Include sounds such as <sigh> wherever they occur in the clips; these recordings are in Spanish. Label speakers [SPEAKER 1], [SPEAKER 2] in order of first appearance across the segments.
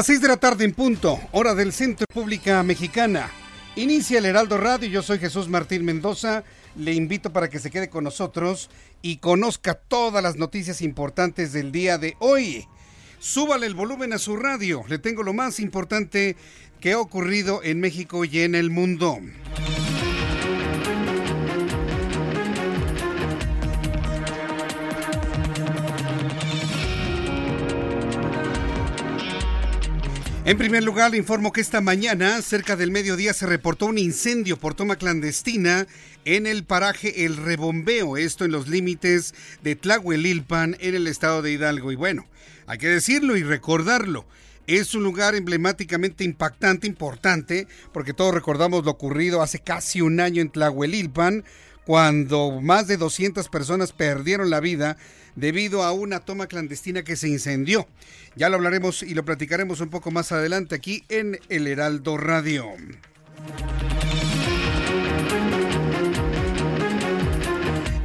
[SPEAKER 1] Las 6 de la tarde en punto, hora del Centro Pública Mexicana. Inicia el Heraldo Radio, yo soy Jesús Martín Mendoza. Le invito para que se quede con nosotros y conozca todas las noticias importantes del día de hoy. Súbale el volumen a su radio, le tengo lo más importante que ha ocurrido en México y en el mundo. En primer lugar, le informo que esta mañana, cerca del mediodía, se reportó un incendio por toma clandestina en el paraje El Rebombeo, esto en los límites de Tlahuelilpan, en el estado de Hidalgo. Y bueno, hay que decirlo y recordarlo. Es un lugar emblemáticamente impactante, importante, porque todos recordamos lo ocurrido hace casi un año en Tlahuelilpan, cuando más de 200 personas perdieron la vida debido a una toma clandestina que se incendió. Ya lo hablaremos y lo platicaremos un poco más adelante aquí en El Heraldo Radio.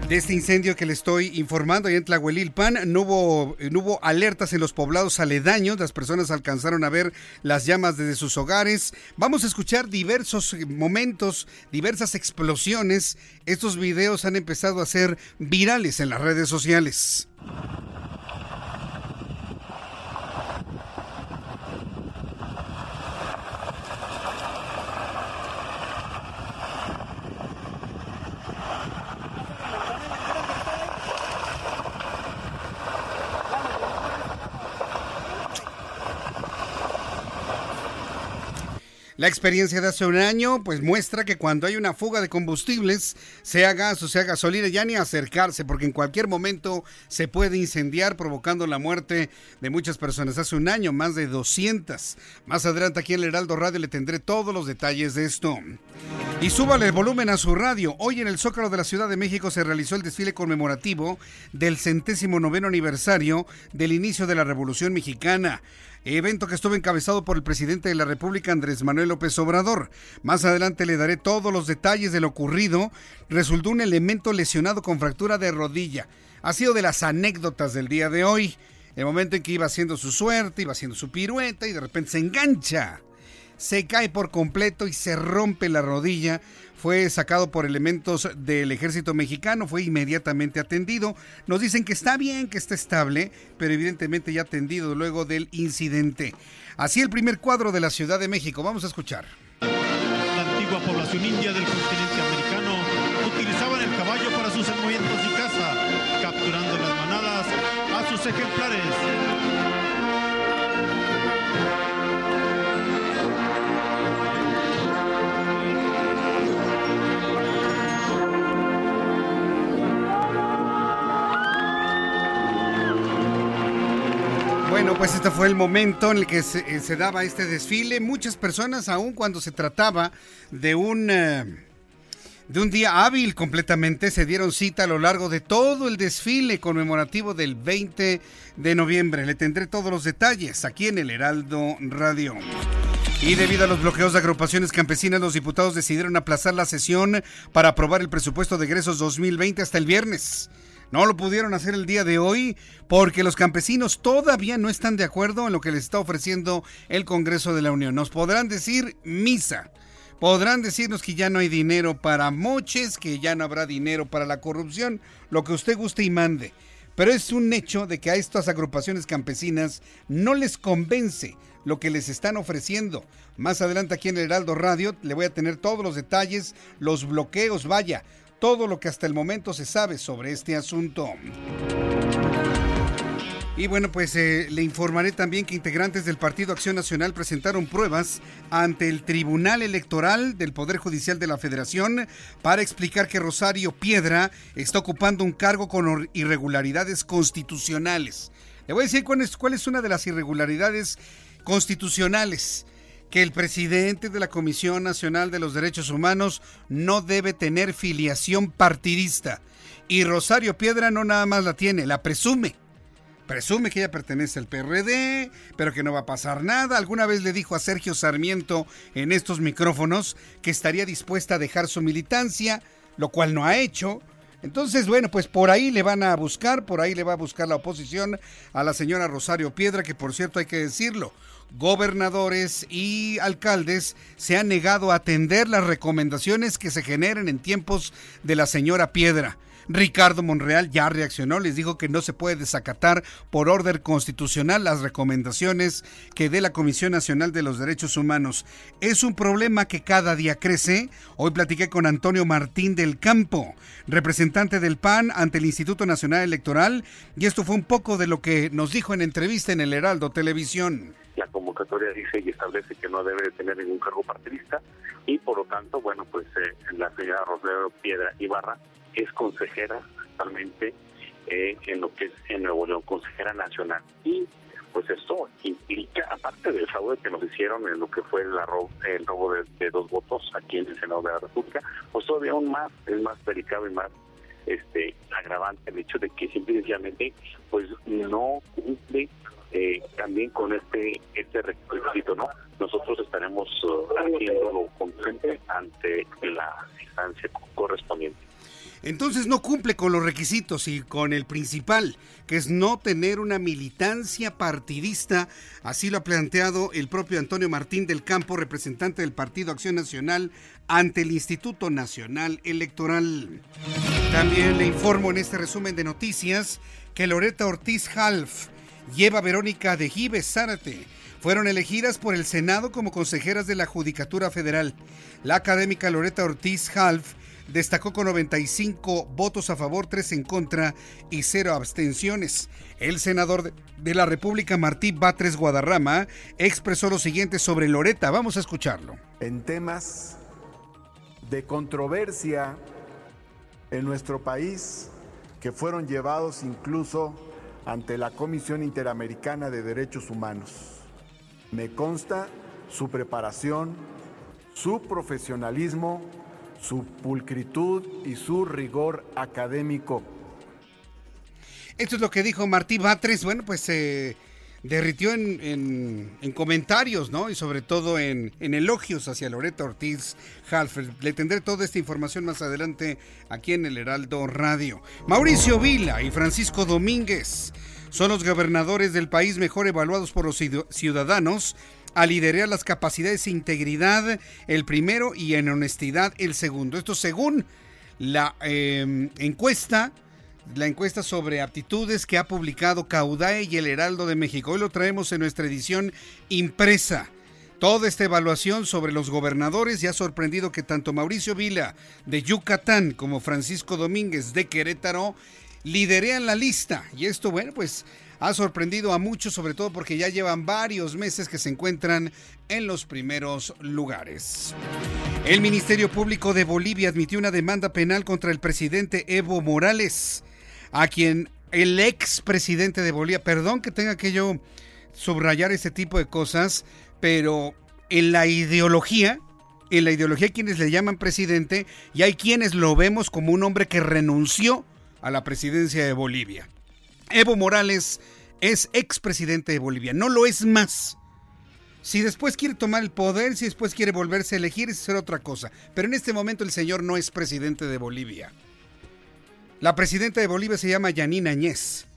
[SPEAKER 1] De este incendio que le estoy informando ahí en Tlahuelilpan, no hubo, no hubo alertas en los poblados aledaños, las personas alcanzaron a ver las llamas desde sus hogares. Vamos a escuchar diversos momentos, diversas explosiones. Estos videos han empezado a ser virales en las redes sociales. La experiencia de hace un año pues muestra que cuando hay una fuga de combustibles, sea gas o sea gasolina, ya ni acercarse porque en cualquier momento se puede incendiar provocando la muerte de muchas personas. Hace un año más de 200. Más adelante aquí en el Heraldo Radio le tendré todos los detalles de esto. Y súbale el volumen a su radio. Hoy en el Zócalo de la Ciudad de México se realizó el desfile conmemorativo del centésimo noveno aniversario del inicio de la Revolución Mexicana evento que estuvo encabezado por el presidente de la República, Andrés Manuel López Obrador. Más adelante le daré todos los detalles de lo ocurrido. Resultó un elemento lesionado con fractura de rodilla. Ha sido de las anécdotas del día de hoy. El momento en que iba haciendo su suerte, iba haciendo su pirueta y de repente se engancha. Se cae por completo y se rompe la rodilla fue sacado por elementos del ejército mexicano, fue inmediatamente atendido. Nos dicen que está bien, que está estable, pero evidentemente ya atendido luego del incidente. Así el primer cuadro de la Ciudad de México. Vamos a escuchar.
[SPEAKER 2] La antigua población india del continente americano utilizaban el caballo para sus movimientos y caza, capturando las manadas a sus ejemplares.
[SPEAKER 1] Bueno, pues este fue el momento en el que se, se daba este desfile. Muchas personas, aun cuando se trataba de un, eh, de un día hábil completamente, se dieron cita a lo largo de todo el desfile conmemorativo del 20 de noviembre. Le tendré todos los detalles aquí en el Heraldo Radio. Y debido a los bloqueos de agrupaciones campesinas, los diputados decidieron aplazar la sesión para aprobar el presupuesto de egresos 2020 hasta el viernes. No lo pudieron hacer el día de hoy porque los campesinos todavía no están de acuerdo en lo que les está ofreciendo el Congreso de la Unión. Nos podrán decir misa. Podrán decirnos que ya no hay dinero para moches, que ya no habrá dinero para la corrupción, lo que usted guste y mande. Pero es un hecho de que a estas agrupaciones campesinas no les convence lo que les están ofreciendo. Más adelante aquí en el Heraldo Radio le voy a tener todos los detalles, los bloqueos, vaya, todo lo que hasta el momento se sabe sobre este asunto. Y bueno, pues eh, le informaré también que integrantes del Partido Acción Nacional presentaron pruebas ante el Tribunal Electoral del Poder Judicial de la Federación para explicar que Rosario Piedra está ocupando un cargo con irregularidades constitucionales. Le voy a decir cuál es, cuál es una de las irregularidades constitucionales que el presidente de la Comisión Nacional de los Derechos Humanos no debe tener filiación partidista. Y Rosario Piedra no nada más la tiene, la presume. Presume que ella pertenece al PRD, pero que no va a pasar nada. Alguna vez le dijo a Sergio Sarmiento en estos micrófonos que estaría dispuesta a dejar su militancia, lo cual no ha hecho. Entonces, bueno, pues por ahí le van a buscar, por ahí le va a buscar la oposición a la señora Rosario Piedra, que por cierto hay que decirlo, gobernadores y alcaldes se han negado a atender las recomendaciones que se generen en tiempos de la señora Piedra. Ricardo Monreal ya reaccionó, les dijo que no se puede desacatar por orden constitucional las recomendaciones que dé la Comisión Nacional de los Derechos Humanos. Es un problema que cada día crece. Hoy platiqué con Antonio Martín del Campo, representante del PAN ante el Instituto Nacional Electoral, y esto fue un poco de lo que nos dijo en entrevista en el Heraldo Televisión
[SPEAKER 3] la convocatoria dice y establece que no debe tener ningún cargo partidista y por lo tanto, bueno, pues eh, la señora Rosario Piedra Ibarra es consejera actualmente eh, en lo que es en Nuevo León, consejera nacional. Y pues esto implica, aparte del fraude que nos hicieron en lo que fue el robo, el robo de, dos votos aquí en el Senado de la República, pues todavía aún más, es más delicado y más este agravante el hecho de que simplemente pues no cumple eh, también con este este requisito, ¿no? Nosotros estaremos uh, haciéndolo consciente ante la instancia correspondiente.
[SPEAKER 1] Entonces no cumple con los requisitos y con el principal, que es no tener una militancia partidista. Así lo ha planteado el propio Antonio Martín del Campo, representante del Partido Acción Nacional, ante el Instituto Nacional Electoral. También le informo en este resumen de noticias que Loreta Ortiz Half lleva a Verónica de Gives Zárate fueron elegidas por el Senado como consejeras de la Judicatura Federal. La académica Loreta Ortiz Half destacó con 95 votos a favor, 3 en contra y 0 abstenciones. El senador de la República, Martí Batres Guadarrama, expresó lo siguiente sobre Loreta. Vamos a escucharlo.
[SPEAKER 4] En temas de controversia en nuestro país, que fueron llevados incluso ante la Comisión Interamericana de Derechos Humanos. Me consta su preparación, su profesionalismo su pulcritud y su rigor académico.
[SPEAKER 1] Esto es lo que dijo Martí Batres. Bueno, pues se derritió en, comentarios, ¿no? Y sobre todo en, elogios hacia Loreta Ortiz Halfer. Le tendré toda esta información más adelante aquí en el Heraldo Radio. Mauricio Vila y Francisco Domínguez son los gobernadores del país mejor evaluados por los ciudadanos a liderar las capacidades e integridad el primero y en honestidad el segundo. Esto según la em, encuesta, la encuesta sobre aptitudes que ha publicado Caudae y el Heraldo de México. Hoy lo traemos en nuestra edición impresa. Toda esta evaluación sobre los gobernadores ya ha sorprendido que tanto Mauricio Vila de Yucatán como Francisco Domínguez de Querétaro liderean la lista. Y esto, bueno, pues ha sorprendido a muchos, sobre todo porque ya llevan varios meses que se encuentran en los primeros lugares. El Ministerio Público de Bolivia admitió una demanda penal contra el presidente Evo Morales, a quien el ex presidente de Bolivia, perdón que tenga que yo subrayar ese tipo de cosas, pero en la ideología, en la ideología hay quienes le llaman presidente y hay quienes lo vemos como un hombre que renunció a la presidencia de Bolivia. Evo Morales es expresidente de Bolivia, no lo es más. Si después quiere tomar el poder, si después quiere volverse a elegir, es hacer otra cosa. Pero en este momento el señor no es presidente de Bolivia. La presidenta de Bolivia se llama Yanina Añez.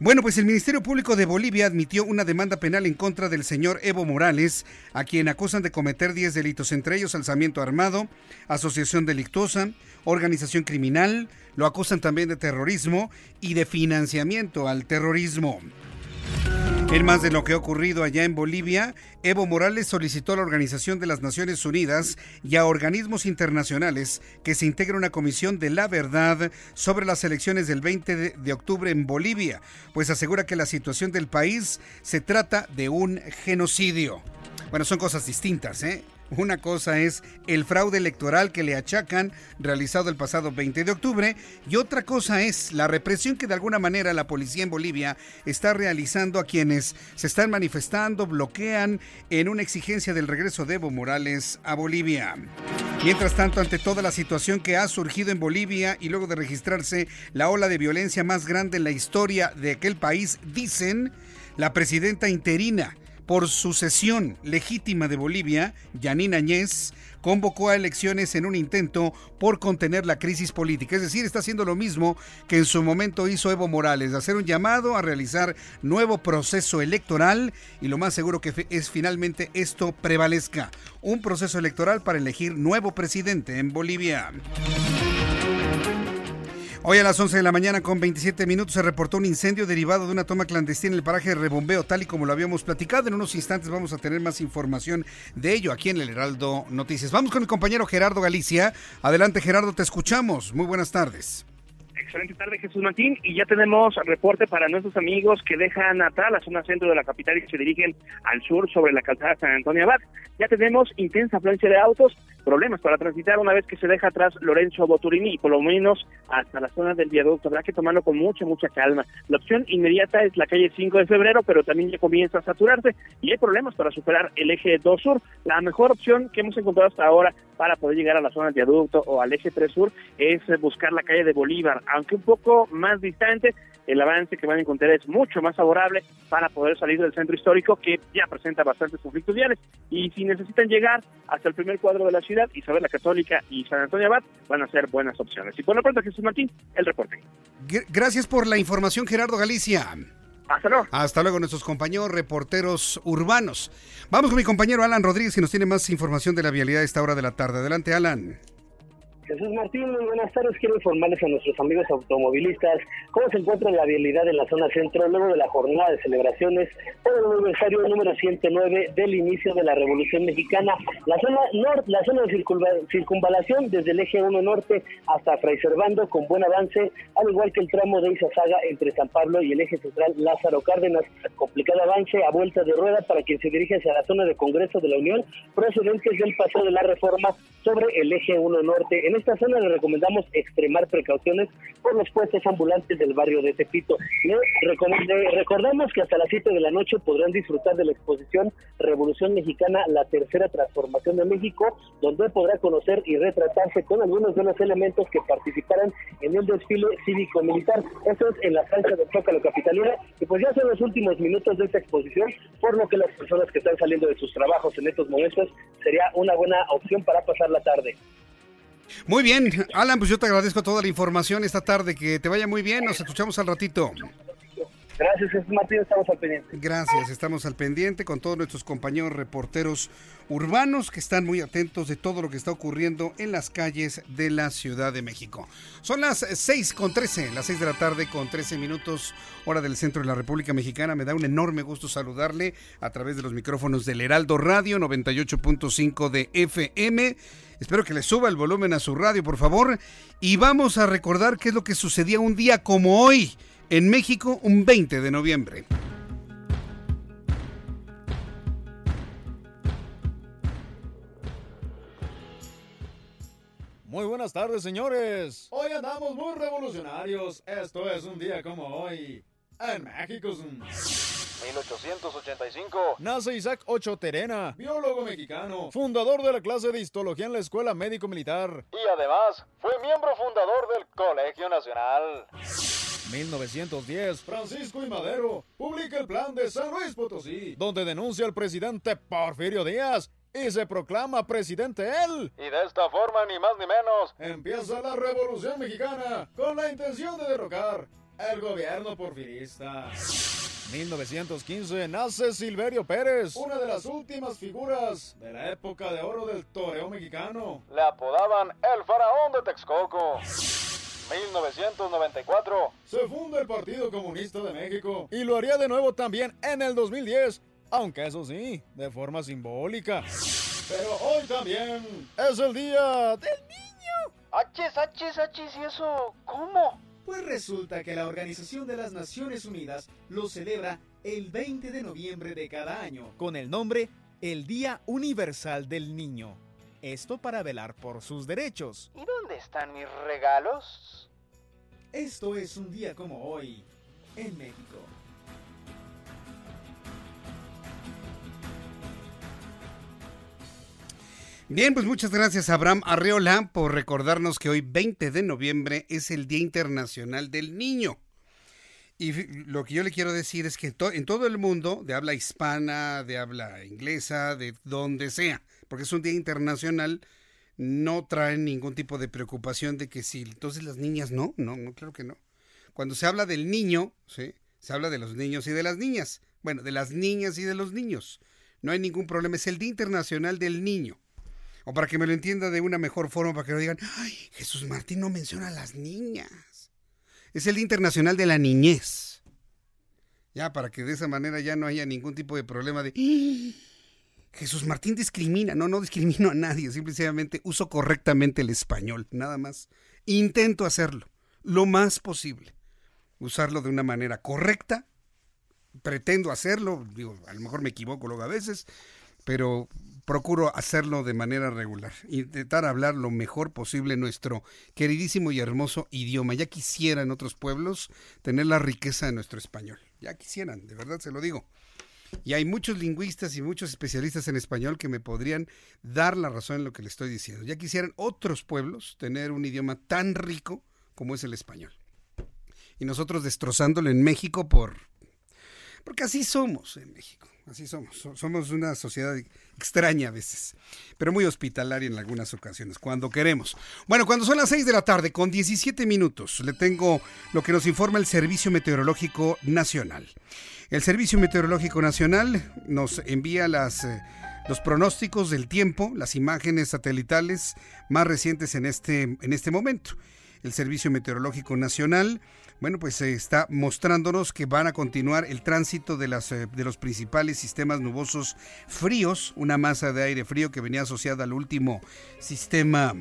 [SPEAKER 1] Bueno, pues el Ministerio Público de Bolivia admitió una demanda penal en contra del señor Evo Morales, a quien acusan de cometer 10 delitos, entre ellos alzamiento armado, asociación delictuosa, organización criminal, lo acusan también de terrorismo y de financiamiento al terrorismo. En más de lo que ha ocurrido allá en Bolivia, Evo Morales solicitó a la Organización de las Naciones Unidas y a organismos internacionales que se integre una comisión de la verdad sobre las elecciones del 20 de octubre en Bolivia, pues asegura que la situación del país se trata de un genocidio. Bueno, son cosas distintas, ¿eh? Una cosa es el fraude electoral que le achacan realizado el pasado 20 de octubre y otra cosa es la represión que de alguna manera la policía en Bolivia está realizando a quienes se están manifestando, bloquean en una exigencia del regreso de Evo Morales a Bolivia. Mientras tanto, ante toda la situación que ha surgido en Bolivia y luego de registrarse la ola de violencia más grande en la historia de aquel país, dicen la presidenta interina por sucesión legítima de Bolivia, Yanina Añez, convocó a elecciones en un intento por contener la crisis política. Es decir, está haciendo lo mismo que en su momento hizo Evo Morales, hacer un llamado a realizar nuevo proceso electoral y lo más seguro que es finalmente esto prevalezca. Un proceso electoral para elegir nuevo presidente en Bolivia. Hoy a las 11 de la mañana con 27 minutos se reportó un incendio derivado de una toma clandestina en el paraje de Rebombeo, tal y como lo habíamos platicado. En unos instantes vamos a tener más información de ello aquí en el Heraldo Noticias. Vamos con mi compañero Gerardo Galicia. Adelante Gerardo, te escuchamos. Muy buenas tardes.
[SPEAKER 5] Excelente tarde, Jesús Martín. Y ya tenemos reporte para nuestros amigos que dejan atrás la zona centro de la capital y se dirigen al sur sobre la calzada San Antonio Abad. Ya tenemos intensa afluencia de autos, problemas para transitar una vez que se deja atrás Lorenzo Boturini por lo menos hasta la zona del viaducto. Habrá que tomarlo con mucha, mucha calma. La opción inmediata es la calle 5 de febrero, pero también ya comienza a saturarse y hay problemas para superar el eje 2 sur. La mejor opción que hemos encontrado hasta ahora para poder llegar a la zona del viaducto o al eje 3 sur es buscar la calle de Bolívar, aunque un poco más distante, el avance que van a encontrar es mucho más favorable para poder salir del centro histórico que ya presenta bastantes conflictos viales. Y si necesitan llegar hasta el primer cuadro de la ciudad, Isabel la Católica y San Antonio Abad van a ser buenas opciones. Y por lo pronto, Jesús Martín, el reporte.
[SPEAKER 1] Gracias por la información, Gerardo Galicia.
[SPEAKER 5] Hasta luego.
[SPEAKER 1] Hasta luego, nuestros compañeros reporteros urbanos. Vamos con mi compañero Alan Rodríguez, que nos tiene más información de la vialidad a esta hora de la tarde. Adelante, Alan.
[SPEAKER 6] Jesús Martín, muy buenas tardes. Quiero informarles a nuestros amigos automovilistas cómo se encuentra la vialidad en la zona centro luego de la jornada de celebraciones por el aniversario número 109 del inicio de la Revolución Mexicana. La zona norte, la zona de circunvalación desde el eje 1 norte hasta Fray Servando con buen avance, al igual que el tramo de Izazaga entre San Pablo y el eje central Lázaro Cárdenas. Complicado avance a vuelta de rueda para quien se dirige hacia la zona de Congreso de la Unión procedentes del Paseo de la Reforma sobre el eje 1 norte. En esta zona le recomendamos extremar precauciones por los puestos ambulantes del barrio de Tepito. Recordamos que hasta las 7 de la noche podrán disfrutar de la exposición Revolución Mexicana, la tercera transformación de México, donde podrá conocer y retratarse con algunos de los elementos que participarán en el desfile cívico-militar. Esto es en la cancha de Zócalo Capitalina y pues ya son los últimos minutos de esta exposición, por lo que las personas que están saliendo de sus trabajos en estos momentos sería una buena opción para pasar la tarde.
[SPEAKER 1] Muy bien, Alan, pues yo te agradezco toda la información esta tarde. Que te vaya muy bien, nos escuchamos al ratito.
[SPEAKER 6] Gracias, Jesús Martín, estamos al pendiente.
[SPEAKER 1] Gracias, estamos al pendiente con todos nuestros compañeros reporteros urbanos que están muy atentos de todo lo que está ocurriendo en las calles de la Ciudad de México. Son las 6 con 13, las 6 de la tarde con 13 minutos, hora del centro de la República Mexicana. Me da un enorme gusto saludarle a través de los micrófonos del Heraldo Radio 98.5 de FM. Espero que le suba el volumen a su radio, por favor. Y vamos a recordar qué es lo que sucedía un día como hoy en México un 20 de noviembre.
[SPEAKER 7] Muy buenas tardes, señores. Hoy andamos muy revolucionarios. Esto es un día como hoy en México.
[SPEAKER 8] 1885.
[SPEAKER 7] Nace Isaac Ocho Terena, biólogo mexicano, fundador de la clase de histología en la Escuela Médico Militar.
[SPEAKER 8] Y además, fue miembro fundador del Colegio Nacional.
[SPEAKER 7] 1910, Francisco y Madero publica el plan de San Luis Potosí, donde denuncia al presidente Porfirio Díaz y se proclama presidente él.
[SPEAKER 8] Y de esta forma, ni más ni menos,
[SPEAKER 7] empieza la revolución mexicana con la intención de derrocar el gobierno porfirista. 1915 nace Silverio Pérez, una de las últimas figuras de la época de oro del toreo mexicano.
[SPEAKER 8] Le apodaban el faraón de Texcoco. 1994
[SPEAKER 7] se funda el Partido Comunista de México y lo haría de nuevo también en el 2010, aunque eso sí, de forma simbólica. Pero hoy también es el día del niño.
[SPEAKER 8] Achis, achis, achis, ¿y eso cómo?
[SPEAKER 9] Pues resulta que la Organización de las Naciones Unidas lo celebra el 20 de noviembre de cada año, con el nombre el Día Universal del Niño. Esto para velar por sus derechos.
[SPEAKER 8] ¿Y dónde están mis regalos?
[SPEAKER 9] Esto es un día como hoy, en México.
[SPEAKER 1] Bien, pues muchas gracias Abraham Arreola por recordarnos que hoy 20 de noviembre es el Día Internacional del Niño. Y lo que yo le quiero decir es que en todo el mundo, de habla hispana, de habla inglesa, de donde sea, porque es un día internacional, no traen ningún tipo de preocupación de que si entonces las niñas no, no, no, claro que no. Cuando se habla del niño, ¿sí? se habla de los niños y de las niñas. Bueno, de las niñas y de los niños. No hay ningún problema, es el Día Internacional del Niño. O para que me lo entienda de una mejor forma, para que no digan, ay, Jesús Martín no menciona a las niñas. Es el Día Internacional de la Niñez. Ya, para que de esa manera ya no haya ningún tipo de problema de... Jesús Martín discrimina. No, no discrimino a nadie. Simplemente uso correctamente el español, nada más. Intento hacerlo lo más posible. Usarlo de una manera correcta. Pretendo hacerlo. Digo, a lo mejor me equivoco luego a veces. Pero procuro hacerlo de manera regular, intentar hablar lo mejor posible nuestro queridísimo y hermoso idioma. Ya quisieran otros pueblos tener la riqueza de nuestro español. Ya quisieran, de verdad se lo digo. Y hay muchos lingüistas y muchos especialistas en español que me podrían dar la razón en lo que le estoy diciendo. Ya quisieran otros pueblos tener un idioma tan rico como es el español. Y nosotros destrozándolo en México por... Porque así somos en México. Así somos. Somos una sociedad extraña a veces, pero muy hospitalaria en algunas ocasiones, cuando queremos. Bueno, cuando son las 6 de la tarde, con 17 minutos, le tengo lo que nos informa el Servicio Meteorológico Nacional. El Servicio Meteorológico Nacional nos envía las, eh, los pronósticos del tiempo, las imágenes satelitales más recientes en este, en este momento. El Servicio Meteorológico Nacional bueno, pues se está mostrándonos que van a continuar el tránsito de, las, eh, de los principales sistemas nubosos fríos, una masa de aire frío que venía asociada al último sistema,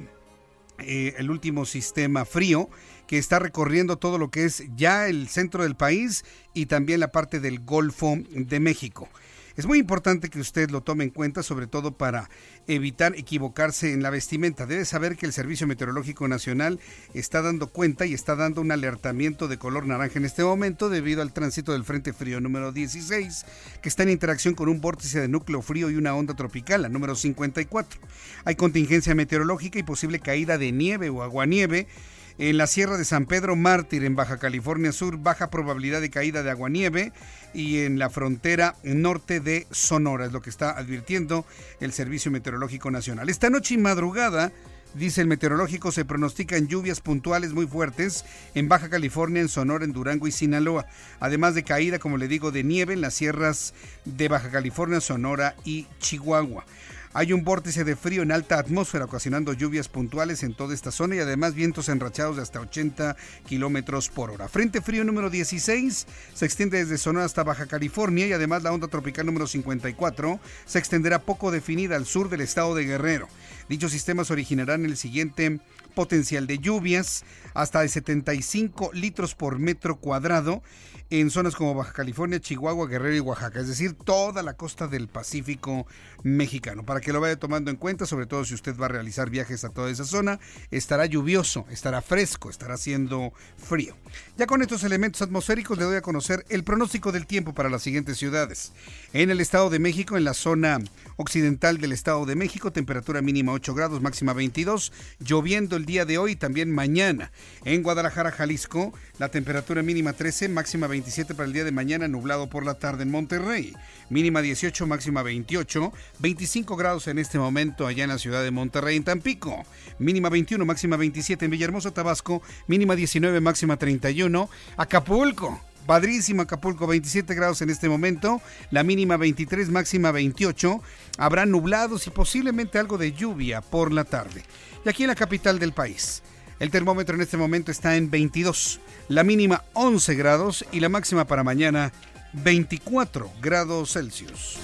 [SPEAKER 1] eh, el último sistema frío que está recorriendo todo lo que es ya el centro del país y también la parte del Golfo de México. Es muy importante que usted lo tome en cuenta, sobre todo para evitar equivocarse en la vestimenta. Debe saber que el Servicio Meteorológico Nacional está dando cuenta y está dando un alertamiento de color naranja en este momento debido al tránsito del Frente Frío número 16, que está en interacción con un vórtice de núcleo frío y una onda tropical, la número 54. Hay contingencia meteorológica y posible caída de nieve o aguanieve en la Sierra de San Pedro Mártir, en Baja California Sur, baja probabilidad de caída de aguanieve y en la frontera norte de Sonora, es lo que está advirtiendo el Servicio Meteorológico Nacional. Esta noche y madrugada, dice el meteorológico, se pronostican lluvias puntuales muy fuertes en Baja California, en Sonora, en Durango y Sinaloa, además de caída, como le digo, de nieve en las sierras de Baja California, Sonora y Chihuahua. Hay un vórtice de frío en alta atmósfera ocasionando lluvias puntuales en toda esta zona y además vientos enrachados de hasta 80 kilómetros por hora. Frente frío número 16 se extiende desde Sonora hasta Baja California y además la onda tropical número 54 se extenderá poco definida al sur del estado de Guerrero. Dichos sistemas originarán el siguiente potencial de lluvias hasta de 75 litros por metro cuadrado en zonas como Baja California, Chihuahua, Guerrero y Oaxaca, es decir, toda la costa del Pacífico mexicano. Para que lo vaya tomando en cuenta, sobre todo si usted va a realizar viajes a toda esa zona, estará lluvioso, estará fresco, estará haciendo frío. Ya con estos elementos atmosféricos le doy a conocer el pronóstico del tiempo para las siguientes ciudades. En el Estado de México, en la zona occidental del Estado de México, temperatura mínima 8 grados, máxima 22, lloviendo el día de hoy y también mañana. En Guadalajara, Jalisco, la temperatura mínima 13, máxima 27 para el día de mañana, nublado por la tarde en Monterrey. Mínima 18, máxima 28, 25 grados en este momento allá en la ciudad de Monterrey, en Tampico. Mínima 21, máxima 27 en Villahermosa, Tabasco. Mínima 19, máxima 31. Acapulco. Padrísimo Acapulco, 27 grados en este momento, la mínima 23, máxima 28. Habrá nublados y posiblemente algo de lluvia por la tarde. Y aquí en la capital del país, el termómetro en este momento está en 22, la mínima 11 grados y la máxima para mañana 24 grados Celsius.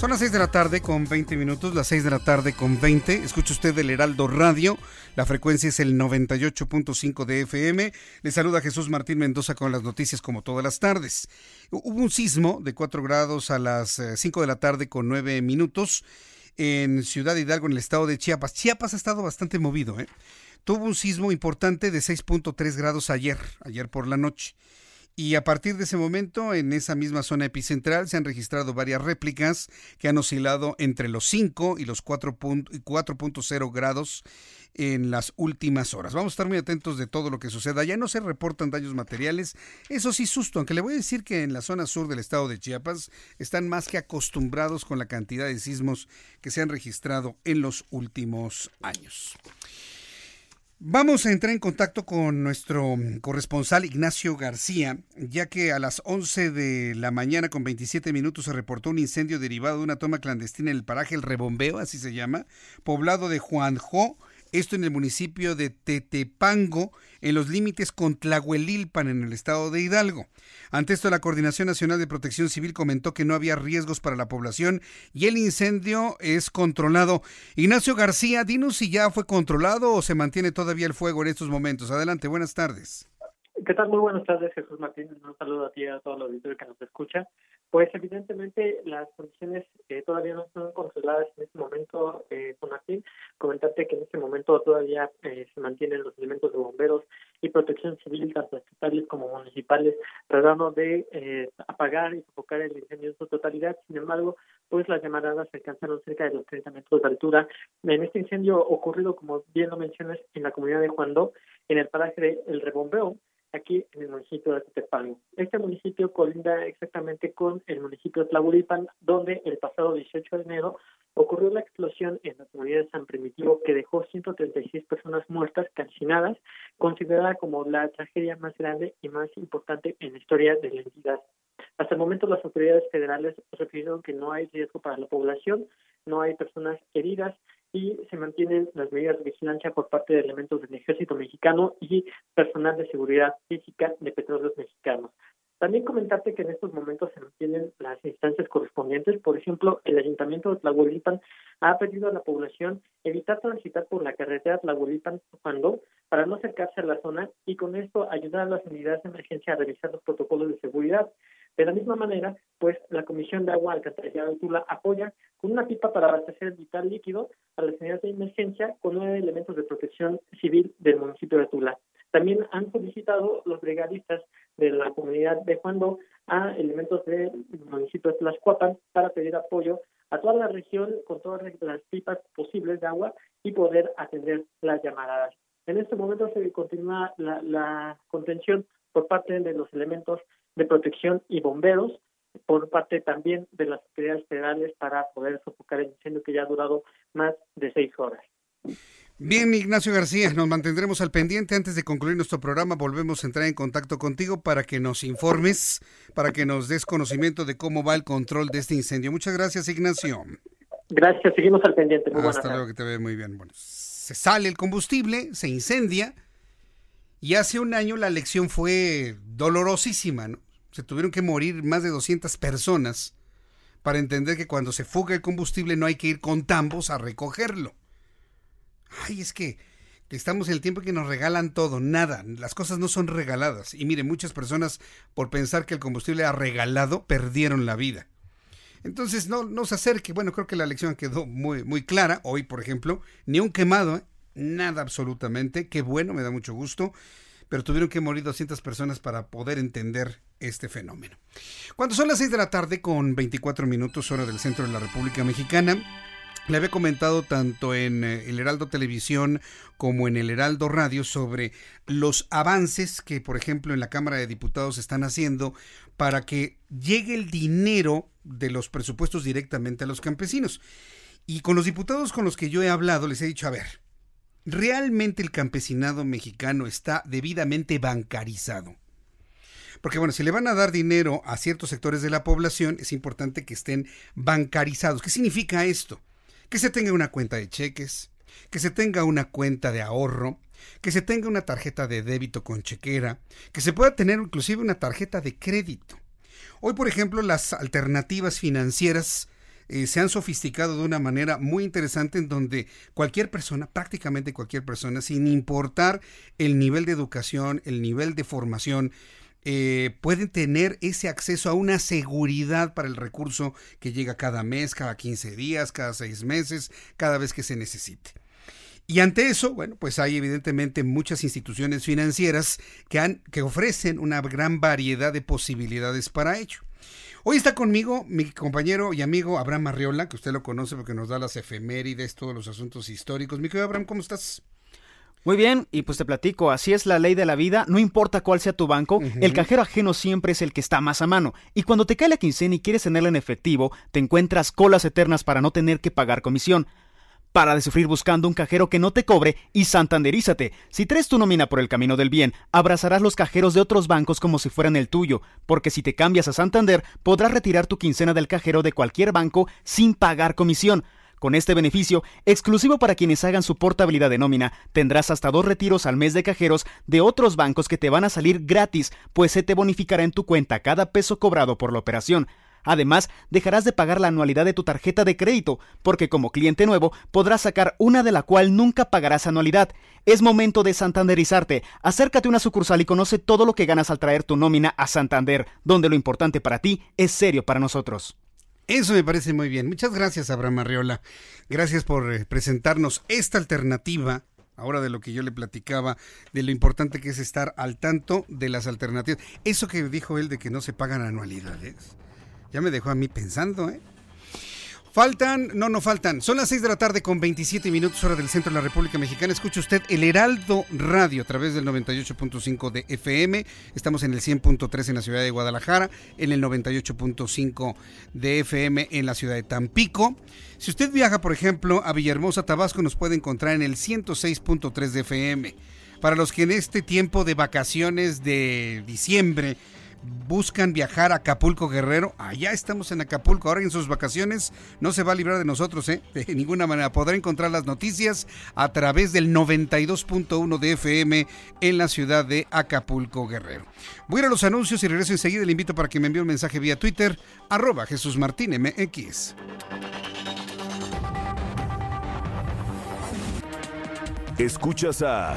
[SPEAKER 1] Son las 6 de la tarde con 20 minutos, las 6 de la tarde con 20. Escucha usted el Heraldo Radio. La frecuencia es el 98.5 de FM. Le saluda Jesús Martín Mendoza con las noticias como todas las tardes. Hubo un sismo de 4 grados a las 5 de la tarde con 9 minutos en Ciudad Hidalgo, en el estado de Chiapas. Chiapas ha estado bastante movido. ¿eh? Tuvo un sismo importante de 6.3 grados ayer, ayer por la noche. Y a partir de ese momento, en esa misma zona epicentral, se han registrado varias réplicas que han oscilado entre los 5 y los 4.0 grados en las últimas horas. Vamos a estar muy atentos de todo lo que suceda. Ya no se reportan daños materiales. Eso sí, susto, aunque le voy a decir que en la zona sur del estado de Chiapas están más que acostumbrados con la cantidad de sismos que se han registrado en los últimos años. Vamos a entrar en contacto con nuestro corresponsal Ignacio García, ya que a las 11 de la mañana con 27 minutos se reportó un incendio derivado de una toma clandestina en el paraje El Rebombeo, así se llama, poblado de Juanjo, esto en el municipio de Tetepango, en los límites con Tlahuelilpan, en el estado de Hidalgo. Ante esto, la Coordinación Nacional de Protección Civil comentó que no había riesgos para la población y el incendio es controlado. Ignacio García, dinos si ya fue controlado o se mantiene todavía el fuego en estos momentos. Adelante, buenas tardes.
[SPEAKER 10] ¿Qué tal? Muy buenas tardes, Jesús Martín. Un saludo a ti a todos los auditores que nos escuchan. Pues evidentemente las condiciones eh, todavía no están controladas en este momento, eh, Martín. Comentarte que en este momento todavía eh, se mantienen los elementos de bomberos y protección civil, tanto estatales como municipales, tratando de eh, apagar y sofocar el incendio en su totalidad. Sin embargo, pues las llamaradas alcanzaron cerca de los 30 metros de altura. En este incendio ocurrido, como bien lo mencionas, en la comunidad de Juandó, en el paraje de El Rebombeo, aquí en el municipio de Tetepango. Este municipio colinda exactamente con el municipio de Tlahulipan, donde el pasado 18 de enero ocurrió la explosión en la comunidad de San Primitivo que dejó 136 personas muertas, calcinadas, considerada como la tragedia más grande y más importante en la historia de la entidad. Hasta el momento las autoridades federales refirieron que no hay riesgo para la población, no hay personas heridas y se mantienen las medidas de vigilancia por parte de elementos del ejército mexicano y personal de seguridad física de petróleos mexicanos. También comentarte que en estos momentos se mantienen las instancias correspondientes. Por ejemplo, el Ayuntamiento de Tlahuelipan ha pedido a la población evitar transitar por la carretera Tlahuelipan-Pandó para no acercarse a la zona y con esto ayudar a las unidades de emergencia a revisar los protocolos de seguridad. De la misma manera, pues la Comisión de Agua Alcantarillado de Tula apoya con una pipa para abastecer vital líquido a las unidades de emergencia con nueve elementos de protección civil del municipio de Tula. También han solicitado los brigadistas de la comunidad de Juando a elementos del municipio de Tlaxcuapan para pedir apoyo a toda la región con todas las pipas posibles de agua y poder atender las llamadas. En este momento se continúa la, contención por parte de los elementos de protección y bomberos, por parte también de las autoridades federales para poder sofocar el incendio que ya ha durado más de seis horas.
[SPEAKER 1] Bien, Ignacio García, nos mantendremos al pendiente. Antes de concluir nuestro programa, volvemos a entrar en contacto contigo para que nos informes, para que nos des conocimiento de cómo va el control de este incendio. Muchas gracias, Ignacio.
[SPEAKER 10] Gracias, seguimos al pendiente. Muy
[SPEAKER 1] Hasta luego, que te ve muy bien. Bueno, se sale el combustible, se incendia, y hace un año la lección fue dolorosísima, ¿no? Se tuvieron que morir más de 200 personas para entender que cuando se fuga el combustible no hay que ir con tambos a recogerlo. Ay, es que estamos en el tiempo que nos regalan todo, nada, las cosas no son regaladas. Y mire, muchas personas por pensar que el combustible ha regalado, perdieron la vida. Entonces, no, no se acerque. Bueno, creo que la lección quedó muy, muy clara. Hoy, por ejemplo, ni un quemado, ¿eh? nada absolutamente. Qué bueno, me da mucho gusto. Pero tuvieron que morir 200 personas para poder entender este fenómeno. Cuando son las 6 de la tarde, con 24 minutos, hora del centro de la República Mexicana, le había comentado tanto en eh, el Heraldo Televisión como en el Heraldo Radio sobre los avances que, por ejemplo, en la Cámara de Diputados están haciendo para que llegue el dinero de los presupuestos directamente a los campesinos. Y con los diputados con los que yo he hablado les he dicho, a ver, ¿realmente el campesinado mexicano está debidamente bancarizado? Porque bueno, si le van a dar dinero a ciertos sectores de la población, es importante que estén bancarizados. ¿Qué significa esto? Que se tenga una cuenta de cheques, que se tenga una cuenta de ahorro, que se tenga una tarjeta de débito con chequera, que se pueda tener inclusive una tarjeta de crédito. Hoy, por ejemplo, las alternativas financieras eh, se han sofisticado de una manera muy interesante en donde cualquier persona, prácticamente cualquier persona, sin importar el nivel de educación, el nivel de formación, eh, pueden tener ese acceso a una seguridad para el recurso que llega cada mes, cada 15 días, cada 6 meses, cada vez que se necesite. Y ante eso, bueno, pues hay evidentemente muchas instituciones financieras que, han, que ofrecen una gran variedad de posibilidades para ello. Hoy está conmigo mi compañero y amigo Abraham Arriola, que usted lo conoce porque nos da las efemérides, todos los asuntos históricos. Mi querido Abraham, ¿cómo estás?
[SPEAKER 11] Muy bien, y pues te platico, así es la ley de la vida, no importa cuál sea tu banco, el cajero ajeno siempre es el que está más a mano. Y cuando te cae la quincena y quieres tenerla en efectivo, te encuentras colas eternas para no tener que pagar comisión. Para de sufrir buscando un cajero que no te cobre y santanderízate. Si traes tu nómina por el camino del bien, abrazarás los cajeros de otros bancos como si fueran el tuyo, porque si te cambias a Santander, podrás retirar tu quincena del cajero de cualquier banco sin pagar comisión. Con este beneficio, exclusivo para quienes hagan su portabilidad de nómina, tendrás hasta dos retiros al mes de cajeros de otros bancos que te van a salir gratis, pues se te bonificará en tu cuenta cada peso cobrado por la operación. Además, dejarás de pagar la anualidad de tu tarjeta de crédito, porque como cliente nuevo podrás sacar una de la cual nunca pagarás anualidad. Es momento de santanderizarte. Acércate a una sucursal y conoce todo lo que ganas al traer tu nómina a Santander, donde lo importante para ti es serio para nosotros.
[SPEAKER 1] Eso me parece muy bien. Muchas gracias, Abraham Arriola. Gracias por eh, presentarnos esta alternativa ahora de lo que yo le platicaba, de lo importante que es estar al tanto de las alternativas. Eso que dijo él de que no se pagan anualidades. Ya me dejó a mí pensando, ¿eh? Faltan, no, no faltan. Son las 6 de la tarde con 27 minutos hora del centro de la República Mexicana. Escucha usted el Heraldo Radio a través del 98.5 de FM. Estamos en el 100.3 en la ciudad de Guadalajara, en el 98.5 de FM en la ciudad de Tampico. Si usted viaja, por ejemplo, a Villahermosa, Tabasco, nos puede encontrar en el 106.3 de FM. Para los que en este tiempo de vacaciones de diciembre buscan viajar a Acapulco Guerrero, allá estamos en Acapulco, ahora en sus vacaciones no se va a librar de nosotros, ¿eh? <laughs> de ninguna manera. Podrá encontrar las noticias a través del 92.1 de FM en la ciudad de Acapulco Guerrero. Voy a ir a los anuncios y regreso enseguida. Le invito para que me envíe un mensaje vía Twitter, arroba Jesús Martín MX.
[SPEAKER 12] Escuchas a...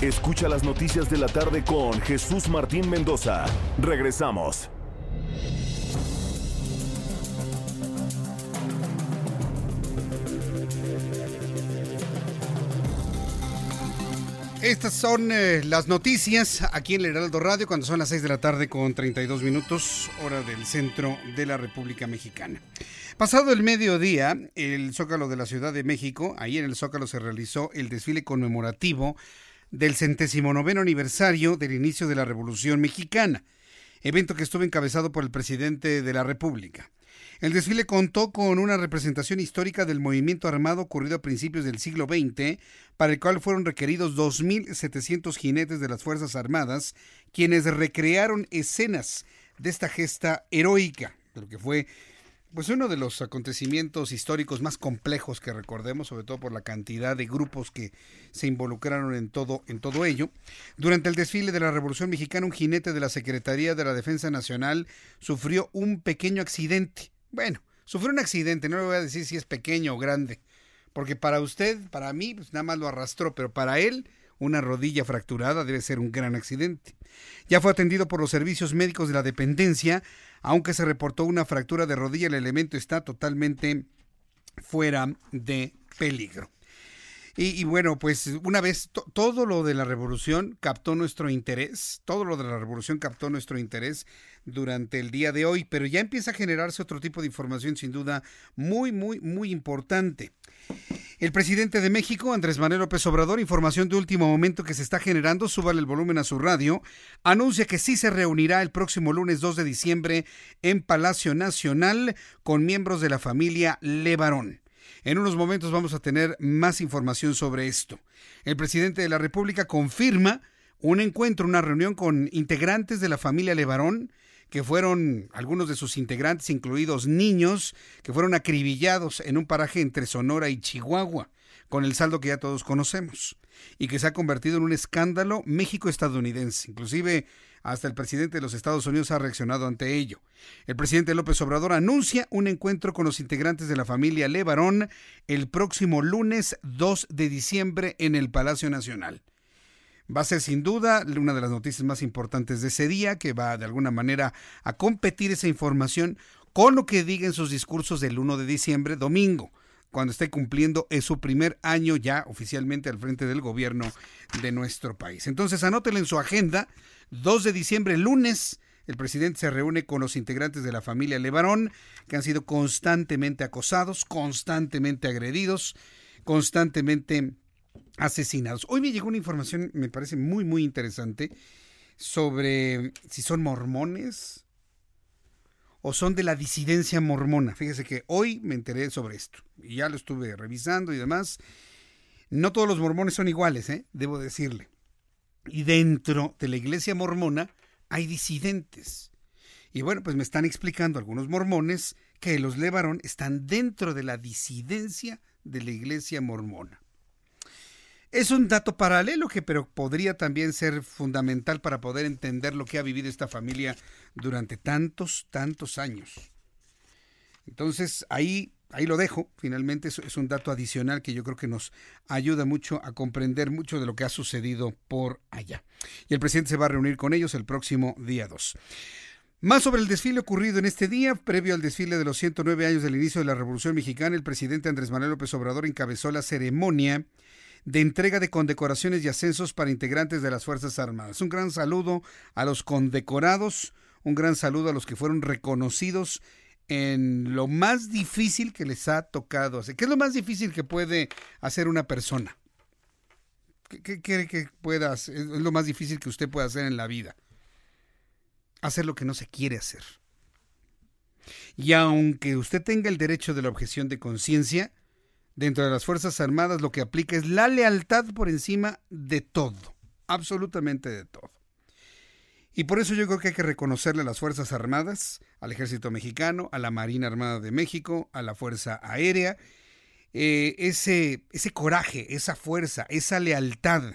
[SPEAKER 12] Escucha las noticias de la tarde con Jesús Martín Mendoza. Regresamos.
[SPEAKER 1] Estas son eh, las noticias aquí en el Heraldo Radio cuando son las 6 de la tarde con 32 minutos, hora del centro de la República Mexicana. Pasado el mediodía, el Zócalo de la Ciudad de México, ahí en el Zócalo se realizó el desfile conmemorativo del centésimo noveno aniversario del inicio de la Revolución Mexicana, evento que estuvo encabezado por el presidente de la República. El desfile contó con una representación histórica del movimiento armado ocurrido a principios del siglo XX, para el cual fueron requeridos 2.700 jinetes de las Fuerzas Armadas, quienes recrearon escenas de esta gesta heroica, de lo que fue pues uno de los acontecimientos históricos más complejos que recordemos, sobre todo por la cantidad de grupos que se involucraron en todo, en todo ello. Durante el desfile de la Revolución Mexicana, un jinete de la Secretaría de la Defensa Nacional sufrió un pequeño accidente bueno, sufrió un accidente, no le voy a decir si es pequeño o grande, porque para usted, para mí, pues nada más lo arrastró, pero para él, una rodilla fracturada debe ser un gran accidente. Ya fue atendido por los servicios médicos de la dependencia, aunque se reportó una fractura de rodilla, el elemento está totalmente fuera de peligro. Y, bueno, pues una vez todo lo de la revolución captó nuestro interés, todo lo de la revolución captó nuestro interés durante el día de hoy, pero ya empieza a generarse otro tipo de información sin duda muy, muy, muy importante. El presidente de México, Andrés Manuel López Obrador, información de último momento que se está generando, súbale el volumen a su radio, anuncia que sí se reunirá el próximo lunes 2 de diciembre en Palacio Nacional con miembros de la familia Levarón. En unos momentos vamos a tener más información sobre esto. El presidente de la República confirma un encuentro, una reunión con integrantes de la familia Levarón, que fueron algunos de sus integrantes, incluidos niños, que fueron acribillados en un paraje entre Sonora y Chihuahua, con el saldo que ya todos conocemos, y que se ha convertido en un escándalo México-estadounidense. Inclusive hasta el presidente de los Estados Unidos ha reaccionado ante ello. El presidente López Obrador anuncia un encuentro con los integrantes de la familia Levarón el próximo lunes 2 de diciembre en el Palacio Nacional. Va a ser sin duda una de las noticias más importantes de ese día, que va de alguna manera a competir esa información con lo que diga en sus discursos del 1 de diciembre, domingo, cuando esté cumpliendo su primer año ya oficialmente al frente del gobierno de nuestro país. Entonces anótelo en su agenda, 2 de diciembre, lunes, el presidente se reúne con los integrantes de la familia Levarón, que han sido constantemente acosados, constantemente agredidos, constantemente asesinados. Hoy me llegó una información, me parece muy, muy interesante, sobre si son mormones o son de la disidencia mormona. Fíjese que hoy me enteré sobre esto y ya lo estuve revisando y demás. No todos los mormones son iguales, ¿eh? debo decirle. Y dentro de la iglesia mormona hay disidentes. Y bueno, pues me están explicando algunos mormones que los Levarón están dentro de la disidencia de la iglesia mormona. Es un dato paralelo que pero podría también ser fundamental para poder entender lo que ha vivido esta familia durante tantos, tantos años. Entonces ahí, ahí lo dejo. Finalmente es, es un dato adicional que yo creo que nos ayuda mucho a comprender mucho de lo que ha sucedido por allá. Y el presidente se va a reunir con ellos el próximo día 2. Más sobre el desfile ocurrido en este día, previo al desfile de los 109 años del inicio de la Revolución Mexicana, el presidente Andrés Manuel López Obrador encabezó la ceremonia de entrega de condecoraciones y ascensos para integrantes de las Fuerzas Armadas. Un gran saludo a los condecorados, un gran saludo a los que fueron reconocidos en lo más difícil que les ha tocado hacer. ¿Qué es lo más difícil que puede hacer una persona? ¿Qué quiere que pueda hacer? Es lo más difícil que usted puede hacer en la vida. Hacer lo que no se quiere hacer. Y aunque usted tenga el derecho de la objeción de conciencia, dentro de las Fuerzas Armadas lo que aplica es la lealtad por encima de todo, absolutamente de todo. Y por eso yo creo que hay que reconocerle a las Fuerzas Armadas, al Ejército Mexicano, a la Marina Armada de México, a la Fuerza Aérea, eh, ese, ese coraje, esa fuerza, esa lealtad,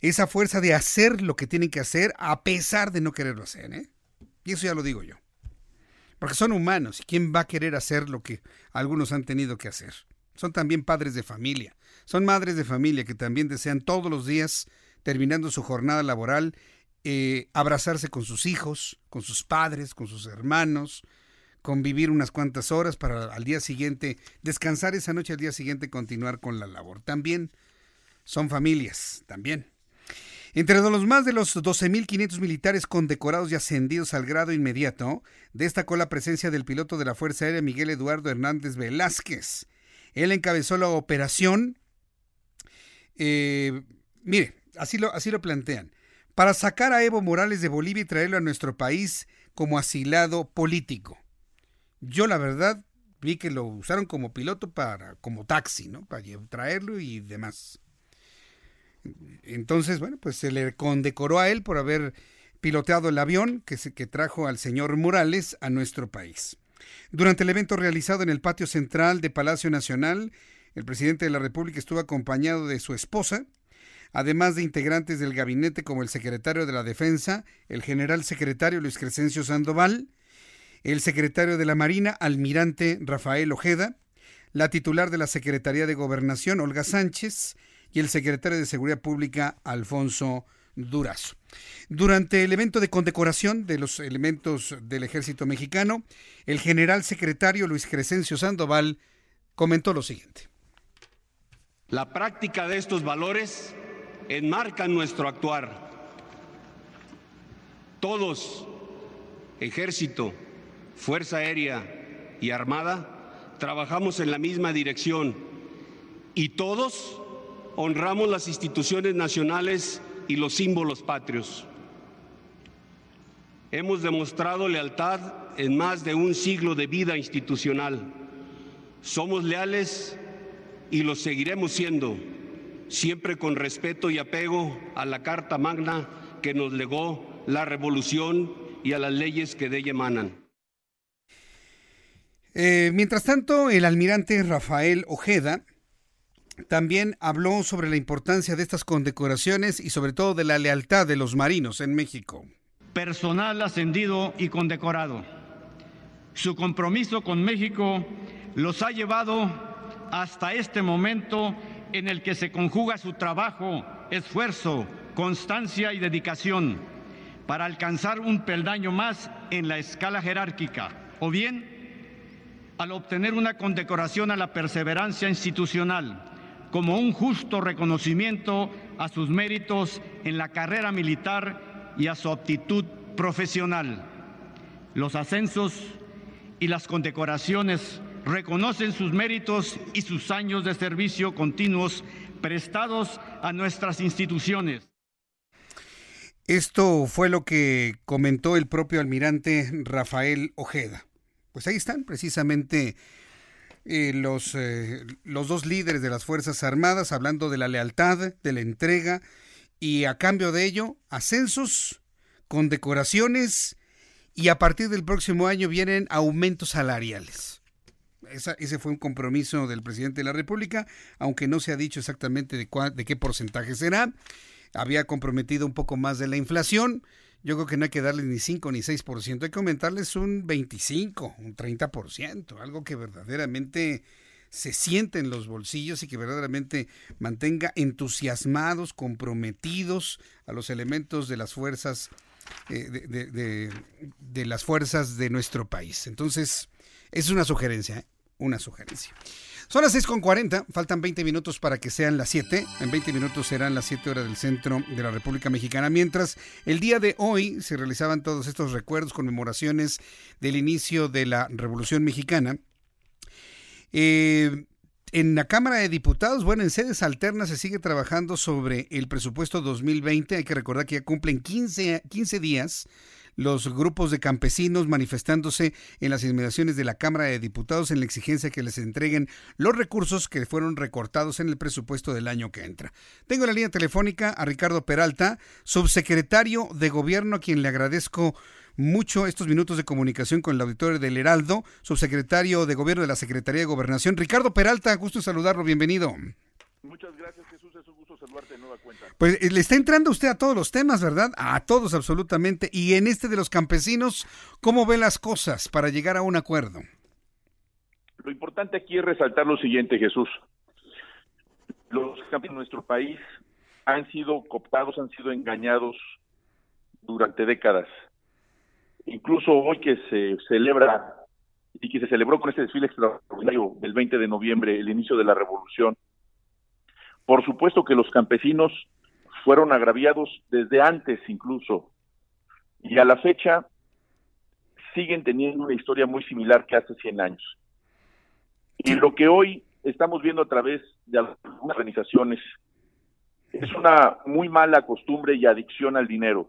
[SPEAKER 1] esa fuerza de hacer lo que tienen que hacer a pesar de no quererlo hacer. ¿eh? Y eso ya lo digo yo. Porque son humanos y quién va a querer hacer lo que algunos han tenido que hacer. Son también padres de familia. Son madres de familia que también desean todos los días, terminando su jornada laboral, eh, abrazarse con sus hijos, con sus padres, con sus hermanos, convivir unas cuantas horas para al día siguiente, descansar esa noche, al día siguiente continuar con la labor. También son familias también. Entre los más de los 12.500 militares condecorados y ascendidos al grado inmediato, destacó la presencia del piloto de la Fuerza Aérea Miguel Eduardo Hernández Velázquez. Él encabezó la operación. Eh, mire, así lo, así lo plantean. Para sacar a Evo Morales de Bolivia y traerlo a nuestro país como asilado político. Yo, la verdad, vi que lo usaron como piloto para, como taxi, ¿no? Para traerlo y demás. Entonces, bueno, pues se le condecoró a él por haber piloteado el avión que, se, que trajo al señor Morales a nuestro país. Durante el evento realizado en el patio central de Palacio Nacional, el presidente de la República estuvo acompañado de su esposa, además de integrantes del gabinete como el secretario de la Defensa, el general secretario Luis Crescencio Sandoval, el secretario de la Marina, almirante Rafael Ojeda, la titular de la Secretaría de Gobernación, Olga Sánchez, y el secretario de Seguridad Pública, Alfonso Durazo. Durante el evento de condecoración de los elementos del ejército mexicano, el general secretario Luis Crescencio Sandoval comentó lo siguiente.
[SPEAKER 13] La práctica de estos valores enmarca nuestro actuar. Todos, ejército, Fuerza Aérea y Armada, trabajamos en la misma dirección y todos honramos las instituciones nacionales y los símbolos patrios. Hemos demostrado lealtad en más de un siglo de vida institucional. Somos leales y lo seguiremos siendo, siempre con respeto y apego a la Carta Magna que nos legó la Revolución y a las leyes que de ella emanan.
[SPEAKER 1] Eh, mientras tanto, el almirante Rafael Ojeda también habló sobre la importancia de estas condecoraciones y sobre todo de la lealtad de los marinos en México.
[SPEAKER 14] Personal ascendido y condecorado. Su compromiso con México los ha llevado hasta este momento en el que se conjuga su trabajo, esfuerzo, constancia y dedicación para alcanzar un peldaño más en la escala jerárquica, o bien al obtener una condecoración a la perseverancia institucional, como un justo reconocimiento a sus méritos en la carrera militar y a su aptitud profesional. Los ascensos y las condecoraciones reconocen sus méritos y sus años de servicio continuos prestados a nuestras instituciones.
[SPEAKER 1] Esto fue lo que comentó el propio almirante Rafael Ojeda. Pues ahí están precisamente eh, los, eh, los dos líderes de las Fuerzas Armadas hablando de la lealtad, de la entrega y a cambio de ello, ascensos, condecoraciones y a partir del próximo año vienen aumentos salariales. ese fue un compromiso del presidente de la República, aunque no se ha dicho exactamente de, de qué porcentaje será. Había comprometido un poco más de la inflación, yo creo que no hay que darles ni 5 ni 6%, hay que aumentarles un 25, un 30%, algo que verdaderamente se siente en los bolsillos y que verdaderamente mantenga entusiasmados, comprometidos a los elementos de las fuerzas eh, de, de, las fuerzas de nuestro país. Entonces, es una sugerencia, ¿eh? una sugerencia. Son las 6.40, faltan 20 minutos para que sean las 7. En 20 minutos serán las 7 horas del centro de la República Mexicana. Mientras el día de hoy se realizaban todos estos recuerdos, conmemoraciones del inicio de la Revolución Mexicana. Eh, en la Cámara de Diputados, bueno, en sedes alternas se sigue trabajando sobre el presupuesto 2020. Hay que recordar que ya cumplen 15, 15 días los grupos de campesinos manifestándose en las inmediaciones de la Cámara de Diputados en la exigencia que les entreguen los recursos que fueron recortados en el presupuesto del año que entra. Tengo la línea telefónica a Ricardo Peralta, subsecretario de Gobierno, a quien le agradezco mucho estos minutos de comunicación con el auditorio del Heraldo, subsecretario de Gobierno de la Secretaría de Gobernación. Ricardo Peralta, gusto saludarlo, bienvenido.
[SPEAKER 15] Muchas gracias, Jesús. De nueva cuenta.
[SPEAKER 1] Pues eh, le está entrando usted a todos los temas, ¿verdad? A todos absolutamente. Y en este de los campesinos, ¿cómo ve las cosas para llegar a un acuerdo?
[SPEAKER 15] Lo importante aquí es resaltar lo siguiente, Jesús. Los campesinos de nuestro país han sido cooptados, han sido engañados durante décadas. Incluso hoy que se celebra y que se celebró con este desfile extraordinario del 20 de noviembre, el inicio de la revolución, Por supuesto que los campesinos fueron agraviados desde antes incluso, y a la fecha siguen teniendo una historia muy similar que hace 100 años. Y lo que hoy estamos viendo a través de algunas organizaciones es una muy mala costumbre y adicción al dinero.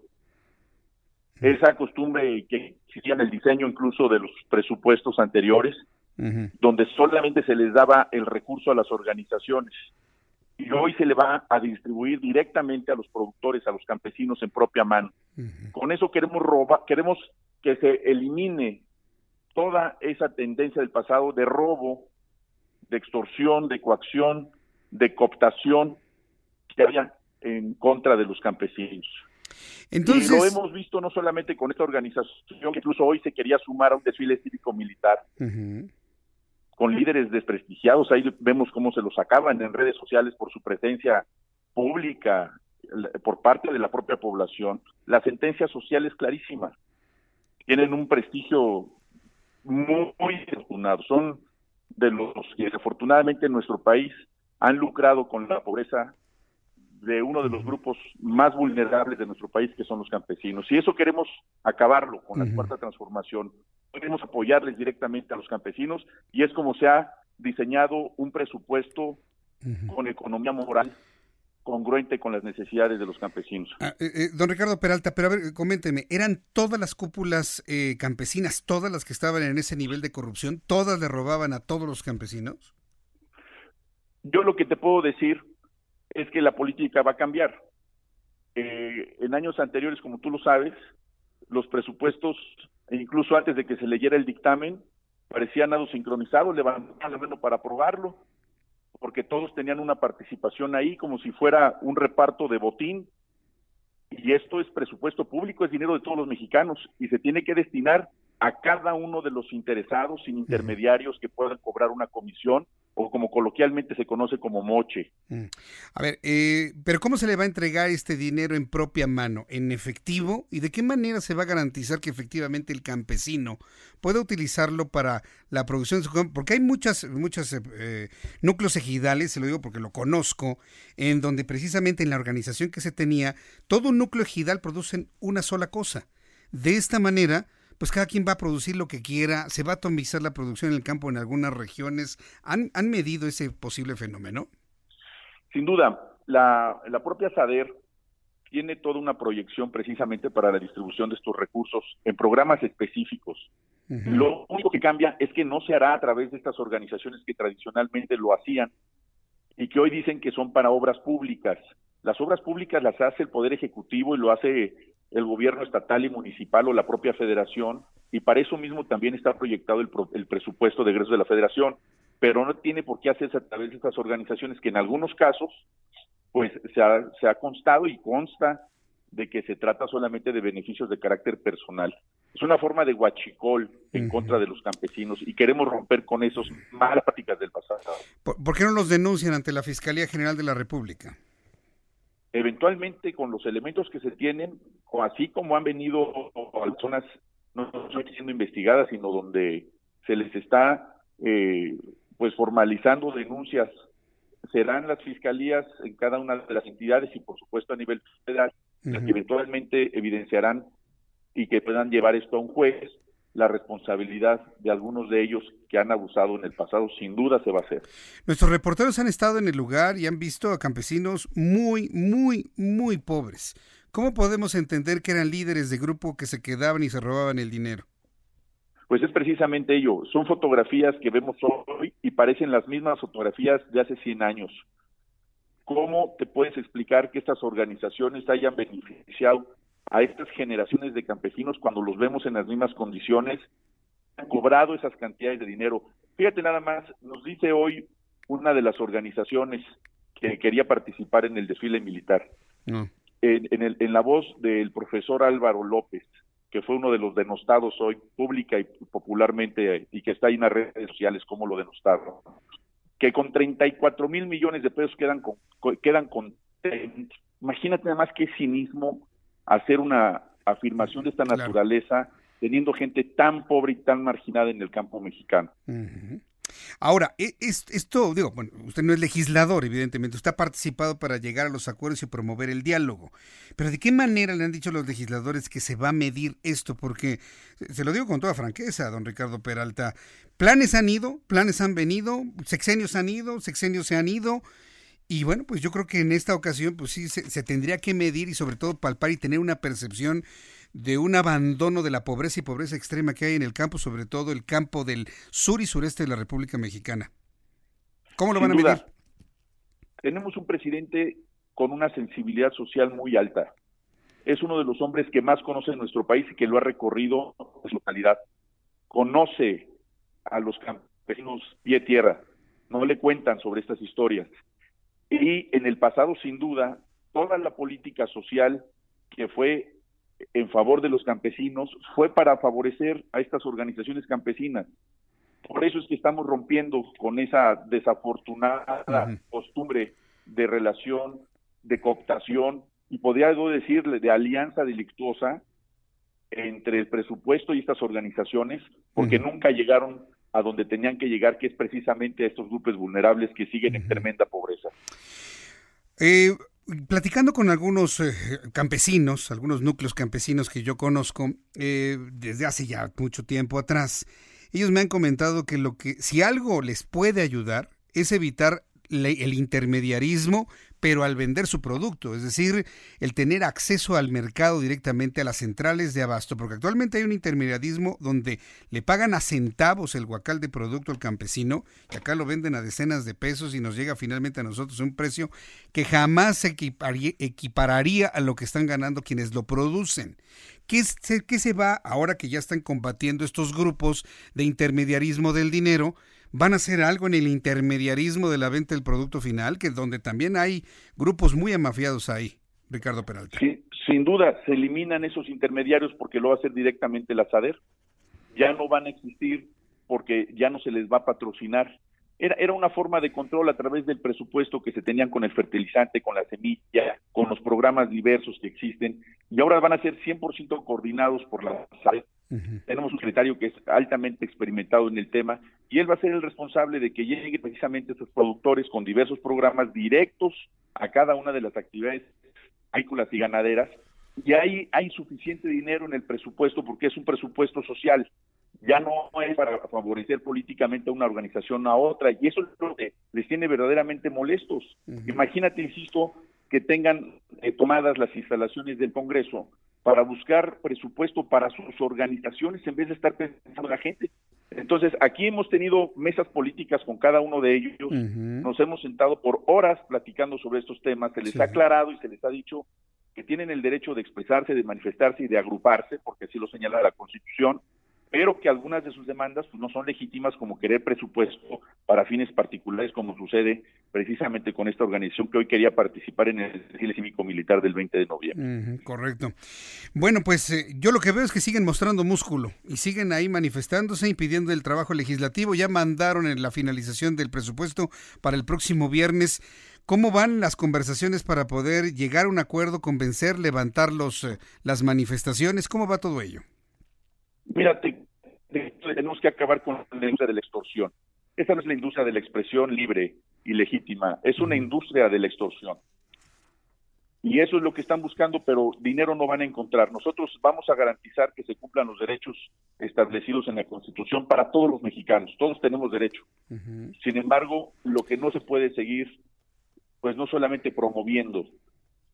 [SPEAKER 15] Esa costumbre que existía en el diseño incluso de los presupuestos anteriores, donde solamente se les daba el recurso a las organizaciones y hoy se le va a distribuir directamente a los productores, a los campesinos en propia mano. Con eso queremos robar, queremos que se elimine toda esa tendencia del pasado de robo, de extorsión, de coacción, de cooptación que había en contra de los campesinos. Entonces, y lo hemos visto no solamente con esta organización, que incluso hoy se quería sumar a un desfile cívico-militar, con líderes desprestigiados, ahí vemos cómo se los sacaban en redes sociales por su presencia pública por parte de la propia población. La sentencia social es clarísima. Tienen un prestigio muy, muy afortunado. Son de los que desafortunadamente en nuestro país han lucrado con la pobreza de uno de los grupos más vulnerables de nuestro país, que son los campesinos. Y eso queremos acabarlo con la cuarta transformación. Queremos apoyarles directamente a los campesinos y es como se ha diseñado un presupuesto con economía moral congruente con las necesidades de los campesinos.
[SPEAKER 1] Ah, eh, eh, don Ricardo Peralta, pero a ver, coménteme, ¿eran todas las cúpulas eh, campesinas, todas las que estaban en ese nivel de corrupción, todas le robaban a todos los campesinos?
[SPEAKER 15] Yo lo que te puedo decir es que la política va a cambiar. en años anteriores, como tú lo sabes, los presupuestos, e incluso antes de que se leyera el dictamen, parecían nada sincronizados, levantaban la mano para aprobarlo porque todos tenían una participación ahí como si fuera un reparto de botín. Y esto es presupuesto público, es dinero de todos los mexicanos y se tiene que destinar a cada uno de los interesados sin intermediarios que puedan cobrar una comisión o como coloquialmente se conoce como moche.
[SPEAKER 1] Mm. A ver, eh, pero ¿cómo se le va a entregar este dinero en propia mano? ¿En efectivo? ¿Y de qué manera se va a garantizar que efectivamente el campesino pueda utilizarlo para la producción de su Porque hay muchas, muchos eh, núcleos ejidales, se lo digo porque lo conozco, en donde precisamente en la organización que se tenía, todo un núcleo ejidal produce una sola cosa. De esta manera, pues cada quien va a producir lo que quiera, se va a atomizar la producción en el campo en algunas regiones. ¿Han, han medido ese posible fenómeno?
[SPEAKER 15] Sin duda, la, la propia SADER tiene toda una proyección precisamente para la distribución de estos recursos en programas específicos. Lo único que cambia es que no se hará a través de estas organizaciones que tradicionalmente lo hacían y que hoy dicen que son para obras públicas. Las obras públicas las hace el Poder Ejecutivo y lo hace el gobierno estatal y municipal o la propia federación, y para eso mismo también está proyectado el, presupuesto de egresos de la federación, pero no tiene por qué hacerse a través de estas organizaciones que en algunos casos, pues se ha, se ha constado y consta de que se trata solamente de beneficios de carácter personal. Es una forma de guachicol en contra de los campesinos y queremos romper con esos malas prácticas del pasado.
[SPEAKER 1] ¿Por, qué no los denuncian ante la Fiscalía General de la República?
[SPEAKER 15] Eventualmente con los elementos que se tienen, así como han venido a zonas no siendo investigadas, sino donde se les está eh, pues formalizando denuncias, serán las fiscalías en cada una de las entidades y por supuesto a nivel federal las que eventualmente evidenciarán y que puedan llevar esto a un juez la responsabilidad de algunos de ellos que han abusado en el pasado, sin duda se va a hacer.
[SPEAKER 1] Nuestros reporteros han estado en el lugar y han visto a campesinos muy, muy, muy pobres. ¿Cómo podemos entender que eran líderes de grupo que se quedaban y se robaban el dinero?
[SPEAKER 15] Pues es precisamente ello. Son fotografías que vemos hoy y parecen las mismas fotografías de hace 100 años. ¿Cómo te puedes explicar que estas organizaciones hayan beneficiado a estas generaciones de campesinos cuando los vemos en las mismas condiciones, han cobrado esas cantidades de dinero. Fíjate nada más, nos dice hoy una de las organizaciones que quería participar en el desfile militar, en, el, en la voz del profesor Álvaro López, que fue uno de los denostados hoy pública y popularmente y que está ahí en las redes sociales como lo denostaron, que con 34 mil millones de pesos quedan con, quedan con imagínate nada más qué cinismo hacer una afirmación de esta naturaleza teniendo gente tan pobre y tan marginada en el campo mexicano.
[SPEAKER 1] Ahora, e, esto, digo, bueno, usted no es legislador, evidentemente, usted ha participado para llegar a los acuerdos y promover el diálogo. Pero ¿de qué manera le han dicho los legisladores que se va a medir esto? Porque, se lo digo con toda franqueza, don Ricardo Peralta, planes han ido, planes han venido, sexenios han ido, sexenios se han ido. Y bueno, pues yo creo que en esta ocasión, pues sí, se, se tendría que medir y sobre todo palpar y tener una percepción de un abandono de la pobreza y pobreza extrema que hay en el campo, sobre todo el campo del sur y sureste de la República Mexicana. ¿Cómo lo van a medir?
[SPEAKER 15] Tenemos un presidente con una sensibilidad social muy alta. Es uno de los hombres que más conoce nuestro país y que lo ha recorrido en su localidad. Conoce a los campesinos pie tierra. No le cuentan sobre estas historias. Y en el pasado, sin duda, toda la política social que fue en favor de los campesinos fue para favorecer a estas organizaciones campesinas. Por eso es que estamos rompiendo con esa desafortunada costumbre de relación, de cooptación y podría decirle de alianza delictuosa entre el presupuesto y estas organizaciones, porque nunca llegaron a donde tenían que llegar, que es precisamente a estos grupos vulnerables que siguen en tremenda pobreza.
[SPEAKER 1] Eh, platicando con algunos eh, campesinos, algunos núcleos campesinos que yo conozco eh, desde hace ya mucho tiempo atrás, ellos me han comentado que lo que si algo les puede ayudar es evitar el intermediarismo, pero al vender su producto, es decir, el tener acceso al mercado directamente a las centrales de abasto, porque actualmente hay un intermediarismo donde le pagan a centavos el guacal de producto al campesino, y acá lo venden a decenas de pesos y nos llega finalmente a nosotros un precio que jamás se equipararía a lo que están ganando quienes lo producen. ¿Qué, ¿Qué se va ahora que ya están combatiendo estos grupos de intermediarismo del dinero? Van a hacer algo en el intermediarismo de la venta del producto final, que donde también hay grupos muy amafiados ahí, Ricardo Peralta.
[SPEAKER 15] Sí, sin duda, se eliminan esos intermediarios porque lo va a hacer directamente la SADER. Ya no van a existir porque ya no se les va a patrocinar. Era, era una forma de control a través del presupuesto que se tenían con el fertilizante, con la semilla, con los programas diversos que existen, y ahora van a ser 100% coordinados por la SADER tenemos un secretario que es altamente experimentado en el tema y él va a ser el responsable de que lleguen precisamente estos productores con diversos programas directos a cada una de las actividades agrícolas y ganaderas. Y ahí hay suficiente dinero en el presupuesto porque es un presupuesto social. Ya no es para favorecer políticamente a una organización a otra y eso es lo que les tiene verdaderamente molestos. Imagínate, insisto, que tengan eh, tomadas las instalaciones del Congreso para buscar presupuesto para sus organizaciones en vez de estar pensando en la gente. Entonces, aquí hemos tenido mesas políticas con cada uno de ellos, nos hemos sentado por horas platicando sobre estos temas, se les ha aclarado y se les ha dicho que tienen el derecho de expresarse, de manifestarse y de agruparse, porque así lo señala la Constitución, pero que algunas de sus demandas pues, no son legítimas como querer presupuesto para fines particulares, como sucede precisamente con esta organización que hoy quería participar en el desfile cívico-militar del 20 de noviembre.
[SPEAKER 1] correcto. Bueno, pues eh, yo lo que veo es que siguen mostrando músculo y siguen ahí manifestándose, impidiendo el trabajo legislativo. Ya mandaron en la finalización del presupuesto para el próximo viernes. ¿Cómo van las conversaciones para poder llegar a un acuerdo, convencer, levantar los, eh, las manifestaciones? ¿Cómo va todo ello?
[SPEAKER 15] Tenemos que acabar con la industria de la extorsión. Esta no es la industria de la expresión libre y legítima, es una industria de la extorsión. Y eso es lo que están buscando, pero dinero no van a encontrar. Nosotros vamos a garantizar que se cumplan los derechos establecidos en la Constitución para todos los mexicanos. Todos tenemos derecho. Sin embargo, lo que no se puede seguir, pues no solamente promoviendo,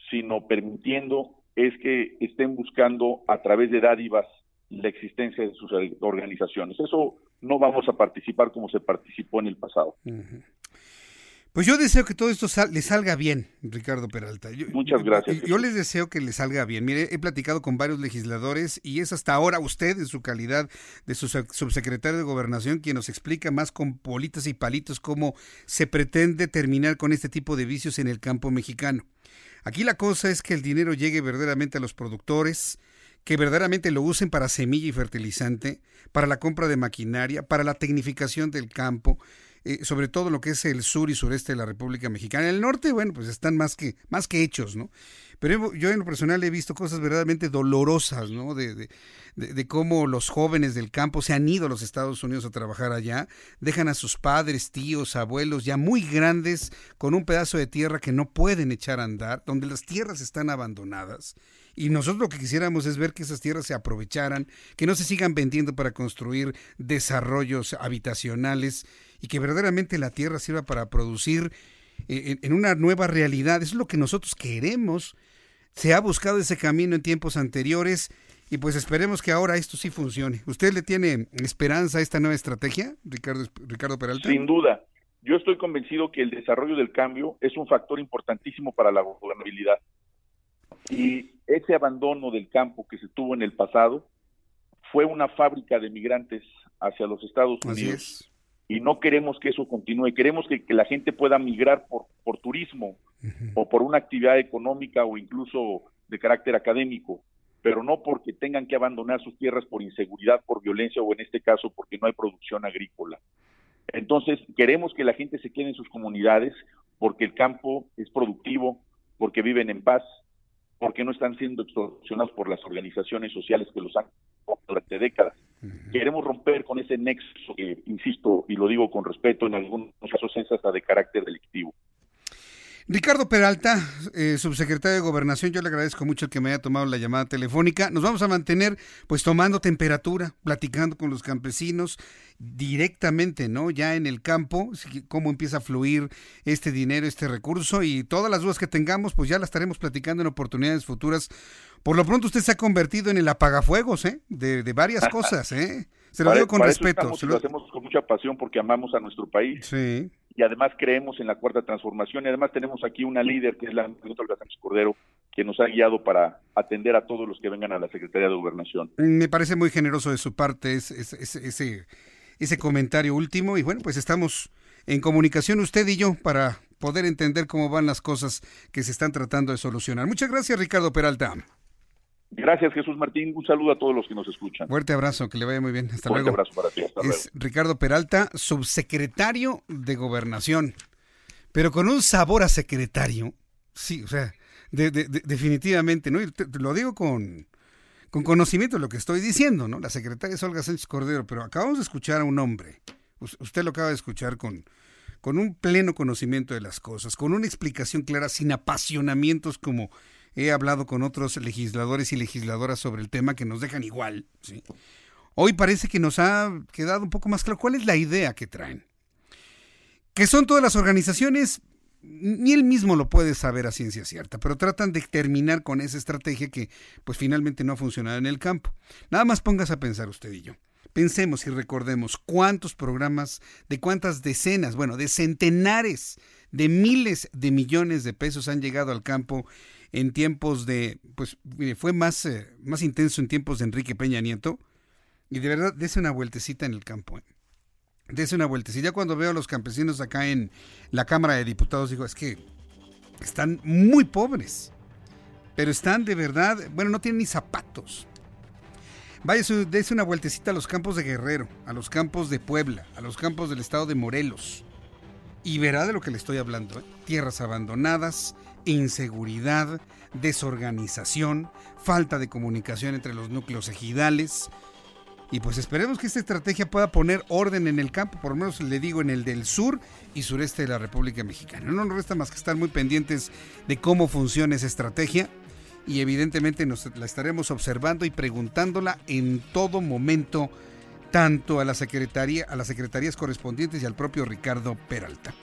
[SPEAKER 15] sino permitiendo es que estén buscando a través de dádivas la existencia de sus organizaciones. Eso no vamos a participar como se participó en el pasado.
[SPEAKER 1] Pues yo deseo que todo esto le salga bien, Ricardo Peralta.
[SPEAKER 15] Muchas gracias.
[SPEAKER 1] Yo, les deseo que le salga bien. Mire, he platicado con varios legisladores y es hasta ahora usted, en su calidad de su subsecretario de Gobernación, quien nos explica más con politas y palitos cómo se pretende terminar con este tipo de vicios en el campo mexicano. Aquí la cosa es que el dinero llegue verdaderamente a los productores, que verdaderamente lo usen para semilla y fertilizante, para la compra de maquinaria, para la tecnificación del campo. eh, sobre todo lo que es el sur y sureste de la República Mexicana. En el norte, bueno, pues están más que, más que hechos, ¿no? Pero yo en lo personal he visto cosas verdaderamente dolorosas, ¿no? De, de, de, cómo los jóvenes del campo se han ido a los Estados Unidos a trabajar allá, dejan a sus padres, tíos, abuelos ya muy grandes con un pedazo de tierra que no pueden echar a andar, donde las tierras están abandonadas. Y nosotros lo que quisiéramos es ver que esas tierras se aprovecharan, que no se sigan vendiendo para construir desarrollos habitacionales y que verdaderamente la tierra sirva para producir eh, en, una nueva realidad. Eso es lo que nosotros queremos. Se ha buscado ese camino en tiempos anteriores y pues esperemos que ahora esto sí funcione. ¿Usted le tiene esperanza a esta nueva estrategia, Ricardo, Ricardo Peralta?
[SPEAKER 15] Sin duda. Yo estoy convencido que el desarrollo del cambio es un factor importantísimo para la gobernabilidad. Y ese abandono del campo que se tuvo en el pasado fue una fábrica de migrantes hacia los Estados Unidos. Y no queremos que eso continúe, queremos que, la gente pueda migrar por, por turismo o por una actividad económica o incluso de carácter académico, pero no porque tengan que abandonar sus tierras por inseguridad, por violencia o en este caso porque no hay producción agrícola. Entonces, queremos que la gente se quede en sus comunidades porque el campo es productivo, porque viven en paz, porque no están siendo extorsionados por las organizaciones sociales que los han durante décadas. Queremos romper con ese nexo que, insisto, y lo digo con respeto, en algunos casos es hasta de carácter delictivo.
[SPEAKER 1] Ricardo Peralta, eh, subsecretario de Gobernación, yo le agradezco mucho que me haya tomado la llamada telefónica. Nos vamos a mantener pues tomando temperatura, platicando con los campesinos directamente, ¿no? Ya en el campo, cómo empieza a fluir este dinero, este recurso y todas las dudas que tengamos, pues ya las estaremos platicando en oportunidades futuras. Por lo pronto usted se ha convertido en el apagafuegos, ¿eh? De, varias <laughs> cosas, ¿eh? Se lo digo con respeto.
[SPEAKER 15] lo... lo hacemos con mucha pasión porque amamos a nuestro país.
[SPEAKER 1] Sí
[SPEAKER 15] y además creemos en la cuarta transformación y además tenemos aquí una líder que es la doctora Sánchez Cordero que nos ha guiado para atender a todos los que vengan a la Secretaría de Gobernación.
[SPEAKER 1] Me parece muy generoso de su parte ese, ese, ese comentario último y bueno, pues estamos en comunicación usted y yo para poder entender cómo van las cosas que se están tratando de solucionar. Muchas gracias Ricardo Peralta.
[SPEAKER 15] Gracias, Jesús Martín. Un saludo a todos los que nos escuchan.
[SPEAKER 1] Fuerte abrazo, que le vaya muy bien. Hasta Fuerte
[SPEAKER 15] luego. abrazo para ti. Hasta
[SPEAKER 1] es Ricardo Peralta, subsecretario de Gobernación, pero con un sabor a secretario. Sí, o sea, definitivamente, ¿no? lo digo con, con conocimiento de lo que estoy diciendo, ¿no? La secretaria es Olga Sánchez Cordero, pero acabamos de escuchar a un hombre. Usted lo acaba de escuchar con, con un pleno conocimiento de las cosas, con una explicación clara, sin apasionamientos como he hablado con otros legisladores y legisladoras sobre el tema que nos dejan igual. ¿sí? Hoy parece que nos ha quedado un poco más claro cuál es la idea que traen. Que son todas las organizaciones, ni él mismo lo puede saber a ciencia cierta, pero tratan de terminar con esa estrategia que pues finalmente no ha funcionado en el campo. Nada más pongas a pensar usted y yo. Pensemos y recordemos cuántos programas, de cuántas decenas, bueno, de centenares de miles de millones de pesos han llegado al campo en tiempos de, pues fue más, eh, más intenso en tiempos de Enrique Peña Nieto. Y de verdad, dése una vueltecita en el campo. ¿eh? Dese una vueltecita. Ya cuando veo a los campesinos acá en la Cámara de Diputados, digo, es que están muy pobres. Pero están de verdad, bueno, no tienen ni zapatos. Vaya, dése una vueltecita a los campos de Guerrero, a los campos de Puebla, a los campos del estado de Morelos. Y verá de lo que le estoy hablando. ¿eh? Tierras abandonadas, inseguridad, desorganización, falta de comunicación entre los núcleos ejidales. Y pues esperemos que esta estrategia pueda poner orden en el campo, por lo menos le digo en el del sur y sureste de la República Mexicana. No nos resta más que estar muy pendientes de cómo funciona esa estrategia y evidentemente nos la estaremos observando y preguntándola en todo momento tanto a la secretaría, a las secretarías correspondientes y al propio Ricardo Peralta.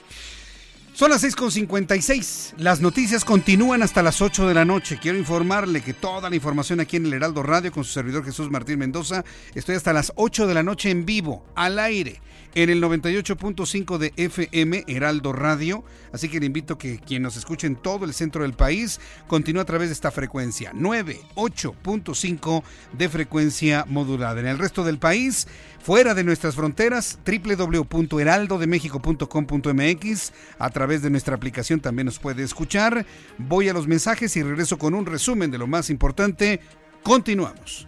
[SPEAKER 1] Son las 6.56. Las noticias continúan hasta las 8 de la noche. Quiero informarle que toda la información aquí en el Heraldo Radio con su servidor Jesús Martín Mendoza. Estoy hasta las 8 de la noche en vivo, al aire, en el 98.5 de FM Heraldo Radio. Así que le invito a que quien nos escuche en todo el centro del país continúe a través de esta frecuencia, 98.5 de frecuencia modulada. En el resto del país, fuera de nuestras fronteras, www.heraldodemexico.com.mx. A través de nuestra aplicación también nos puede escuchar. Voy a los mensajes y regreso con un resumen de lo más importante. Continuamos.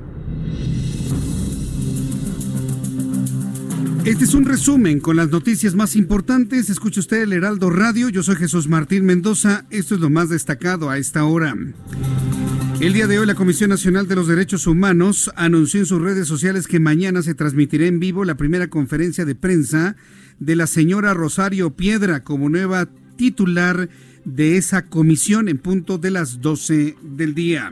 [SPEAKER 1] Este es un resumen con las noticias más importantes. Escucha usted el Heraldo Radio. Yo soy Jesús Martín Mendoza. Esto es lo más destacado a esta hora. El día de hoy la Comisión Nacional de los Derechos Humanos anunció en sus redes sociales que mañana se transmitirá en vivo la primera conferencia de prensa de la señora Rosario Piedra como nueva titular de esa comisión en punto de las 12 del día.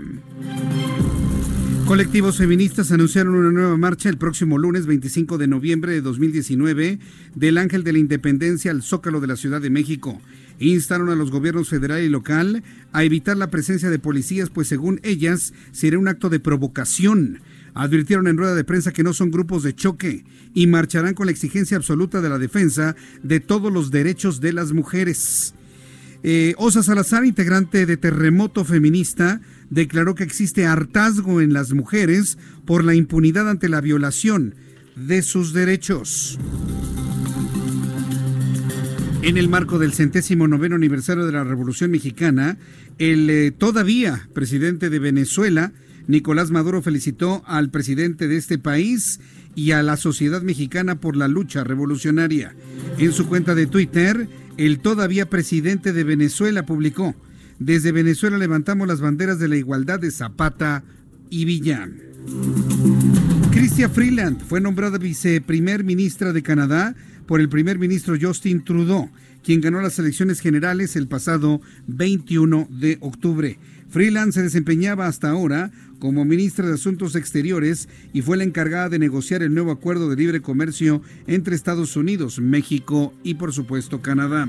[SPEAKER 1] Colectivos feministas anunciaron una nueva marcha el próximo lunes 25 de noviembre de 2019 del Ángel de la Independencia al Zócalo de la Ciudad de México. Instaron a los gobiernos federal y local a evitar la presencia de policías, pues según ellas sería un acto de provocación. Advirtieron en rueda de prensa que no son grupos de choque y marcharán con la exigencia absoluta de la defensa de todos los derechos de las mujeres. Eh, Osa Salazar, integrante de Terremoto Feminista, declaró que existe hartazgo en las mujeres por la impunidad ante la violación de sus derechos. En el marco del centésimo noveno aniversario de la Revolución Mexicana, el eh, todavía presidente de Venezuela, Nicolás Maduro, felicitó al presidente de este país y a la sociedad mexicana por la lucha revolucionaria. En su cuenta de Twitter, el todavía presidente de Venezuela publicó, desde Venezuela levantamos las banderas de la igualdad de Zapata y Villán. Chrystia Freeland fue nombrada viceprimer ministra de Canadá por el primer ministro Justin Trudeau, quien ganó las elecciones generales el pasado 21 de octubre. Freeland se desempeñaba hasta ahora como ministra de Asuntos Exteriores y fue la encargada de negociar el nuevo acuerdo de libre comercio entre Estados Unidos, México y por supuesto Canadá.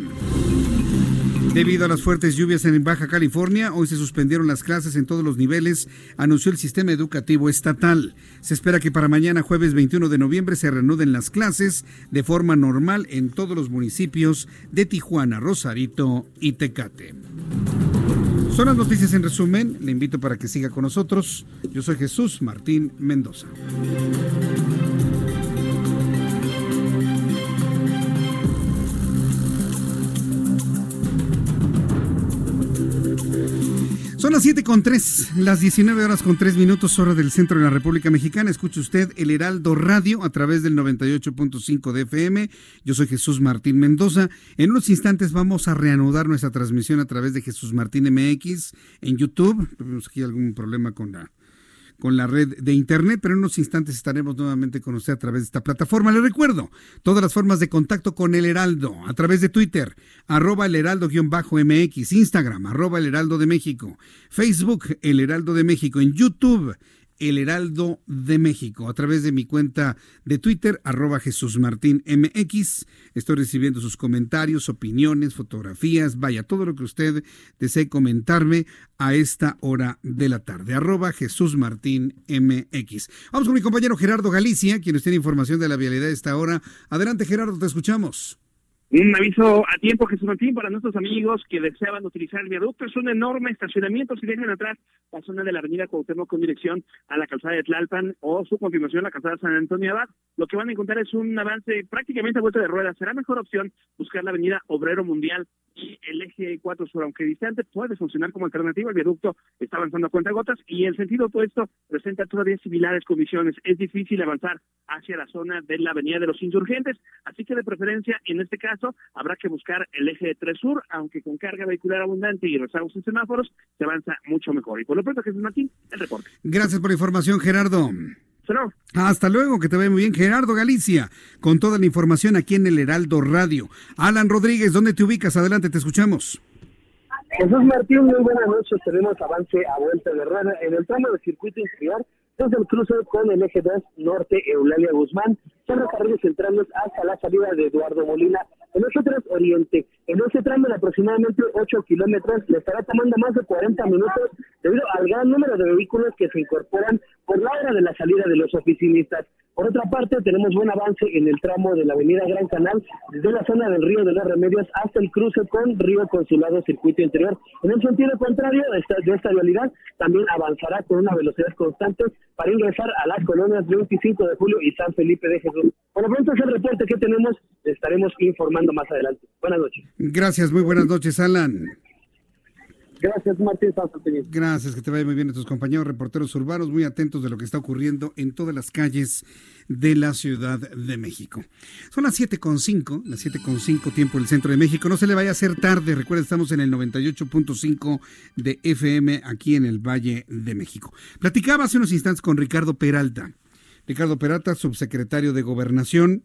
[SPEAKER 1] Debido a las fuertes lluvias en Baja California, hoy se suspendieron las clases en todos los niveles, anunció el sistema educativo estatal. Se espera que para mañana jueves 21 de noviembre se reanuden las clases de forma normal en todos los municipios de Tijuana, Rosarito y Tecate. Son las noticias en resumen. Le invito para que siga con nosotros. Yo soy Jesús Martín Mendoza. Son las 7 con 3, las 19 horas con 3 minutos, hora del centro de la República Mexicana. Escuche usted el Heraldo Radio a través del 98.5 de FM. Yo soy Jesús Martín Mendoza. En unos instantes vamos a reanudar nuestra transmisión a través de Jesús Martín MX en YouTube. Tuvimos aquí algún problema con la con la red de internet, pero en unos instantes estaremos nuevamente con usted a través de esta plataforma. Le recuerdo todas las formas de contacto con el Heraldo a través de Twitter, arroba el heraldo-mx, Instagram, arroba el heraldo de México, Facebook, el heraldo de México, en YouTube, el Heraldo de México. A través de mi cuenta de Twitter, arroba Jesús Martín MX. Estoy recibiendo sus comentarios, opiniones, fotografías, vaya, todo lo que usted desee comentarme a esta hora de la tarde. Arroba Jesús Martín MX. Vamos con mi compañero Gerardo Galicia, quien nos tiene información de la vialidad de esta hora. Adelante, Gerardo, te escuchamos.
[SPEAKER 5] Un aviso a tiempo, Jesús Martín, para nuestros amigos que deseaban utilizar el viaducto. Es un enorme estacionamiento si dejan atrás la zona de la avenida Cuauhtémoc con dirección a la calzada de Tlalpan o su continuación la calzada San Antonio Abad. Lo que van a encontrar es un avance prácticamente a vuelta de ruedas. Será mejor opción buscar la avenida Obrero Mundial y el eje 4 sur, aunque distante, puede funcionar como alternativa. El viaducto está avanzando a cuenta gotas y el sentido opuesto presenta todavía similares condiciones. Es difícil avanzar hacia la zona de la avenida de los insurgentes, así que de preferencia en este caso habrá que buscar el eje 3 sur, aunque con carga vehicular abundante y rezagos en semáforos se avanza mucho mejor. Y por lo pronto, Jesús Martín, el reporte.
[SPEAKER 1] Gracias por la información, Gerardo. Hasta luego, que te vaya muy bien. Gerardo Galicia, con toda la información aquí en el Heraldo Radio. Alan Rodríguez, ¿dónde te ubicas? Adelante, te escuchamos.
[SPEAKER 6] Jesús Martín, muy buenas noches. Tenemos avance a vuelta de rueda en el tramo del circuito interior desde el cruce con el eje 2 norte Eulalia Guzmán, son carriles centrales hasta la salida de Eduardo Molina. En el otro oriente, en ese tramo de aproximadamente 8 kilómetros, le estará tomando más de 40 minutos debido al gran número de vehículos que se incorporan por la hora de la salida de los oficinistas. Por otra parte, tenemos buen avance en el tramo de la avenida Gran Canal, desde la zona del río de los Remedios hasta el cruce con Río Consulado Circuito Interior. En el sentido contrario de esta, de esta realidad, también avanzará con una velocidad constante para ingresar a las colonias 25 de julio y San Felipe de Jesús. Por lo pronto es el reporte que tenemos, estaremos informando más adelante. Buenas noches.
[SPEAKER 1] Gracias, muy buenas noches, Alan.
[SPEAKER 6] Gracias, Martín
[SPEAKER 1] Gracias, que te vaya muy bien a tus compañeros reporteros urbanos, muy atentos de lo que está ocurriendo en todas las calles de la Ciudad de México. Son las 7.5, las 7.5 tiempo del centro de México. No se le vaya a hacer tarde, recuerda, estamos en el 98.5 de FM aquí en el Valle de México. Platicaba hace unos instantes con Ricardo Peralta. Ricardo Peralta, subsecretario de Gobernación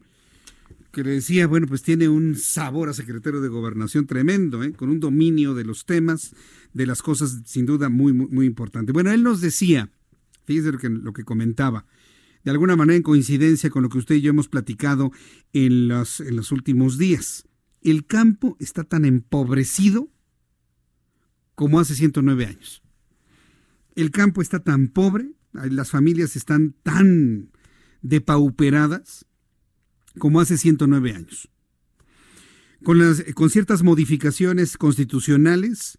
[SPEAKER 1] que le decía, bueno, pues tiene un sabor a secretario de gobernación tremendo, ¿eh? con un dominio de los temas, de las cosas sin duda muy, muy, muy importante. Bueno, él nos decía, fíjese lo que, lo que comentaba, de alguna manera en coincidencia con lo que usted y yo hemos platicado en los, en los últimos días. El campo está tan empobrecido como hace 109 años. El campo está tan pobre, las familias están tan depauperadas como hace 109 años. Con, las, con ciertas modificaciones constitucionales,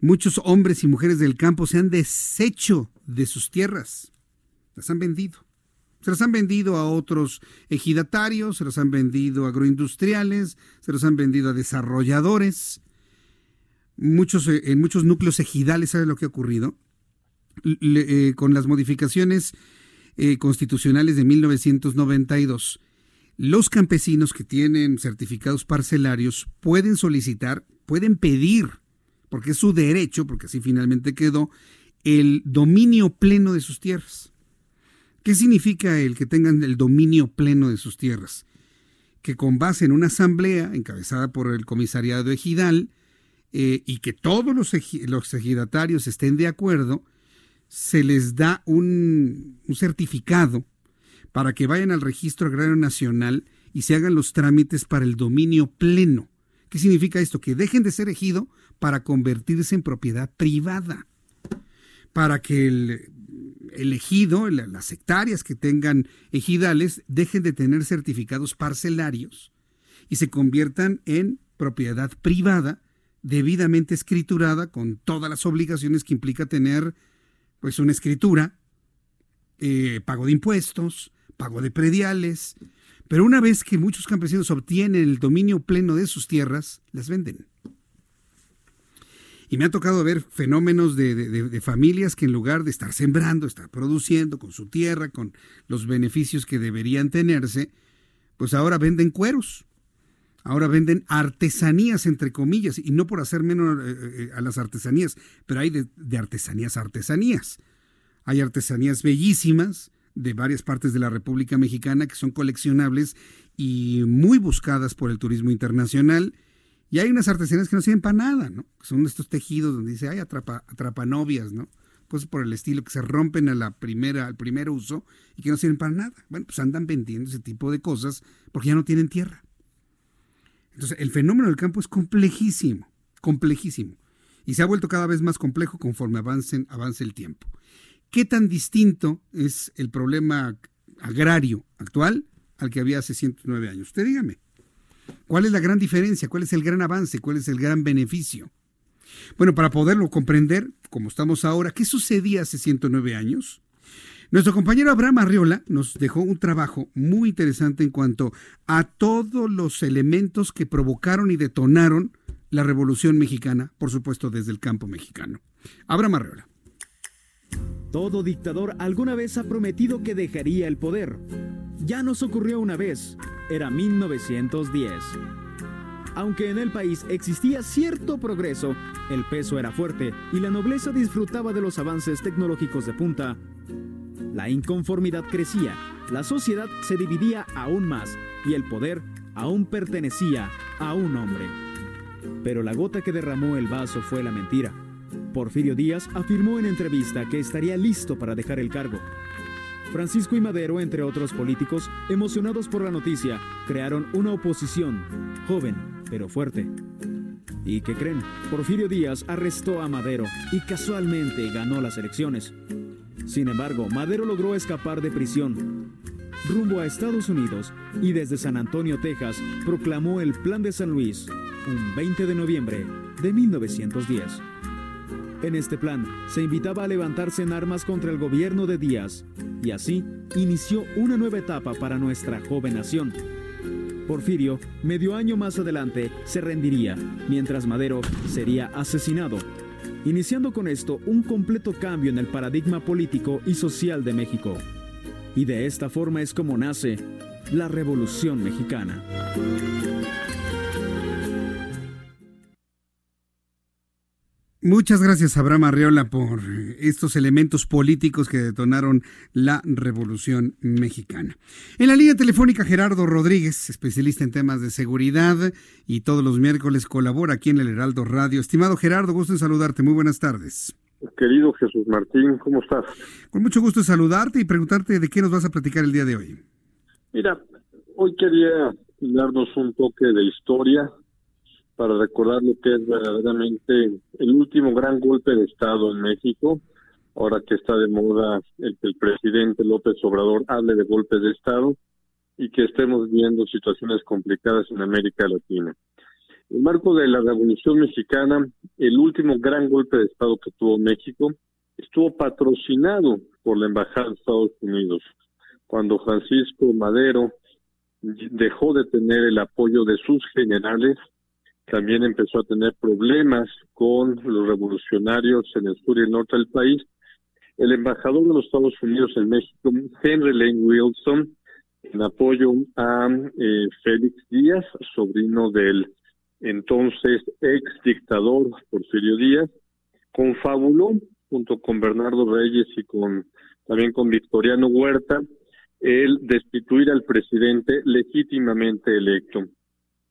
[SPEAKER 1] muchos hombres y mujeres del campo se han deshecho de sus tierras, las han vendido. Se las han vendido a otros ejidatarios, se los han vendido a agroindustriales, se los han vendido a desarrolladores. Muchos, eh, en muchos núcleos ejidales, ¿sabe lo que ha ocurrido? Eh, con las modificaciones eh, constitucionales de 1992 los campesinos que tienen certificados parcelarios pueden solicitar, pueden pedir, porque es su derecho, porque así finalmente quedó, el dominio pleno de sus tierras. ¿Qué significa el que tengan el dominio pleno de sus tierras? Que con base en una asamblea encabezada por el comisariado ejidal eh, y que todos los, los, ejidatarios estén de acuerdo, se les da un, un certificado para que vayan al Registro Agrario Nacional y se hagan los trámites para el dominio pleno. ¿Qué significa esto? Que dejen de ser ejido para convertirse en propiedad privada. Para que el, ejido, las hectáreas que tengan ejidales, dejen de tener certificados parcelarios y se conviertan en propiedad privada, debidamente escriturada, con todas las obligaciones que implica tener pues una escritura, eh, pago de impuestos, pago de prediales, pero una vez que muchos campesinos obtienen el dominio pleno de sus tierras, las venden. Y me ha tocado ver fenómenos de, familias que en lugar de estar sembrando, estar produciendo con su tierra, con los beneficios que deberían tenerse, pues ahora venden cueros. Ahora venden artesanías, entre comillas, y no por hacer menos eh, eh, a las artesanías, pero hay de, de artesanías artesanías. Hay artesanías bellísimas, de varias partes de la República Mexicana que son coleccionables y muy buscadas por el turismo internacional. Y hay unas artesanías que no sirven para nada, ¿no? Son estos tejidos donde dice, ay, atrapa, atrapa novias, ¿no? Cosas por el estilo que se rompen a la primera, al primer uso y que no sirven para nada. Bueno, pues andan vendiendo ese tipo de cosas porque ya no tienen tierra. Entonces, el fenómeno del campo es complejísimo, complejísimo. Y se ha vuelto cada vez más complejo conforme avancen, avance el tiempo. ¿Qué tan distinto es el problema agrario actual al que había hace 109 años? Usted dígame. ¿Cuál es la gran diferencia? ¿Cuál es el gran avance? ¿Cuál es el gran beneficio? Bueno, para poderlo comprender, como estamos ahora, ¿qué sucedía hace 109 años? Nuestro compañero Abraham Arriola nos dejó un trabajo muy interesante en cuanto a todos los elementos que provocaron y detonaron la Revolución Mexicana, por supuesto desde el campo mexicano. Abraham Arriola.
[SPEAKER 9] Todo dictador alguna vez ha prometido que dejaría el poder. Ya nos ocurrió una vez, era 1910. Aunque en el país existía cierto progreso, el peso era fuerte y la nobleza disfrutaba de los avances tecnológicos de punta, la inconformidad crecía, la sociedad se dividía aún más y el poder aún pertenecía a un hombre. Pero la gota que derramó el vaso fue la mentira. Porfirio Díaz afirmó en entrevista que estaría listo para dejar el cargo. Francisco y Madero, entre otros políticos, emocionados por la noticia, crearon una oposición, joven pero fuerte.
[SPEAKER 16] ¿Y qué creen? Porfirio Díaz arrestó a Madero y casualmente ganó las elecciones. Sin embargo, Madero logró escapar de prisión rumbo a Estados Unidos y desde San Antonio, Texas, proclamó el Plan de San Luis un 20 de noviembre de 1910. En este plan se invitaba a levantarse en armas contra el gobierno de Díaz y así inició una nueva etapa para nuestra joven nación. Porfirio, medio año más adelante, se rendiría, mientras Madero sería asesinado, iniciando con esto un completo cambio en el paradigma político y social de México. Y de esta forma es como nace la Revolución Mexicana.
[SPEAKER 1] Muchas gracias, Abraham Arreola, por estos elementos políticos que detonaron la Revolución Mexicana. En la línea telefónica, Gerardo Rodríguez, especialista en temas de seguridad y todos los miércoles colabora aquí en el Heraldo Radio. Estimado Gerardo, gusto en saludarte. Muy buenas tardes.
[SPEAKER 17] Querido Jesús Martín, ¿cómo estás?
[SPEAKER 1] Con mucho gusto saludarte y preguntarte de qué nos vas a platicar el día de hoy.
[SPEAKER 17] Mira, hoy quería darnos un toque de historia para recordar lo que es verdaderamente el último gran golpe de Estado en México, ahora que está de moda el que el presidente López Obrador hable de golpes de Estado y que estemos viendo situaciones complicadas en América Latina. En el marco de la Revolución Mexicana, el último gran golpe de Estado que tuvo México estuvo patrocinado por la Embajada de Estados Unidos, cuando Francisco Madero dejó de tener el apoyo de sus generales también empezó a tener problemas con los revolucionarios en el sur y el norte del país. El embajador de los Estados Unidos en México, Henry Lane Wilson, en apoyo a eh, Félix Díaz, sobrino del entonces ex dictador Porfirio Díaz, confabuló junto con Bernardo Reyes y con también con Victoriano Huerta el destituir al presidente legítimamente electo.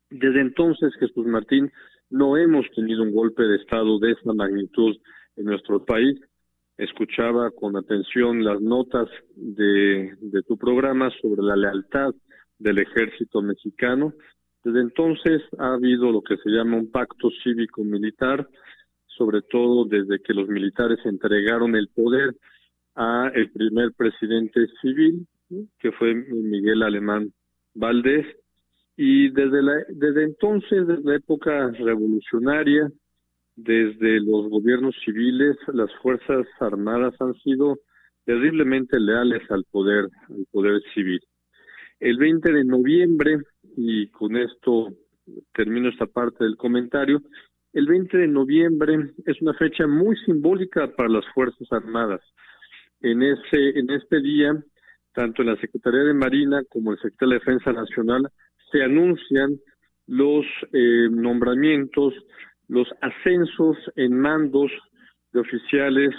[SPEAKER 17] Desde entonces, Jesús Martín, no hemos tenido un golpe de Estado de esa magnitud en nuestro país. Escuchaba con atención las notas de, de tu programa sobre la lealtad del ejército mexicano. Desde entonces ha habido lo que se llama un pacto cívico-militar, sobre todo desde que los militares entregaron el poder a el primer presidente civil, que fue Miguel Alemán Valdés, y desde, la, desde entonces, desde la época revolucionaria, desde los gobiernos civiles, las Fuerzas Armadas han sido terriblemente leales al poder, al poder civil. El 20 de noviembre, y con esto termino esta parte del comentario, el 20 de noviembre es una fecha muy simbólica para las Fuerzas Armadas. En ese, en este día, tanto en la Secretaría de Marina como el Secretario de Defensa Nacional se anuncian los eh, nombramientos, los ascensos en mandos de oficiales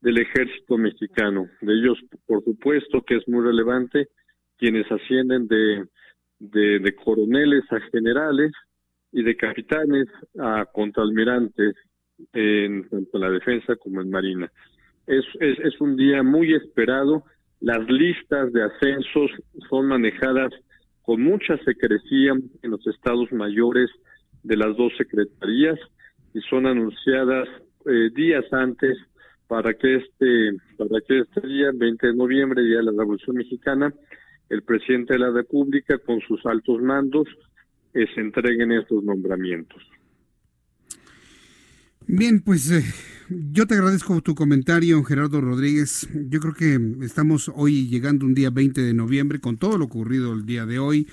[SPEAKER 17] del ejército mexicano. De ellos, por supuesto, que es muy relevante, quienes ascienden de, de, coroneles a generales y de capitanes a contraalmirantes en tanto en la defensa como en marina. Es, es, es un día muy esperado. Las listas de ascensos son manejadas con mucha secrecía en los estados mayores de las dos secretarías y son anunciadas eh, días antes para que este para que este día 20 de noviembre día de la Revolución Mexicana el presidente de la República con sus altos mandos eh, se entreguen estos nombramientos.
[SPEAKER 1] Bien, pues eh, yo te agradezco tu comentario, Gerardo Rodríguez. Yo creo que estamos hoy llegando un día 20 de noviembre con todo lo ocurrido el día de hoy,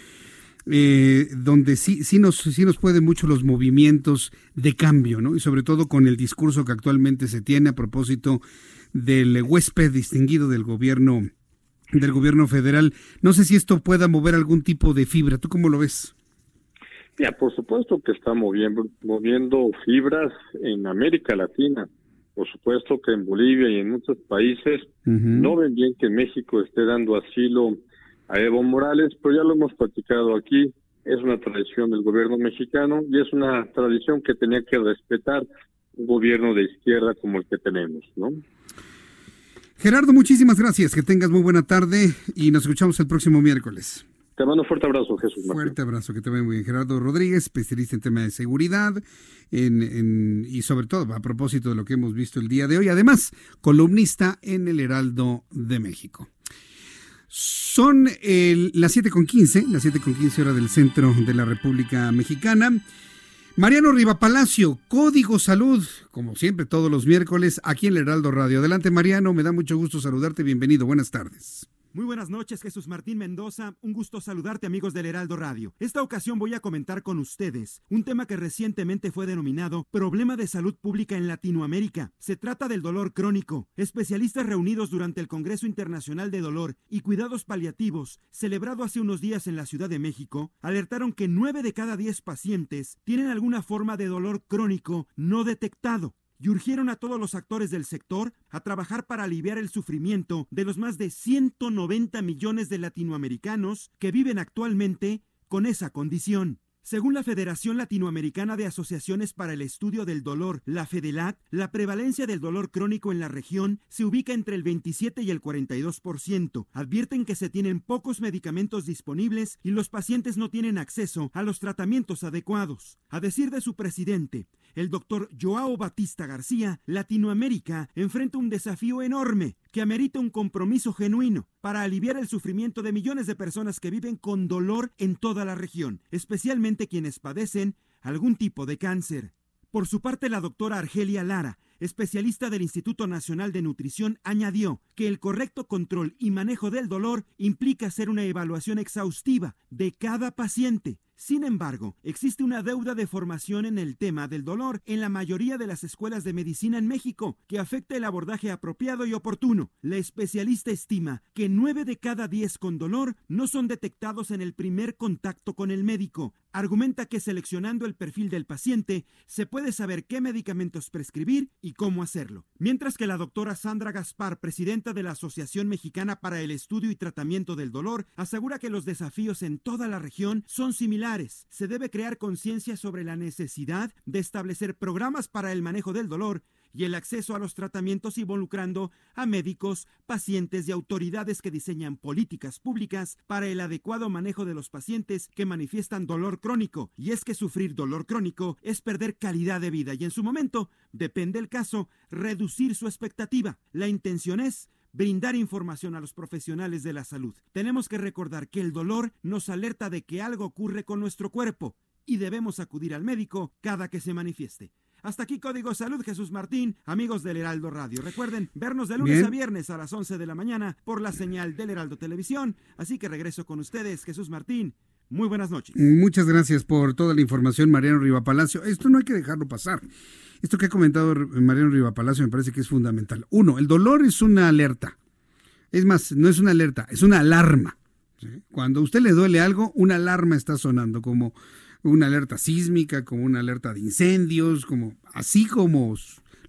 [SPEAKER 1] eh, donde sí, sí, nos, sí nos pueden mucho los movimientos de cambio, ¿no? Y sobre todo con el discurso que actualmente se tiene a propósito del huésped distinguido del gobierno del gobierno federal. No sé si esto pueda mover algún tipo de fibra. ¿Tú cómo lo ves?
[SPEAKER 17] Ya, por supuesto que está moviendo, moviendo fibras en América Latina. Por supuesto que en Bolivia y en muchos países no ven bien que México esté dando asilo a Evo Morales, pero ya lo hemos platicado aquí, es una tradición del gobierno mexicano y es una tradición que tenía que respetar un gobierno de izquierda como el que tenemos, ¿no?
[SPEAKER 1] Gerardo, muchísimas gracias, que tengas muy buena tarde y nos escuchamos el próximo miércoles.
[SPEAKER 17] Te mando un fuerte abrazo, Jesús.
[SPEAKER 1] Fuerte abrazo, que te vaya muy bien. Gerardo Rodríguez, especialista en tema de seguridad y sobre todo a propósito de lo que hemos visto el día de hoy. Además, columnista en el Heraldo de México. Son el, las 7.15, las 7.15 hora del centro de la República Mexicana. Mariano Riva Palacio, Código Salud, como siempre todos los miércoles, aquí en el Heraldo Radio. Adelante Mariano, me da mucho gusto saludarte, bienvenido, buenas tardes.
[SPEAKER 18] Muy buenas noches, Jesús Martín Mendoza. Un gusto saludarte, amigos del Heraldo Radio. Esta ocasión voy a comentar con ustedes un tema que recientemente fue denominado Problema de Salud Pública en Latinoamérica. Se trata del dolor crónico. Especialistas reunidos durante el Congreso Internacional de Dolor y Cuidados Paliativos, celebrado hace unos días en la Ciudad de México, alertaron que 9 de cada 10 pacientes tienen alguna forma de dolor crónico no detectado y urgieron a todos los actores del sector a trabajar para aliviar el sufrimiento de los más de 190 millones de latinoamericanos que viven actualmente con esa condición. Según la Federación Latinoamericana de Asociaciones para el Estudio del Dolor, la FEDELAT, la prevalencia del dolor crónico en la región se ubica entre el 27 y el 42%. Advierten que se tienen pocos medicamentos disponibles y los pacientes no tienen acceso a los tratamientos adecuados. A decir de su presidente, el doctor Joao Batista García, Latinoamérica enfrenta un desafío enorme que amerita un compromiso genuino para aliviar el sufrimiento de millones de personas que viven con dolor en toda la región, especialmente quienes padecen algún tipo de cáncer. Por su parte, la doctora Argelia Lara, especialista del Instituto Nacional de Nutrición, añadió que el correcto control y manejo del dolor implica hacer una evaluación exhaustiva de cada paciente sin embargo, existe una deuda de formación en el tema del dolor en la mayoría de las escuelas de medicina en México que afecta el abordaje apropiado y oportuno. La especialista estima que 9 de cada 10 con dolor no son detectados en el primer contacto con el médico. Argumenta que seleccionando el perfil del paciente se puede saber qué medicamentos prescribir y cómo hacerlo. Mientras que la doctora Sandra Gaspar, presidenta de la Asociación Mexicana para el Estudio y Tratamiento del Dolor, asegura que los desafíos en toda la región son similares se debe crear conciencia sobre la necesidad de establecer programas para el manejo del dolor y el acceso a los tratamientos involucrando a médicos, pacientes y autoridades que diseñan políticas públicas para el adecuado manejo de los pacientes que manifiestan dolor crónico. Y es que sufrir dolor crónico es perder calidad de vida y en su momento, depende el caso, reducir su expectativa. La intención es brindar información a los profesionales de la salud. Tenemos que recordar que el dolor nos alerta de que algo ocurre con nuestro cuerpo y debemos acudir al médico cada que se manifieste. Hasta aquí Código Salud, Jesús Martín, amigos del Heraldo Radio. Recuerden vernos de lunes a viernes a las 11 de la mañana por la señal del Heraldo Televisión. Así que regreso con ustedes, Jesús Martín. Muy buenas noches.
[SPEAKER 1] Muchas gracias por toda la información, Mariano Riva Palacio. Esto no hay que dejarlo pasar. Esto que ha comentado Mariano Riva Palacio me parece que es fundamental. Uno, el dolor es una alerta. Es más, no es una alerta, es una alarma. Cuando a usted le duele algo, una alarma está sonando, como una alerta sísmica, como una alerta de incendios, como así como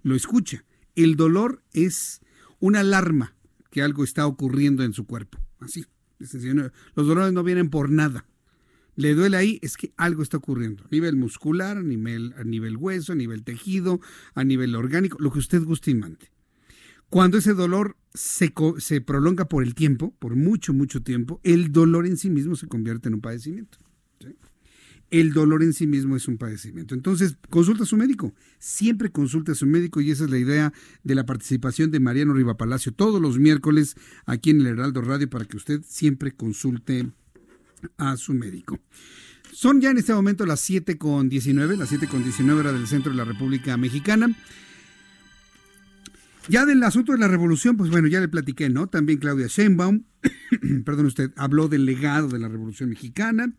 [SPEAKER 1] lo escucha. El dolor es una alarma que algo está ocurriendo en su cuerpo. Así. Los dolores no vienen por nada le duele ahí, es que algo está ocurriendo. A nivel muscular, a nivel, a nivel hueso, a nivel tejido, a nivel orgánico, lo que usted guste y mande. Cuando ese dolor se, se prolonga por el tiempo, por mucho, mucho tiempo, el dolor en sí mismo se convierte en un padecimiento. El dolor en sí mismo es un padecimiento. Entonces, consulta a su médico. Siempre consulta a su médico y esa es la idea de la participación de Mariano Riva Palacio todos los miércoles aquí en el Heraldo Radio para que usted siempre consulte a su médico. Son ya en este momento las 7 con 19, las 7 con 19 hora del centro de la República Mexicana. Ya del asunto de la revolución, pues bueno, ya le platiqué, ¿no? También Claudia Sheinbaum, <coughs> perdón usted, habló del legado de la revolución mexicana.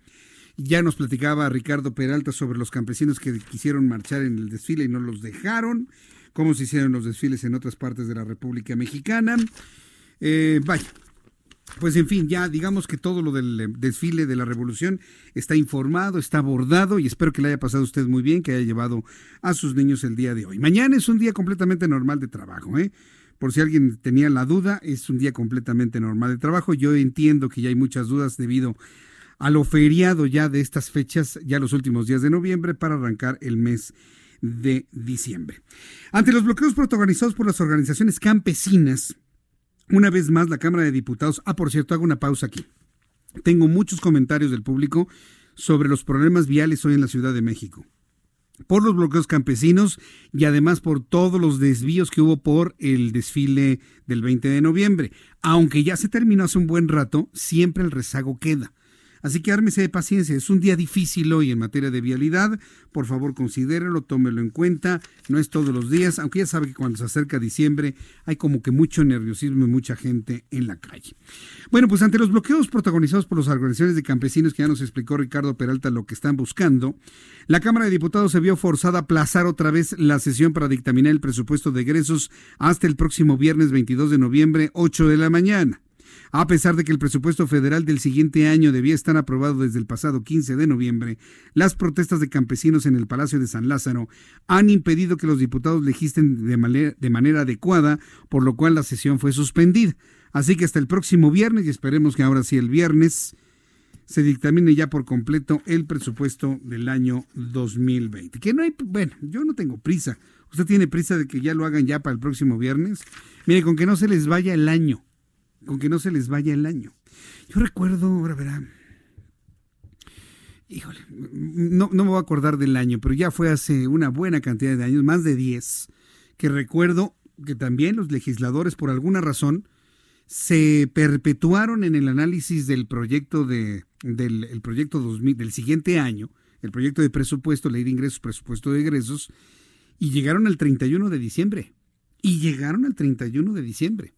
[SPEAKER 1] Ya nos platicaba Ricardo Peralta sobre los campesinos que quisieron marchar en el desfile y no los dejaron, cómo se hicieron los desfiles en otras partes de la República Mexicana. Eh, vaya, pues en fin, ya digamos que todo lo del eh, desfile de la revolución está informado, está abordado y espero que le haya pasado a usted muy bien, que haya llevado a sus niños el día de hoy. Mañana es un día completamente normal de trabajo, ¿eh? Por si alguien tenía la duda, es un día completamente normal de trabajo. Yo entiendo que ya hay muchas dudas debido a lo feriado ya de estas fechas, ya los últimos días de noviembre, para arrancar el mes de diciembre. Ante los bloqueos protagonizados por las organizaciones campesinas, una vez más, la Cámara de Diputados. Ah, por cierto, hago una pausa aquí. tengo muchos comentarios del público sobre los problemas viales hoy en la Ciudad de México por los bloqueos campesinos y además por todos los desvíos que hubo por el desfile del 20 de noviembre. Aunque ya se terminó hace un buen rato, siempre el rezago queda. Así que ármese de paciencia, es un día difícil hoy en materia de vialidad, por favor considérelo, tómelo en cuenta, no es todos los días, aunque ya sabe que cuando se acerca diciembre hay como que mucho nerviosismo y mucha gente en la calle. Bueno, pues ante los bloqueos protagonizados por las organizaciones de campesinos que ya nos explicó Ricardo Peralta lo que están buscando, la Cámara de Diputados se vio forzada a aplazar otra vez la sesión para dictaminar el presupuesto de egresos hasta el próximo viernes 22 de noviembre, 8 de la mañana. A pesar de que el presupuesto federal del siguiente año debía estar aprobado desde el pasado 15 de noviembre, las protestas de campesinos en el Palacio de San Lázaro han impedido que los diputados legisten de manera, de manera adecuada, por lo cual la sesión fue suspendida. Así que hasta el próximo viernes, y esperemos que ahora sí el viernes, se dictamine ya por completo el presupuesto del año 2020. Que no hay, bueno, yo no tengo prisa. ¿Usted tiene prisa de que ya lo hagan ya para el próximo viernes? Mire, con que no se les vaya el año con que no se les vaya el año. Yo recuerdo, ahora verá, híjole, no, no me voy a acordar del año, pero ya fue hace una buena cantidad de años, más de 10, que recuerdo que también los legisladores, por alguna razón, se perpetuaron en el análisis del proyecto de, del el proyecto 2000, del siguiente año, el proyecto de presupuesto, ley de ingresos, presupuesto de egresos, y llegaron al 31 de diciembre. Y llegaron al 31 de diciembre.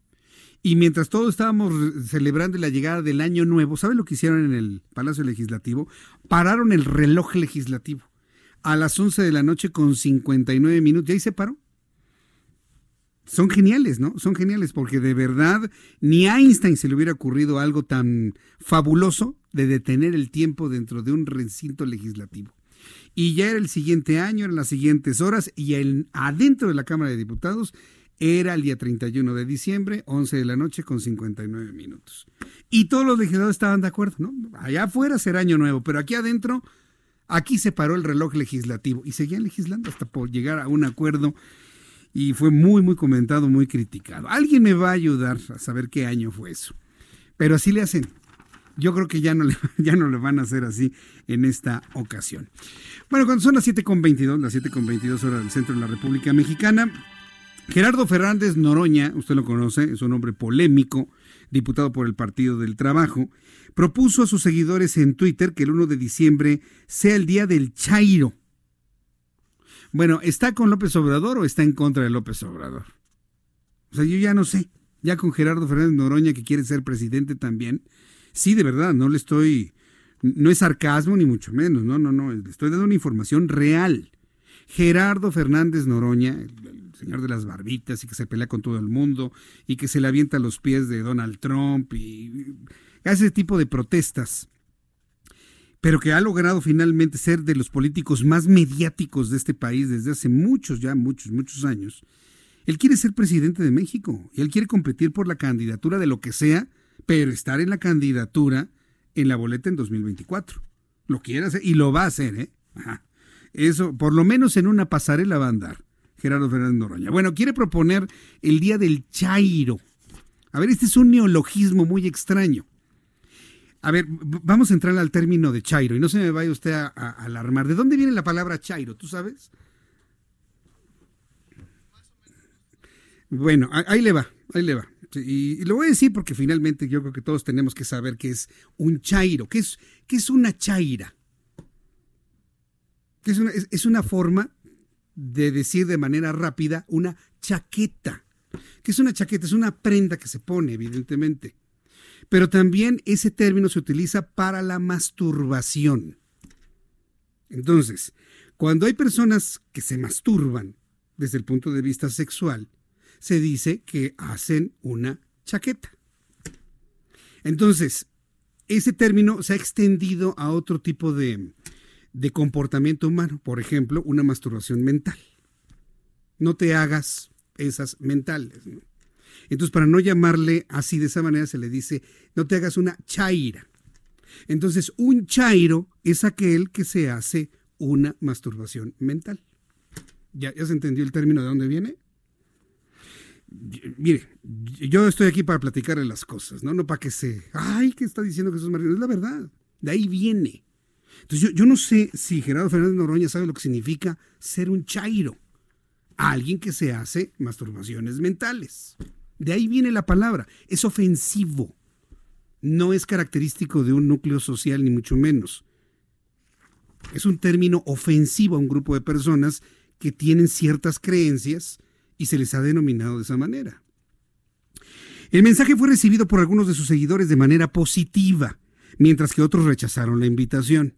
[SPEAKER 1] Y mientras todos estábamos celebrando la llegada del año nuevo, ¿sabe lo que hicieron en el Palacio Legislativo? Pararon el reloj legislativo a las 11 de la noche con 59 minutos. ¿Y ahí se paró? Son geniales, ¿no? Son geniales porque de verdad ni a Einstein se le hubiera ocurrido algo tan fabuloso de detener el tiempo dentro de un recinto legislativo. Y ya era el siguiente año, eran las siguientes horas, y el, adentro de la Cámara de Diputados era el día 31 de diciembre, 11 de la noche con 59 minutos. Y todos los legisladores estaban de acuerdo, ¿no? Allá afuera será año nuevo, pero aquí adentro, aquí se paró el reloj legislativo y seguían legislando hasta por llegar a un acuerdo y fue muy, muy comentado, muy criticado. Alguien me va a ayudar a saber qué año fue eso. Pero así le hacen. Yo creo que ya no le, <laughs> ya no le van a hacer así en esta ocasión. Bueno, cuando son las 7.22, las 7.22 horas del centro de la República Mexicana, Gerardo Fernández Noroña, usted lo conoce, es un hombre polémico, diputado por el Partido del Trabajo, propuso a sus seguidores en Twitter que el 1 de diciembre sea el día del Chairo. Bueno, ¿está con López Obrador o está en contra de López Obrador? O sea, yo ya no sé. Ya con Gerardo Fernández Noroña, que quiere ser presidente también. Sí, de verdad, no le estoy. No es sarcasmo ni mucho menos, no, no, no. Le estoy dando una información real. Gerardo Fernández Noroña, señor de las barbitas y que se pelea con todo el mundo y que se le avienta a los pies de Donald Trump y hace ese tipo de protestas, pero que ha logrado finalmente ser de los políticos más mediáticos de este país desde hace muchos, ya muchos, muchos años. Él quiere ser presidente de México y él quiere competir por la candidatura de lo que sea, pero estar en la candidatura en la boleta en 2024. Lo quiere hacer y lo va a hacer, ¿eh? Eso, por lo menos en una pasarela va a andar Gerardo Fernández Noroña. Bueno, quiere proponer el Día del Chairo. A ver, este es un neologismo muy extraño. A ver, vamos a entrar al término de Chairo y no se me vaya usted a, alarmar. ¿De dónde viene la palabra Chairo? ¿Tú sabes? Bueno, ahí le va, ahí le va. Y, lo voy a decir porque finalmente yo creo que todos tenemos que saber qué es un chairo, qué es, qué es una chaira es una, es una forma de decir de manera rápida una chaqueta. ¿Qué es una chaqueta? Es una prenda que se pone, evidentemente. Pero también ese término se utiliza para la masturbación. Entonces, cuando hay personas que se masturban desde el punto de vista sexual, se dice que hacen una chaqueta. Entonces, ese término se ha extendido a otro tipo de, de comportamiento humano, por ejemplo, una masturbación mental. No te hagas esas mentales. Entonces, para no llamarle así de esa manera, se le dice, no te hagas una chaira. Entonces, un chairo es aquel que se hace una masturbación mental. ¿Ya, ya se entendió el término de dónde viene? Mire, yo estoy aquí para platicarle las cosas, ¿no? No para que se, ay, ¿qué está diciendo Jesús Martín? Es la verdad, de ahí viene. Entonces yo, no sé si Gerardo Fernández Noroña sabe lo que significa ser un chairo, alguien que se hace masturbaciones mentales. De ahí viene la palabra, es ofensivo, no es característico de un núcleo social ni mucho menos. Es un término ofensivo a un grupo de personas que tienen ciertas creencias y se les ha denominado de esa manera. El mensaje fue recibido por algunos de sus seguidores de manera positiva, mientras que otros rechazaron la invitación.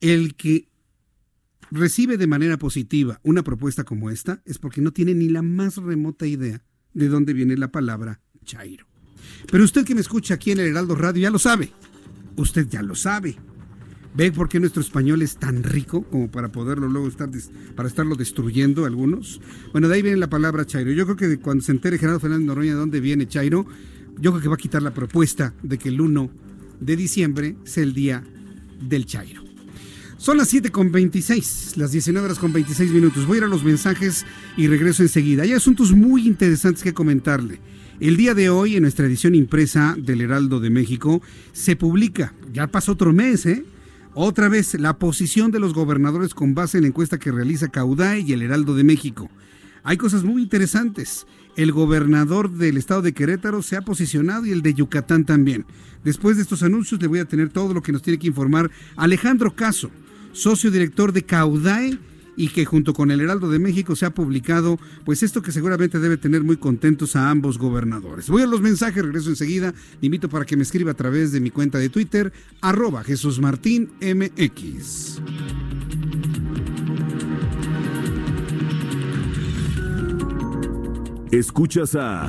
[SPEAKER 1] El que recibe de manera positiva una propuesta como esta es porque no tiene ni la más remota idea de dónde viene la palabra Chairo. Pero usted que me escucha aquí en el Heraldo Radio ya lo sabe. Usted ya lo sabe. ¿Ve por qué nuestro español es tan rico como para poderlo luego estar para estarlo destruyendo algunos? Bueno, de ahí viene la palabra Chairo. Yo creo que cuando se entere Gerardo Fernández Noroña de dónde viene Chairo, yo creo que va a quitar la propuesta de que el 1 de diciembre sea el día del Chairo. Son las 7 con 26, las 19 horas con 26 minutos. Voy a ir a los mensajes y regreso enseguida. Hay asuntos muy interesantes que comentarle. El día de hoy, en nuestra edición impresa del Heraldo de México, se publica, ya pasó otro mes, ¿eh? Otra vez, la posición de los gobernadores con base en la encuesta que realiza Caudae y el Heraldo de México. Hay cosas muy interesantes. El gobernador del estado de Querétaro se ha posicionado y el de Yucatán también. Después de estos anuncios le voy a tener todo lo que nos tiene que informar Alejandro Caso, socio director de Caudae y que junto con el Heraldo de México se ha publicado, pues esto que seguramente debe tener muy contentos a ambos gobernadores. Voy a los mensajes, regreso enseguida. Le invito para que me escriba a través de mi cuenta de Twitter, arroba Jesús Martín MX.
[SPEAKER 12] Escuchas a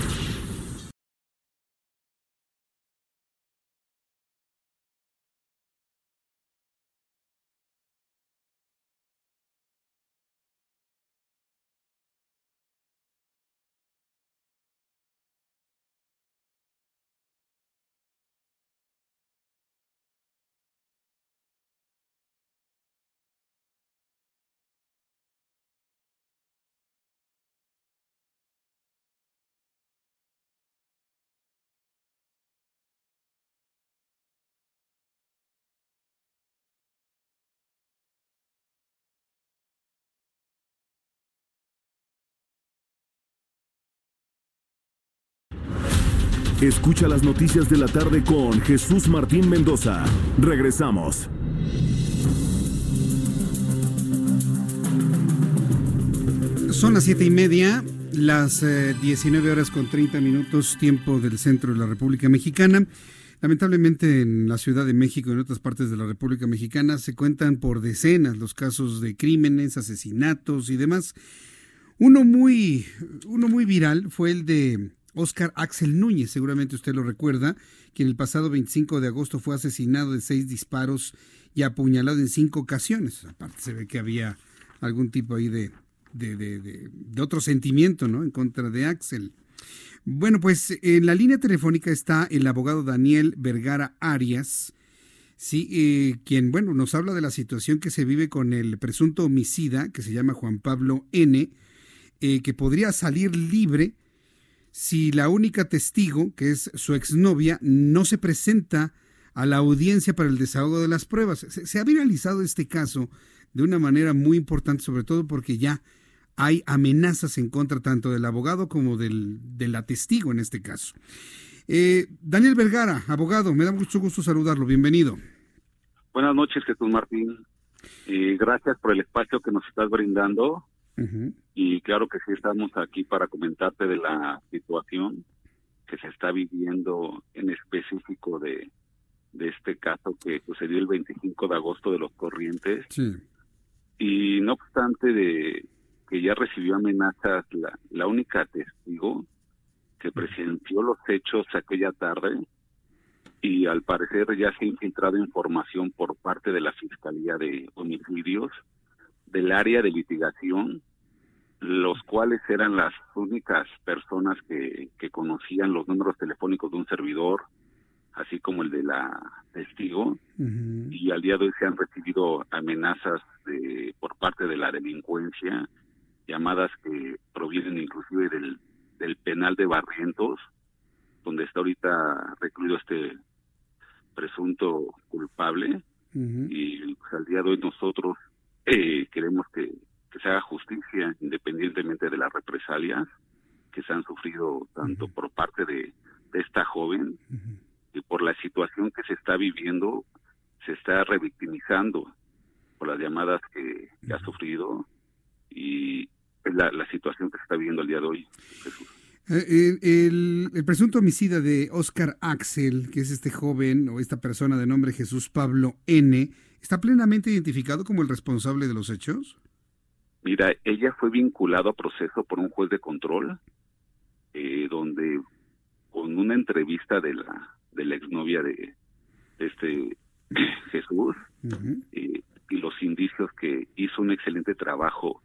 [SPEAKER 12] Escucha las noticias de la tarde con Jesús Martín Mendoza. Regresamos.
[SPEAKER 1] Son las siete y media, las 19 eh, horas con 30 minutos, tiempo del centro de la República Mexicana. Lamentablemente en la Ciudad de México y en otras partes de la República Mexicana se cuentan por decenas los casos de crímenes, asesinatos y demás. Uno muy, uno muy viral fue el de Oscar Axel Núñez, seguramente usted lo recuerda, quien el pasado 25 de agosto fue asesinado de seis disparos y apuñalado en cinco ocasiones. Aparte se ve que había algún tipo ahí de, de, de, otro sentimiento, ¿no? En contra de Axel. Bueno, pues en la línea telefónica está el abogado Daniel Vergara Arias, sí, eh, quien, bueno, nos habla de la situación que se vive con el presunto homicida que se llama Juan Pablo N., eh, que podría salir libre si la única testigo, que es su exnovia, no se presenta a la audiencia para el desahogo de las pruebas. Se, ha viralizado este caso de una manera muy importante, sobre todo porque ya hay amenazas en contra tanto del abogado como del, de la testigo en este caso. Eh, Daniel Vergara, abogado, me da mucho gusto saludarlo. Bienvenido.
[SPEAKER 19] Buenas noches, Jesús Martín. Eh, gracias por el espacio que nos estás brindando y claro que sí estamos aquí para comentarte de la situación que se está viviendo en específico de, de este caso que sucedió el 25 de agosto de los Corrientes. Y no obstante de que ya recibió amenazas la, la única testigo que presenció los hechos aquella tarde y al parecer ya se ha infiltrado información por parte de la Fiscalía de Homicidios del área de litigación los cuales eran las únicas personas que, que conocían los números telefónicos de un servidor, como el de la testigo, y al día de hoy se han recibido amenazas de, por parte de la delincuencia, llamadas que provienen inclusive del, del penal de Barrientos, donde está ahorita recluido este presunto culpable, y pues, al día de hoy nosotros eh, queremos que, que se haga justicia independientemente de las represalias que se han sufrido tanto por parte de, de esta joven y por la situación que se está viviendo, se está revictimizando por las llamadas que, ha sufrido y la, la, situación que se está viviendo el día de hoy.
[SPEAKER 1] Eh, el, el, presunto homicida de Oscar Axel, que es este joven o esta persona de nombre Jesús Pablo N., ¿está plenamente identificado como el responsable de los hechos?
[SPEAKER 19] Mira, ella fue vinculada a proceso por un juez de control, eh, donde con una entrevista de la de la exnovia de, este <clears throat> Jesús eh, y los indicios que hizo un excelente trabajo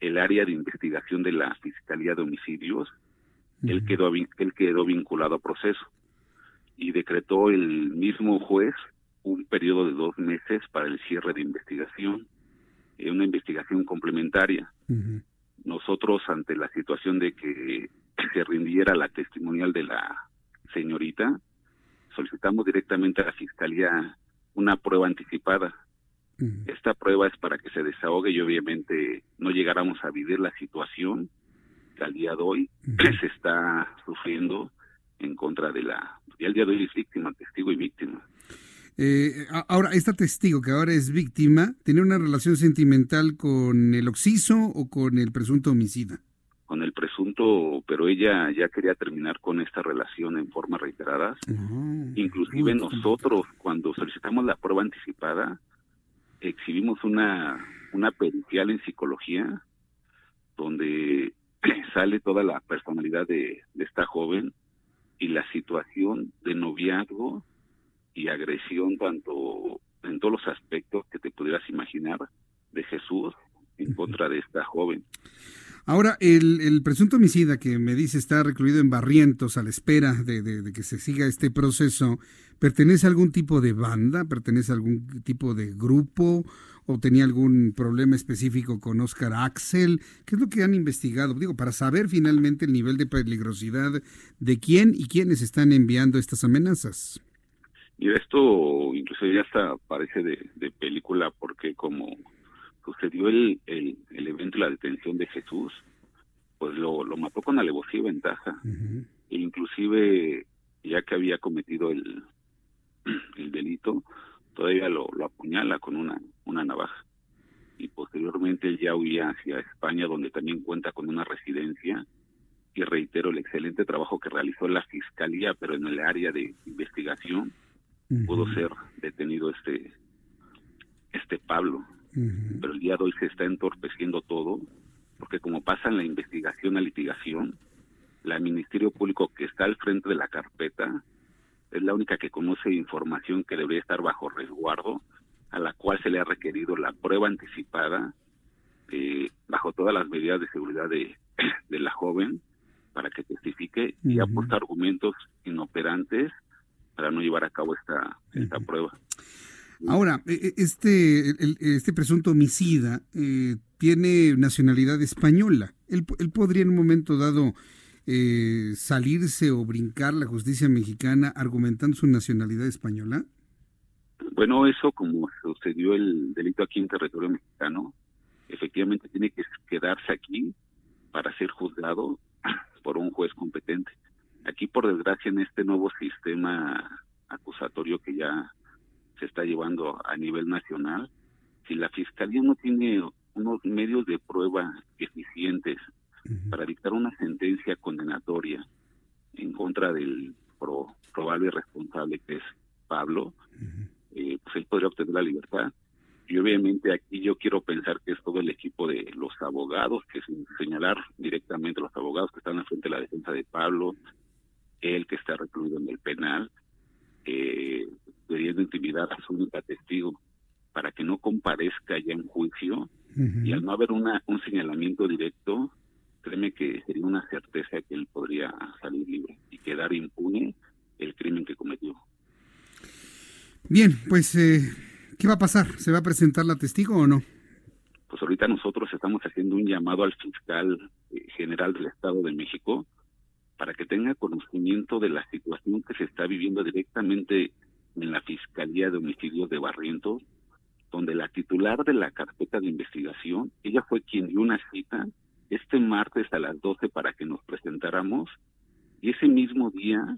[SPEAKER 19] el área de investigación de la Fiscalía de Homicidios, él, quedó, él quedó vinculado a proceso y decretó el mismo juez un periodo de dos meses para el cierre de investigación, una investigación complementaria. Nosotros, ante la situación de que <clears throat> se rindiera la testimonial de la señorita, solicitamos directamente a la Fiscalía una prueba anticipada. Esta prueba es para que se desahogue y obviamente no llegáramos a vivir la situación que al día de hoy <clears throat> se está sufriendo en contra de la... Y al día de hoy es víctima, testigo y víctima.
[SPEAKER 1] Eh, ahora, esta testigo que ahora es víctima, ¿tiene una relación sentimental con el occiso o con el presunto homicida?
[SPEAKER 19] con el presunto, pero ella ya quería terminar con esta relación en forma reiteradas. Inclusive nosotros, cuando solicitamos la prueba anticipada, exhibimos una, una pericial en psicología donde <clears throat> sale toda la personalidad de, de esta joven y la situación de noviazgo y agresión tanto en todos los aspectos que te pudieras imaginar de Jesús en contra de esta joven.
[SPEAKER 1] Ahora, el, presunto homicida que me dice está recluido en Barrientos a la espera de, que se siga este proceso, ¿pertenece a algún tipo de banda? ¿Pertenece a algún tipo de grupo? ¿O tenía algún problema específico con Oscar Axel? ¿Qué es lo que han investigado? Digo, para saber finalmente el nivel de peligrosidad de quién y quiénes están enviando estas amenazas.
[SPEAKER 19] Y esto incluso ya hasta parece de, de película porque como sucedió el, el, el, evento la detención de Jesús, pues lo, lo mató con alevosía y ventaja. e inclusive, ya que había cometido el, <clears throat> el delito, todavía lo, lo apuñala con una, una navaja. Y posteriormente él ya huía hacia España, donde también cuenta con una residencia. Y reitero el excelente trabajo que realizó la fiscalía, pero en el área de investigación pudo ser detenido este este Pablo. Pero el día de hoy se está entorpeciendo todo, porque como pasa en la investigación, la litigación, la Ministerio Público que está al frente de la carpeta es la única que conoce información que debería estar bajo resguardo, a la cual se le ha requerido la prueba anticipada eh, bajo todas las medidas de seguridad de, <clears throat> de la joven para que testifique y aporta argumentos inoperantes para no llevar a cabo esta, esta prueba.
[SPEAKER 1] Ahora, e, e, este, este presunto homicida eh, tiene nacionalidad española. Él, podría en un momento dado eh, salirse o brincar la justicia mexicana argumentando su nacionalidad española.
[SPEAKER 19] Bueno, eso como sucedió el delito aquí en territorio mexicano, efectivamente tiene que quedarse aquí para ser juzgado por un juez competente. Aquí, por desgracia, en este nuevo sistema acusatorio que ya se está llevando a nivel nacional, si la Fiscalía no tiene unos medios de prueba eficientes para dictar una sentencia condenatoria en contra del probable responsable que es Pablo, eh, pues él podría obtener la libertad. Y obviamente aquí yo quiero pensar que es todo el equipo de los abogados, que sin señalar directamente los abogados que están al frente de la defensa de Pablo, él que está recluido en el penal, eh, queriendo intimidar a su única testigo para que no comparezca ya en juicio y al no haber una, un señalamiento directo, créeme que sería una certeza que él podría salir libre y quedar impune el crimen que cometió.
[SPEAKER 1] Bien, pues, eh, ¿qué va a pasar? ¿Se va a presentar la testigo o no?
[SPEAKER 19] Pues ahorita nosotros estamos haciendo un llamado al fiscal eh, general del Estado de México para que tenga conocimiento de la situación que se está viviendo directamente en la Fiscalía de Homicidios de Barrientos, donde la titular de la carpeta de investigación, ella fue quien dio una cita este martes a las 12 para que nos presentáramos y ese mismo día,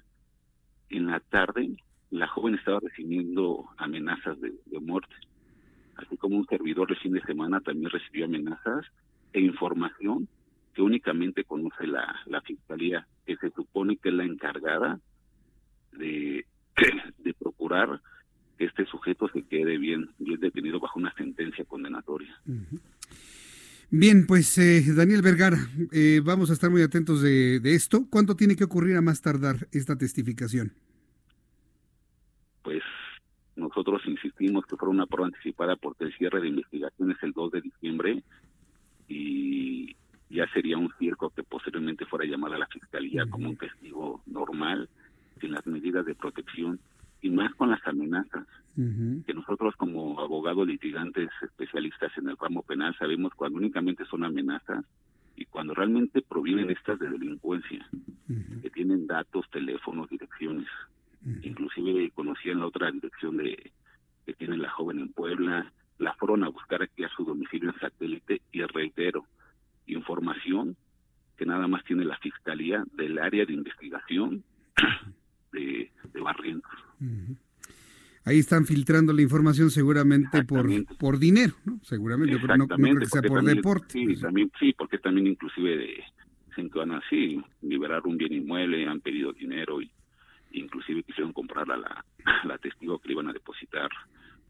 [SPEAKER 19] en la tarde, la joven estaba recibiendo amenazas de, muerte. Así como un servidor el fin de semana también recibió amenazas e información que únicamente conoce la, la fiscalía, que se supone que es la encargada de, <clears throat> de procurar que este sujeto se quede bien, bien detenido bajo una sentencia condenatoria.
[SPEAKER 1] Bien, pues eh, Daniel Vergara, eh, vamos a estar muy atentos de, esto. ¿Cuánto tiene que ocurrir a más tardar esta testificación?
[SPEAKER 19] Pues nosotros insistimos que fuera una prueba anticipada porque el cierre de investigación es el 2 de diciembre y ya sería un circo que posteriormente fuera llamada a la fiscalía como un testigo normal, sin las medidas de protección y más con las amenazas. Que nosotros como abogados litigantes especialistas en el ramo penal sabemos cuando únicamente son amenazas y cuando realmente provienen estas de delincuencia, que tienen datos, teléfonos, direcciones. Inclusive conocían la otra dirección de que tiene la joven en Puebla, la fueron a buscar aquí a su domicilio en satélite y reitero, información que nada más tiene la Fiscalía del área de investigación <clears throat> de, de Barrientos.
[SPEAKER 1] Ahí están filtrando la información seguramente por, por dinero, ¿no? Seguramente, pero no, creo que sea por deporte.
[SPEAKER 19] Sí, también, sí, porque también inclusive de, dicen que van así, liberar un bien inmueble, han pedido dinero y inclusive quisieron comprar a la, <clears throat> la testigo que le iban a depositar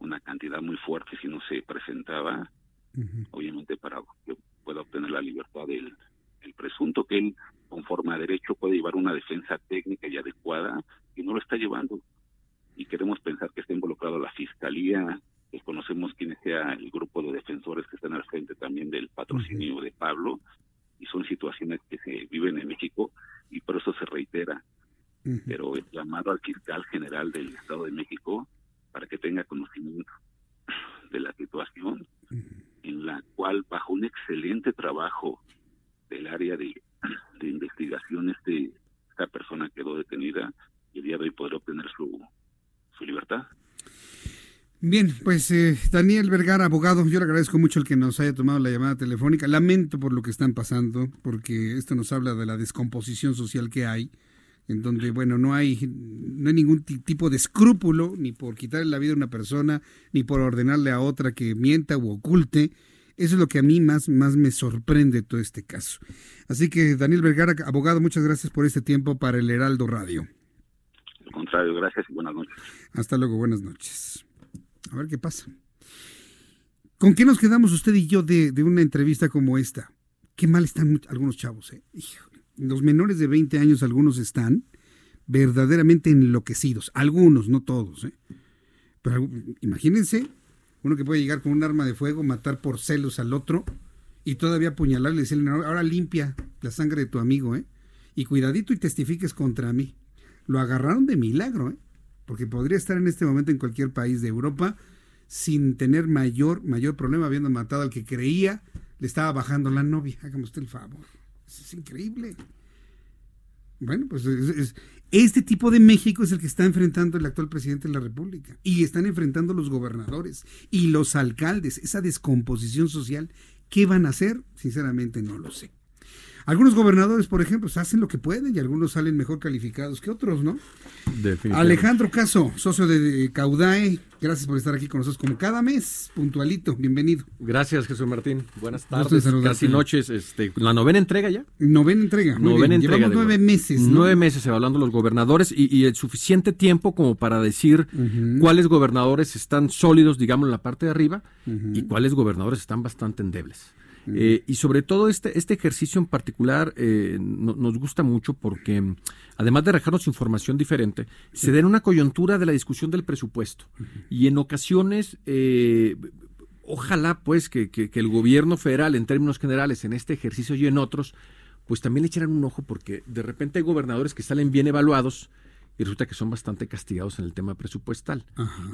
[SPEAKER 19] una cantidad muy fuerte si no se presentaba, obviamente para que pueda obtener la libertad del el presunto que él, conforme a derecho, puede llevar una defensa técnica y adecuada y no lo está llevando. Y queremos pensar que está involucrado la fiscalía, que conocemos quién sea el grupo de defensores que están al frente también del patrocinio de Pablo, y son situaciones que se viven en México y por eso se reitera. Pero el llamado al fiscal general del Estado de México para que tenga conocimiento de la situación en la cual bajo un excelente trabajo del área de, investigación este esta persona quedó detenida y el día de hoy podrá obtener su su libertad.
[SPEAKER 1] Bien, pues eh, Daniel Vergara, abogado, yo le agradezco mucho el que nos haya tomado la llamada telefónica. Lamento por lo que están pasando, porque esto nos habla de la descomposición social que hay, en donde, bueno, no hay, no hay ningún tipo de escrúpulo, ni por quitarle la vida a una persona, ni por ordenarle a otra que mienta u oculte. Eso es lo que a mí más, más me sorprende todo este caso. Así que, Daniel Vergara, abogado, muchas gracias por este tiempo para el Heraldo Radio
[SPEAKER 19] contrario, gracias y buenas noches.
[SPEAKER 1] Hasta luego, buenas noches. A ver qué pasa. ¿Con qué nos quedamos usted y yo de, una entrevista como esta? Qué mal están algunos chavos, ¿eh? Los menores de 20 años, algunos están verdaderamente enloquecidos. Algunos, no todos, ¿eh? Pero imagínense, uno que puede llegar con un arma de fuego, matar por celos al otro y todavía apuñalarle y decirle, ahora limpia la sangre de tu amigo, ¿eh? Y cuidadito y testifiques contra mí. Lo agarraron de milagro, ¿eh? porque podría estar en este momento en cualquier país de Europa sin tener mayor, mayor problema, habiendo matado al que creía le estaba bajando la novia. Hágame usted el favor. Es increíble. Bueno, pues este tipo de México es el que está enfrentando el actual presidente de la República. Y están enfrentando los gobernadores y los alcaldes. Esa descomposición social. ¿Qué van a hacer? Sinceramente no lo sé. Algunos gobernadores, por ejemplo, hacen lo que pueden y algunos salen mejor calificados que otros, ¿no? Alejandro Caso, socio de Caudae, gracias por estar aquí con nosotros como cada mes, puntualito, bienvenido.
[SPEAKER 20] Gracias, Jesús Martín. Buenas tardes, casi noches, este, la novena entrega ya.
[SPEAKER 1] Novena entrega, novena entrega. Llevamos nueve meses.
[SPEAKER 20] Nueve meses evaluando los gobernadores y, el suficiente tiempo como para decir cuáles gobernadores están sólidos, digamos, en la parte de arriba y cuáles gobernadores están bastante endebles. Eh, y sobre todo este, este ejercicio en particular eh, nos gusta mucho porque además de dejarnos información diferente, se da en una coyuntura de la discusión del presupuesto. Y en ocasiones, eh, ojalá pues que, que, el gobierno federal en términos generales en este ejercicio y en otros, pues también le echaran un ojo porque de repente hay gobernadores que salen bien evaluados y resulta que son bastante castigados en el tema presupuestal.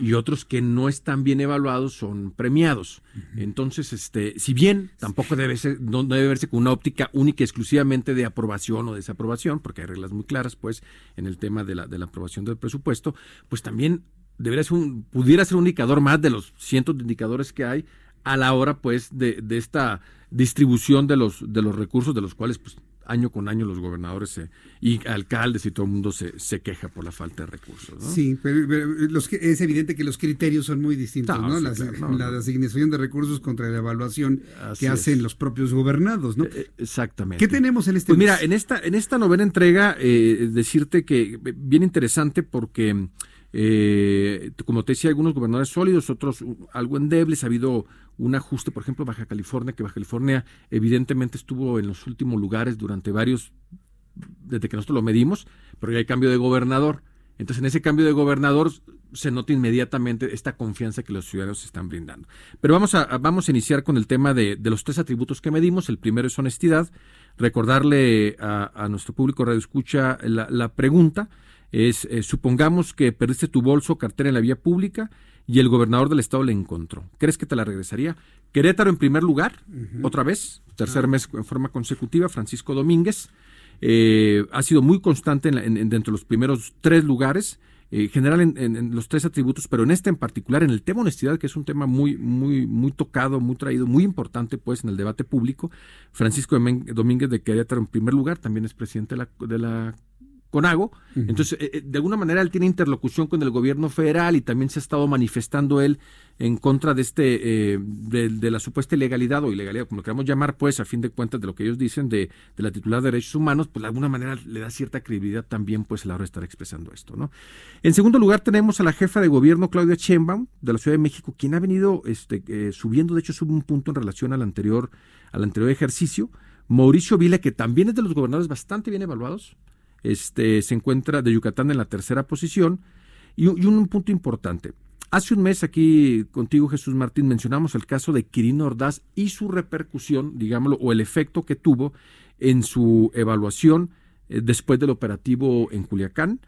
[SPEAKER 20] Y otros que no están bien evaluados son premiados. Entonces, este, si bien tampoco debe ser, no debe verse con una óptica única y exclusivamente de aprobación o desaprobación, porque hay reglas muy claras, pues, en el tema de la, de la aprobación del presupuesto, pues también debería ser un, pudiera ser un indicador más de los cientos de indicadores que hay a la hora, pues, de, de esta distribución de los, de los recursos de los cuales, pues, año con año los gobernadores y alcaldes y todo el mundo se, se, queja por la falta de recursos.
[SPEAKER 1] Sí, pero, los, es evidente que los criterios son muy distintos, ¿no? la, asignación de recursos contra la evaluación que hacen los propios gobernados, ¿no?
[SPEAKER 20] Eh, exactamente.
[SPEAKER 1] ¿Qué tenemos en este?
[SPEAKER 20] Pues mira, en esta, en esta novena entrega, eh, decirte que bien interesante porque eh, como te decía, algunos gobernadores sólidos, otros algo endebles. Ha habido un ajuste, por ejemplo, Baja California, que Baja California evidentemente estuvo en los últimos lugares durante varios, desde que nosotros lo medimos, pero ya hay cambio de gobernador. Entonces, en ese cambio de gobernador se nota inmediatamente esta confianza que los ciudadanos están brindando. Pero vamos a, vamos a iniciar con el tema de, los tres atributos que medimos. El primero es honestidad. Recordarle a, nuestro público radio escucha la, la pregunta es, eh, supongamos que perdiste tu bolso o cartera en la vía pública y el gobernador del estado le encontró. ¿Crees que te la regresaría? Querétaro en primer lugar, otra vez, tercer mes en forma consecutiva, Francisco Domínguez. Eh, ha sido muy constante en, dentro de los primeros tres lugares, eh, general en, los tres atributos, pero en este en particular, en el tema honestidad, que es un tema muy, muy, muy tocado, muy traído, muy importante pues en el debate público. Francisco Domínguez de Querétaro en primer lugar, también es presidente de la, de la con Ago. Entonces, eh, eh, de alguna manera él tiene interlocución con el gobierno federal y también se ha estado manifestando él en contra de este eh, de, la supuesta ilegalidad o ilegalidad, como lo queramos llamar, pues, a fin de cuentas de lo que ellos dicen de, la titular de derechos humanos, pues de alguna manera le da cierta credibilidad también, pues, a la hora de estar expresando esto, ¿no? En segundo lugar tenemos a la jefa de gobierno, Claudia Sheinbaum, de la Ciudad de México, quien ha venido este, subiendo, de hecho, sube un punto en relación al anterior, al anterior ejercicio. Mauricio Vila, que también es de los gobernadores bastante bien evaluados, este, se encuentra de Yucatán en la tercera posición. Y, un punto importante. Hace un mes aquí contigo, Jesús Martín, mencionamos el caso de Quirino Ordaz y su repercusión, digámoslo, o el efecto que tuvo en su evaluación eh, después del operativo en Culiacán.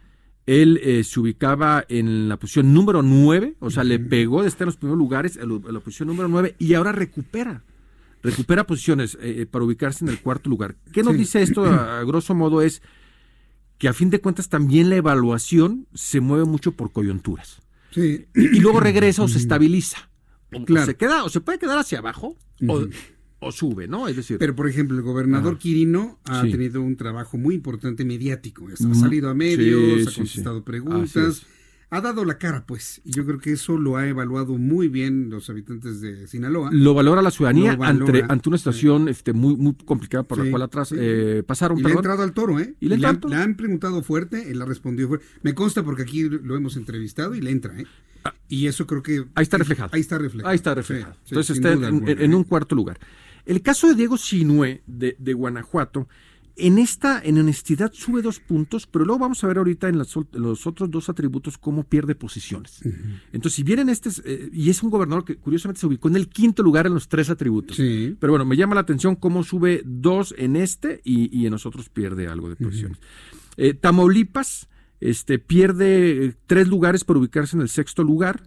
[SPEAKER 20] Él eh, se ubicaba en la posición número 9, o sea, le pegó de estar en los primeros lugares a la posición número 9 y ahora recupera recupera posiciones eh, para ubicarse en el cuarto lugar. ¿Qué nos dice esto? A, grosso modo es que a fin de cuentas también la evaluación se mueve mucho por coyunturas.
[SPEAKER 1] Sí.
[SPEAKER 20] Y, luego regresa o se estabiliza. O, se queda, o se puede quedar hacia abajo, o, sube, ¿no? Es decir.
[SPEAKER 1] Pero, por ejemplo, el gobernador Quirino ha tenido un trabajo muy importante mediático. Ha salido a medios, ha contestado preguntas ha dado la cara, pues. Y yo creo que eso lo ha evaluado muy bien los habitantes de Sinaloa.
[SPEAKER 20] Lo valora la ciudadanía ante, ante, una situación este, muy, muy complicada por la cual atrás eh, pasaron.
[SPEAKER 1] Y le ha entrado al toro, ¿eh? ¿Y le, le, han, le, han, preguntado fuerte, él ha respondido fuerte. Me consta porque aquí lo hemos entrevistado y le entra, ¿eh? Ah. Y eso creo que...
[SPEAKER 20] Ahí está reflejado.
[SPEAKER 1] Ahí está reflejado.
[SPEAKER 20] Ahí está reflejado. Entonces está en, un cuarto lugar. El caso de Diego Sinue de, de Guanajuato en esta, en honestidad, sube dos puntos, pero luego vamos a ver ahorita en los, otros dos atributos cómo pierde posiciones. Entonces, si vienen este, eh, y es un gobernador que curiosamente se ubicó en el quinto lugar en los tres atributos. Pero bueno, me llama la atención cómo sube dos en este y, en los otros pierde algo de posiciones. Eh, Tamaulipas este, pierde eh, tres lugares por ubicarse en el sexto lugar.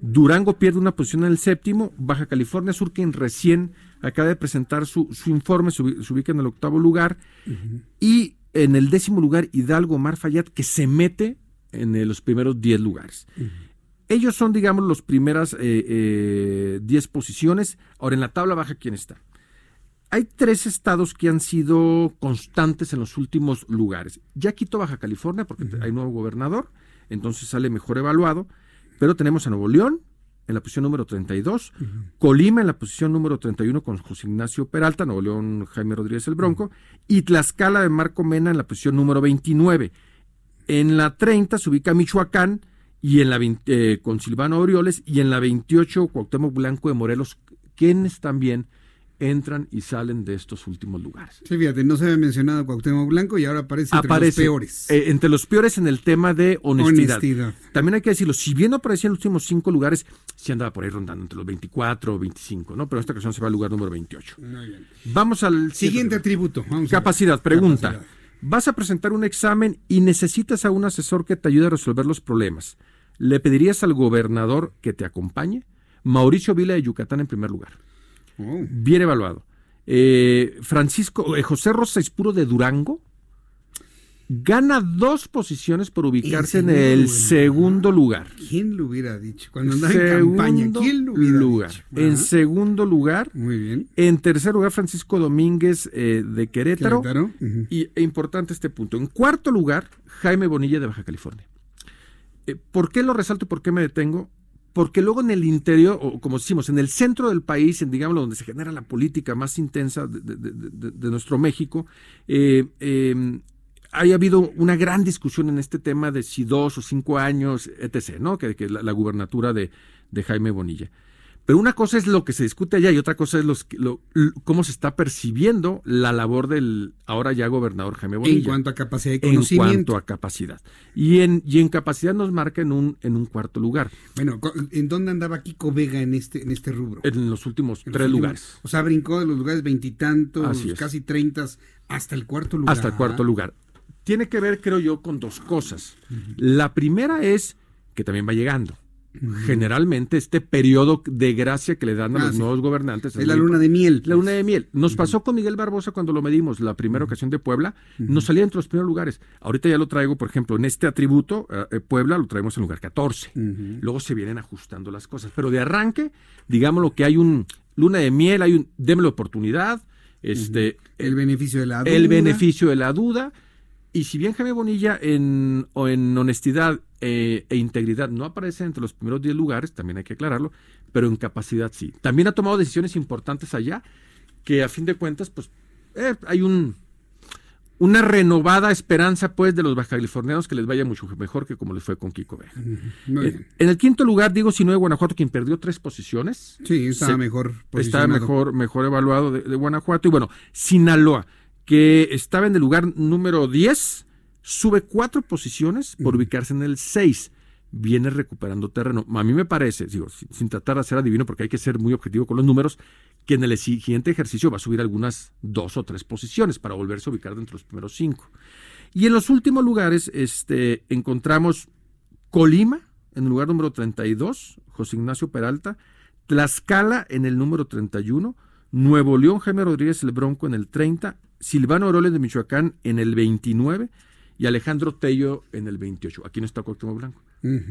[SPEAKER 20] Durango pierde una posición en el séptimo. Baja California Sur, quien recién acaba de presentar su, informe, se, ubica en el octavo lugar. Y en el décimo lugar, Hidalgo Mar Fayad, que se mete en los primeros diez lugares. Ellos son, digamos, las primeras eh, eh, diez posiciones. Ahora, en la tabla baja, ¿quién está? Hay tres estados que han sido constantes en los últimos lugares. Ya quito Baja California, porque hay nuevo gobernador, entonces sale mejor evaluado. Pero tenemos a Nuevo León, en la posición número 32, Colima en la posición número 31 con José Ignacio Peralta, Nuevo León Jaime Rodríguez el Bronco, y Tlaxcala de Marco Mena en la posición número 29. En la 30 se ubica Michoacán y en la eh, con Silvano Orioles y en la 28 Cuauhtémoc Blanco de Morelos, quienes también entran y salen de estos últimos lugares.
[SPEAKER 1] Sí, fíjate, no se había mencionado Cuauhtémoc Blanco y ahora aparece entre los peores.
[SPEAKER 20] Eh, entre los peores en el tema de honestidad. También hay que decirlo, si bien no aparecía en los últimos cinco lugares, sí andaba por ahí rondando entre los 24 o 25, ¿no? Pero esta ocasión se va al lugar número 28. Muy bien. Vamos al
[SPEAKER 1] siguiente atributo.
[SPEAKER 20] Capacidad, pregunta. Vas a presentar un examen y necesitas a un asesor que te ayude a resolver los problemas. ¿Le pedirías al gobernador que te acompañe? Mauricio Vila de Yucatán en primer lugar. Bien evaluado. Eh, Francisco, eh, José Rosa Espuro de Durango gana dos posiciones por ubicarse en, el
[SPEAKER 1] lugar.
[SPEAKER 20] segundo lugar.
[SPEAKER 1] ¿Quién lo hubiera dicho? Cuando andaba en campaña,
[SPEAKER 20] Segundo
[SPEAKER 1] ¿quién lo hubiera
[SPEAKER 20] lugar.
[SPEAKER 1] dicho?
[SPEAKER 20] En segundo lugar.
[SPEAKER 1] Muy bien.
[SPEAKER 20] En tercer lugar, Francisco Domínguez eh, de Querétaro. Y e importante este punto. En cuarto lugar, Jaime Bonilla de Baja California. Eh, ¿Por qué lo resalto y por qué me detengo? Porque luego en el interior, o como decimos, en el centro del país, en digamos donde se genera la política más intensa de, nuestro México, eh, eh, hay habido una gran discusión en este tema de si dos o cinco años, etc., ¿no? Que, que la, la gubernatura de, de Jaime Bonilla. Pero una cosa es lo que se discute allá y otra cosa es los, lo- cómo se está percibiendo la labor del ahora ya gobernador Jaime Bonilla.
[SPEAKER 1] En cuanto a capacidad de
[SPEAKER 20] En
[SPEAKER 1] conocimiento.
[SPEAKER 20] cuanto a capacidad. Y en, y en capacidad nos marca en un, en un cuarto lugar.
[SPEAKER 1] Bueno, ¿en dónde andaba Kiko Vega en este, en este rubro?
[SPEAKER 20] En los últimos
[SPEAKER 1] En los
[SPEAKER 20] tres
[SPEAKER 1] últimos-
[SPEAKER 20] lugares.
[SPEAKER 1] O sea, brincó de los lugares veintitantos, casi treintas, hasta el cuarto lugar.
[SPEAKER 20] Hasta el cuarto lugar. Tiene que ver, creo yo, con dos cosas. La primera es que también va llegando. Generalmente este periodo de gracia que le dan a
[SPEAKER 1] Ah,
[SPEAKER 20] los
[SPEAKER 1] sí.
[SPEAKER 20] nuevos gobernantes.
[SPEAKER 1] Es la luna de miel.
[SPEAKER 20] La luna de miel. Nos pasó con Miguel Barbosa cuando lo medimos la primera ocasión de Puebla. Nos salía entre los primeros lugares. Ahorita ya lo traigo, por ejemplo, en este atributo, eh, eh, Puebla lo traemos en lugar 14. Luego se vienen ajustando las cosas. Pero de arranque, digamos lo que hay un luna de miel, hay un démelo oportunidad, este,
[SPEAKER 1] El beneficio de la duda.
[SPEAKER 20] el beneficio de la duda. Y si bien Jaime Bonilla en, o en honestidad eh, e integridad no aparece entre los primeros 10 lugares, también hay que aclararlo, pero en capacidad sí. También ha tomado decisiones importantes allá que a fin de cuentas, pues eh, hay un una renovada esperanza pues de los bajacalifornianos que les vaya mucho mejor que como les fue con Kiko Vega. Eh. En el quinto lugar, digo, si no de Guanajuato, quien perdió tres posiciones.
[SPEAKER 1] Sí, estaba
[SPEAKER 20] Se-
[SPEAKER 1] mejor
[SPEAKER 20] Estaba mejor, mejor evaluado de, de Guanajuato. Y bueno, Sinaloa, que estaba en el lugar número 10, sube cuatro posiciones por ubicarse en el 6. Viene recuperando terreno. A mí me parece, digo, sin, tratar de ser adivino, porque hay que ser muy objetivo con los números, que en el siguiente ejercicio va a subir algunas dos o tres posiciones para volverse a ubicar dentro de los primeros cinco. Y en los últimos lugares este, encontramos Colima en el lugar número 32, José Ignacio Peralta, Tlaxcala en el número 31, Nuevo León, Jaime Rodríguez el Bronco en el 30, Silvano Oroles de Michoacán en el 29 y Alejandro Tello en el 28. Aquí no está Cuauhtémoc Blanco,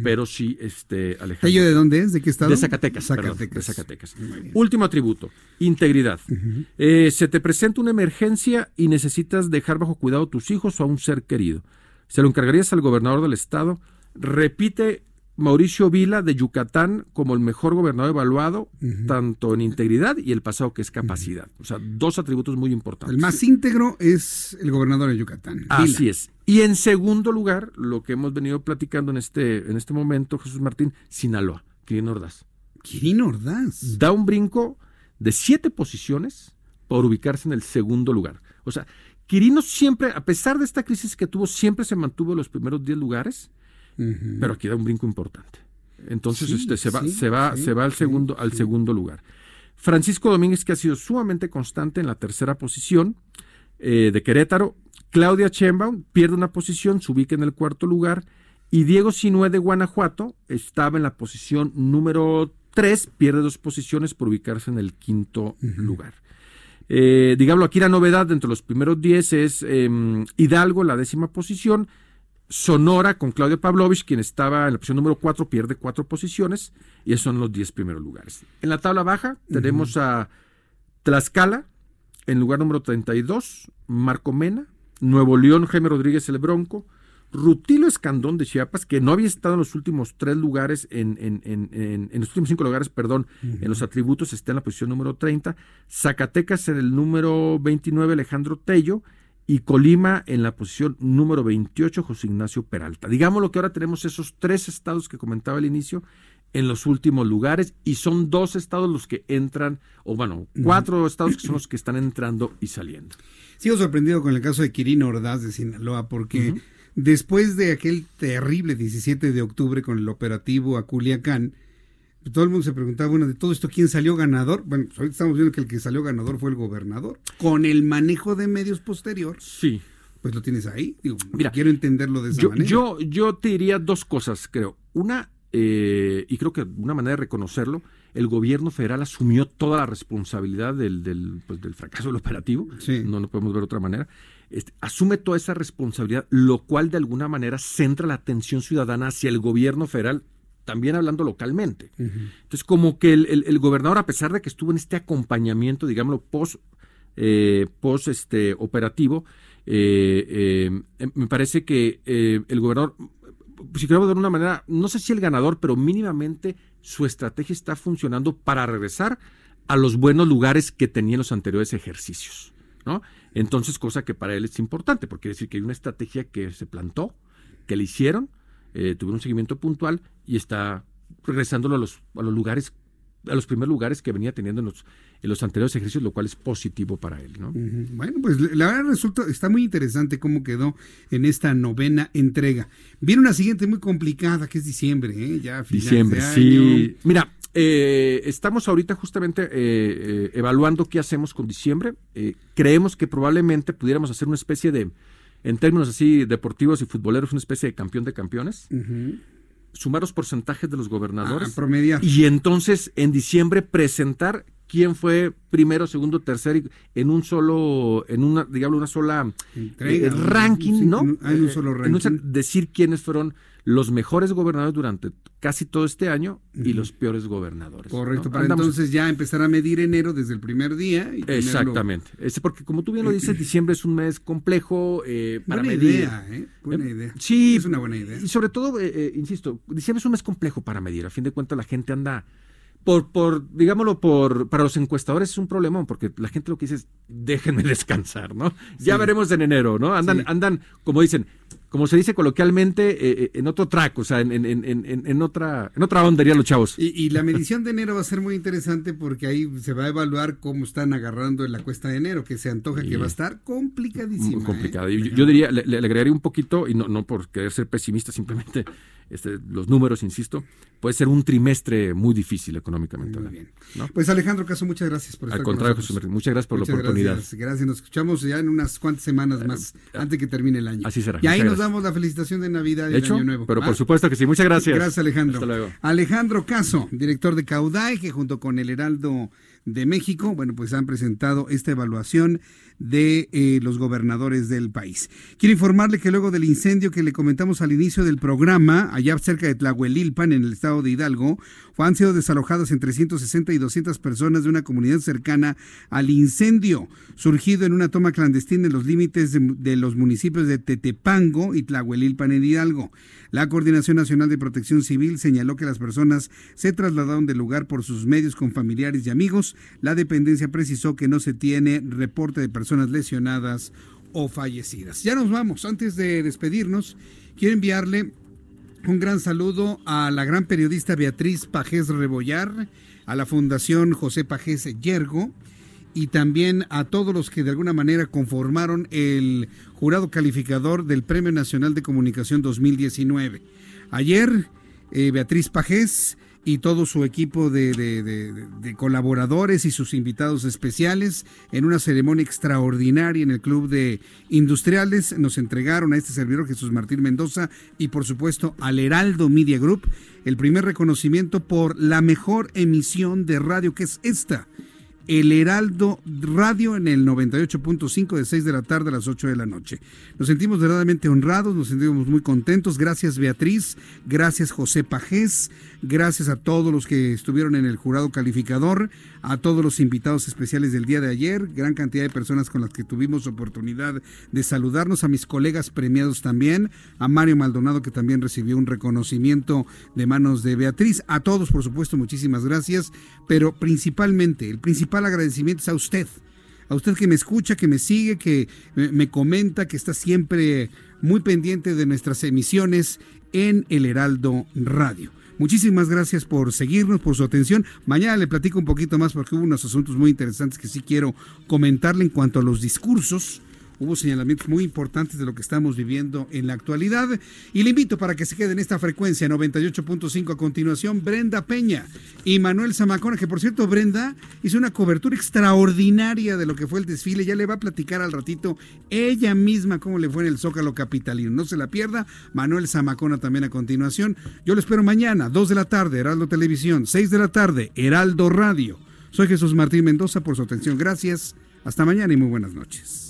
[SPEAKER 20] pero sí este Alejandro.
[SPEAKER 1] ¿Tello de dónde es? ¿De qué estado?
[SPEAKER 20] De Zacatecas, perdón,
[SPEAKER 1] Zacatecas.
[SPEAKER 20] de Zacatecas. Último atributo, integridad. Eh, se te presenta una emergencia y necesitas dejar bajo cuidado a tus hijos o a un ser querido. Se lo encargarías al gobernador del estado. Repite Mauricio Vila de Yucatán como el mejor gobernador evaluado, tanto en integridad y el pasado que es capacidad. O sea, dos atributos muy importantes.
[SPEAKER 1] El más íntegro es el gobernador de Yucatán.
[SPEAKER 20] Así es. Y en segundo lugar, lo que hemos venido platicando en este, en este momento, Jesús Martín, Sinaloa, Quirino Ordaz.
[SPEAKER 1] Quirino Ordaz.
[SPEAKER 20] Da un brinco de siete posiciones por ubicarse en el segundo lugar. O sea, Quirino siempre, a pesar de esta crisis que tuvo, siempre se mantuvo en los primeros 10 lugares, pero aquí da un brinco importante. Entonces
[SPEAKER 1] Sí,
[SPEAKER 20] este, se va,
[SPEAKER 1] sí,
[SPEAKER 20] se va,
[SPEAKER 1] sí,
[SPEAKER 20] se va al segundo, al segundo lugar. Francisco Domínguez, que ha sido sumamente constante en la tercera posición eh, de Querétaro. Claudia Sheinbaum pierde una posición, se ubica en el cuarto lugar. Y Diego Sinue de Guanajuato estaba en la posición número 3, pierde dos posiciones por ubicarse en el quinto lugar. Eh, digámoslo, aquí la novedad dentro de los primeros 10 es eh, Hidalgo, la décima posición. Sonora con Claudia Pavlovich, quien estaba en la posición número 4, pierde cuatro posiciones y esos son los 10 primeros lugares. En la tabla baja tenemos a Tlaxcala en lugar número 32, Marco Mena, Nuevo León, Jaime Rodríguez el Bronco, Rutilo Escandón de Chiapas, que no había estado en los últimos tres lugares, en, en- en- en- en los últimos cinco lugares, perdón, en los atributos, está en la posición número 30, Zacatecas en el número 29, Alejandro Tello, y Colima en la posición número 28, José Ignacio Peralta. Digamos lo que ahora tenemos esos tres estados que comentaba al inicio en los últimos lugares y son dos estados los que entran, o bueno, cuatro estados que son los que están entrando y saliendo.
[SPEAKER 1] Sigo sorprendido con el caso de Quirino Ordaz de Sinaloa, porque después de aquel terrible 17 de octubre con el operativo a Culiacán, todo el mundo se preguntaba, bueno, de todo esto, ¿quién salió ganador? Bueno, ahorita estamos viendo que el que salió ganador fue el gobernador, con el manejo de medios posterior.
[SPEAKER 20] Sí.
[SPEAKER 1] pues lo tienes ahí. Mira, quiero entenderlo de esa
[SPEAKER 20] yo,
[SPEAKER 1] manera.
[SPEAKER 20] Yo, yo te diría dos cosas, creo. Una, eh, y creo que una manera de reconocerlo, el gobierno federal asumió toda la responsabilidad del, del, pues, del fracaso del operativo. No lo podemos ver de otra manera. Este, asume toda esa responsabilidad, lo cual de alguna manera centra la atención ciudadana hacia el gobierno federal, también hablando localmente. Entonces, como que el, el, gobernador, a pesar de que estuvo en este acompañamiento, digámoslo, post, eh, post este, operativo, eh, eh, me parece que el gobernador, si queremos de una manera, no sé si el ganador, pero mínimamente su estrategia está funcionando para regresar a los buenos lugares que tenía en los anteriores ejercicios. ¿no? Entonces, cosa que para él es importante, porque quiere decir que hay una estrategia que se plantó, que le hicieron, eh, tuvieron un seguimiento puntual y está regresándolo a los, a los lugares a los primeros lugares que venía teniendo en los, en los anteriores ejercicios, lo cual es positivo para él. ¿no?
[SPEAKER 1] Bueno, pues la verdad resulta, está muy interesante cómo quedó en esta novena entrega. Viene una siguiente muy complicada, que es diciembre, ¿eh? ya
[SPEAKER 20] Diciembre, sí. Mira, eh, estamos ahorita justamente eh, eh, evaluando qué hacemos con diciembre. creemos que probablemente pudiéramos hacer una especie de, en términos así deportivos y futboleros, una especie de campeón de campeones. Sumar los porcentajes de los gobernadores.
[SPEAKER 1] Ah, promediar.
[SPEAKER 20] Y entonces en diciembre presentar quién fue primero, segundo, tercero en un solo, en una, digamos, una sola ranking, ¿no?
[SPEAKER 1] Hay un solo ranking.
[SPEAKER 20] decir quiénes fueron los mejores gobernadores durante casi todo este año y los peores gobernadores.
[SPEAKER 1] Correcto, para entonces ya empezar a medir enero desde el primer día.
[SPEAKER 20] Exactamente, porque como tú bien lo dices, <clears throat> diciembre es un mes complejo eh, para
[SPEAKER 1] buena
[SPEAKER 20] medir.
[SPEAKER 1] Idea, ¿eh? Buena
[SPEAKER 20] eh,
[SPEAKER 1] idea.
[SPEAKER 20] Sí,
[SPEAKER 1] es una buena idea.
[SPEAKER 20] Y sobre todo, eh, insisto, diciembre es un mes complejo para medir. A fin de cuentas, la gente anda por, por, digámoslo, por, para los encuestadores es un problema, porque la gente lo que dice es, déjenme <laughs> descansar, ¿no? Ya veremos en enero, ¿no? Andan, andan, como dicen, como se dice coloquialmente, eh, eh, en otro track, o sea, en, en, en, en, otra, en otra onda, dirían los chavos.
[SPEAKER 1] Y, la medición de enero va a ser muy interesante porque ahí se va a evaluar cómo están agarrando en la cuesta de enero, que se antoja que va a estar complicadísimo. Muy
[SPEAKER 20] complicado. ¿eh? Yo, diría, le, le, agregaría un poquito, y no, no por querer ser pesimista, simplemente este, los números, insisto, puede ser un trimestre muy difícil económicamente.
[SPEAKER 1] Muy bien. Pues Alejandro Caso, muchas gracias por estar
[SPEAKER 20] Al contrario, José Martín, muchas gracias por la oportunidad.
[SPEAKER 1] Gracias, gracias, nos escuchamos ya en unas cuantas semanas más, antes que termine el año.
[SPEAKER 20] Así será.
[SPEAKER 1] Y ahí nos damos la felicitación de Navidad y
[SPEAKER 20] Año
[SPEAKER 1] Nuevo.
[SPEAKER 20] Pero por supuesto que sí, muchas gracias.
[SPEAKER 1] Gracias, Alejandro.
[SPEAKER 20] Hasta luego.
[SPEAKER 1] Alejandro Caso, director de Caudai, que junto con el Heraldo de México, bueno, pues han presentado esta evaluación de eh, los gobernadores del país. Quiero informarle que luego del incendio que le comentamos al inicio del programa, allá cerca de Tlahuelilpan, en el estado de Hidalgo, han sido desalojadas entre 160 y 200 personas de una comunidad cercana al incendio, surgido en una toma clandestina en los límites de, de los municipios de Tetepango y Tlahuelilpan en Hidalgo. La Coordinación Nacional de Protección Civil señaló que las personas se trasladaron del lugar por sus medios con familiares y amigos. La dependencia precisó que no se tiene reporte de personas lesionadas o fallecidas. Ya nos vamos. Antes de despedirnos, quiero enviarle un gran saludo a la gran periodista Beatriz Pajés Rebollar, a la Fundación José Pajés Yergo y también a todos los que de alguna manera conformaron el jurado calificador del Premio Nacional de Comunicación 2019. Ayer, eh, Beatriz Pajés y todo su equipo de, colaboradores y sus invitados especiales en una ceremonia extraordinaria en el Club de Industriales nos entregaron a este servidor Jesús Martín Mendoza y por supuesto al Heraldo Media Group el primer reconocimiento por la mejor emisión de radio que es esta el Heraldo Radio en el 98.5 de 6 de la tarde a las 8 de la noche. Nos sentimos verdaderamente honrados, nos sentimos muy contentos. Gracias Beatriz, gracias José Pajés, gracias a todos los que estuvieron en el jurado calificador, a todos los invitados especiales del día de ayer, gran cantidad de personas con las que tuvimos oportunidad de saludarnos, a mis colegas premiados también, a Mario Maldonado que también recibió un reconocimiento de manos de Beatriz, a todos por supuesto muchísimas gracias, pero principalmente el principal agradecimiento es a usted, a usted que me escucha, que me sigue, que me comenta, que está siempre muy pendiente de nuestras emisiones en el Heraldo Radio. Muchísimas gracias por seguirnos, por su atención. Mañana le platico un poquito más porque hubo unos asuntos muy interesantes que sí quiero comentarle en cuanto a los discursos hubo señalamientos muy importantes de lo que estamos viviendo en la actualidad. Y le invito para que se quede en esta frecuencia 98.5 a continuación Brenda Peña y Manuel Zamacona, que por cierto Brenda hizo una cobertura extraordinaria de lo que fue el desfile. Ya le va a platicar al ratito ella misma cómo le fue en el Zócalo Capitalino. No se la pierda. Manuel Zamacona también a continuación. Yo lo espero mañana, 2 de la tarde, Heraldo Televisión, 6 de la tarde, Heraldo Radio. Soy Jesús Martín Mendoza por su atención. Gracias. Hasta mañana y muy buenas noches.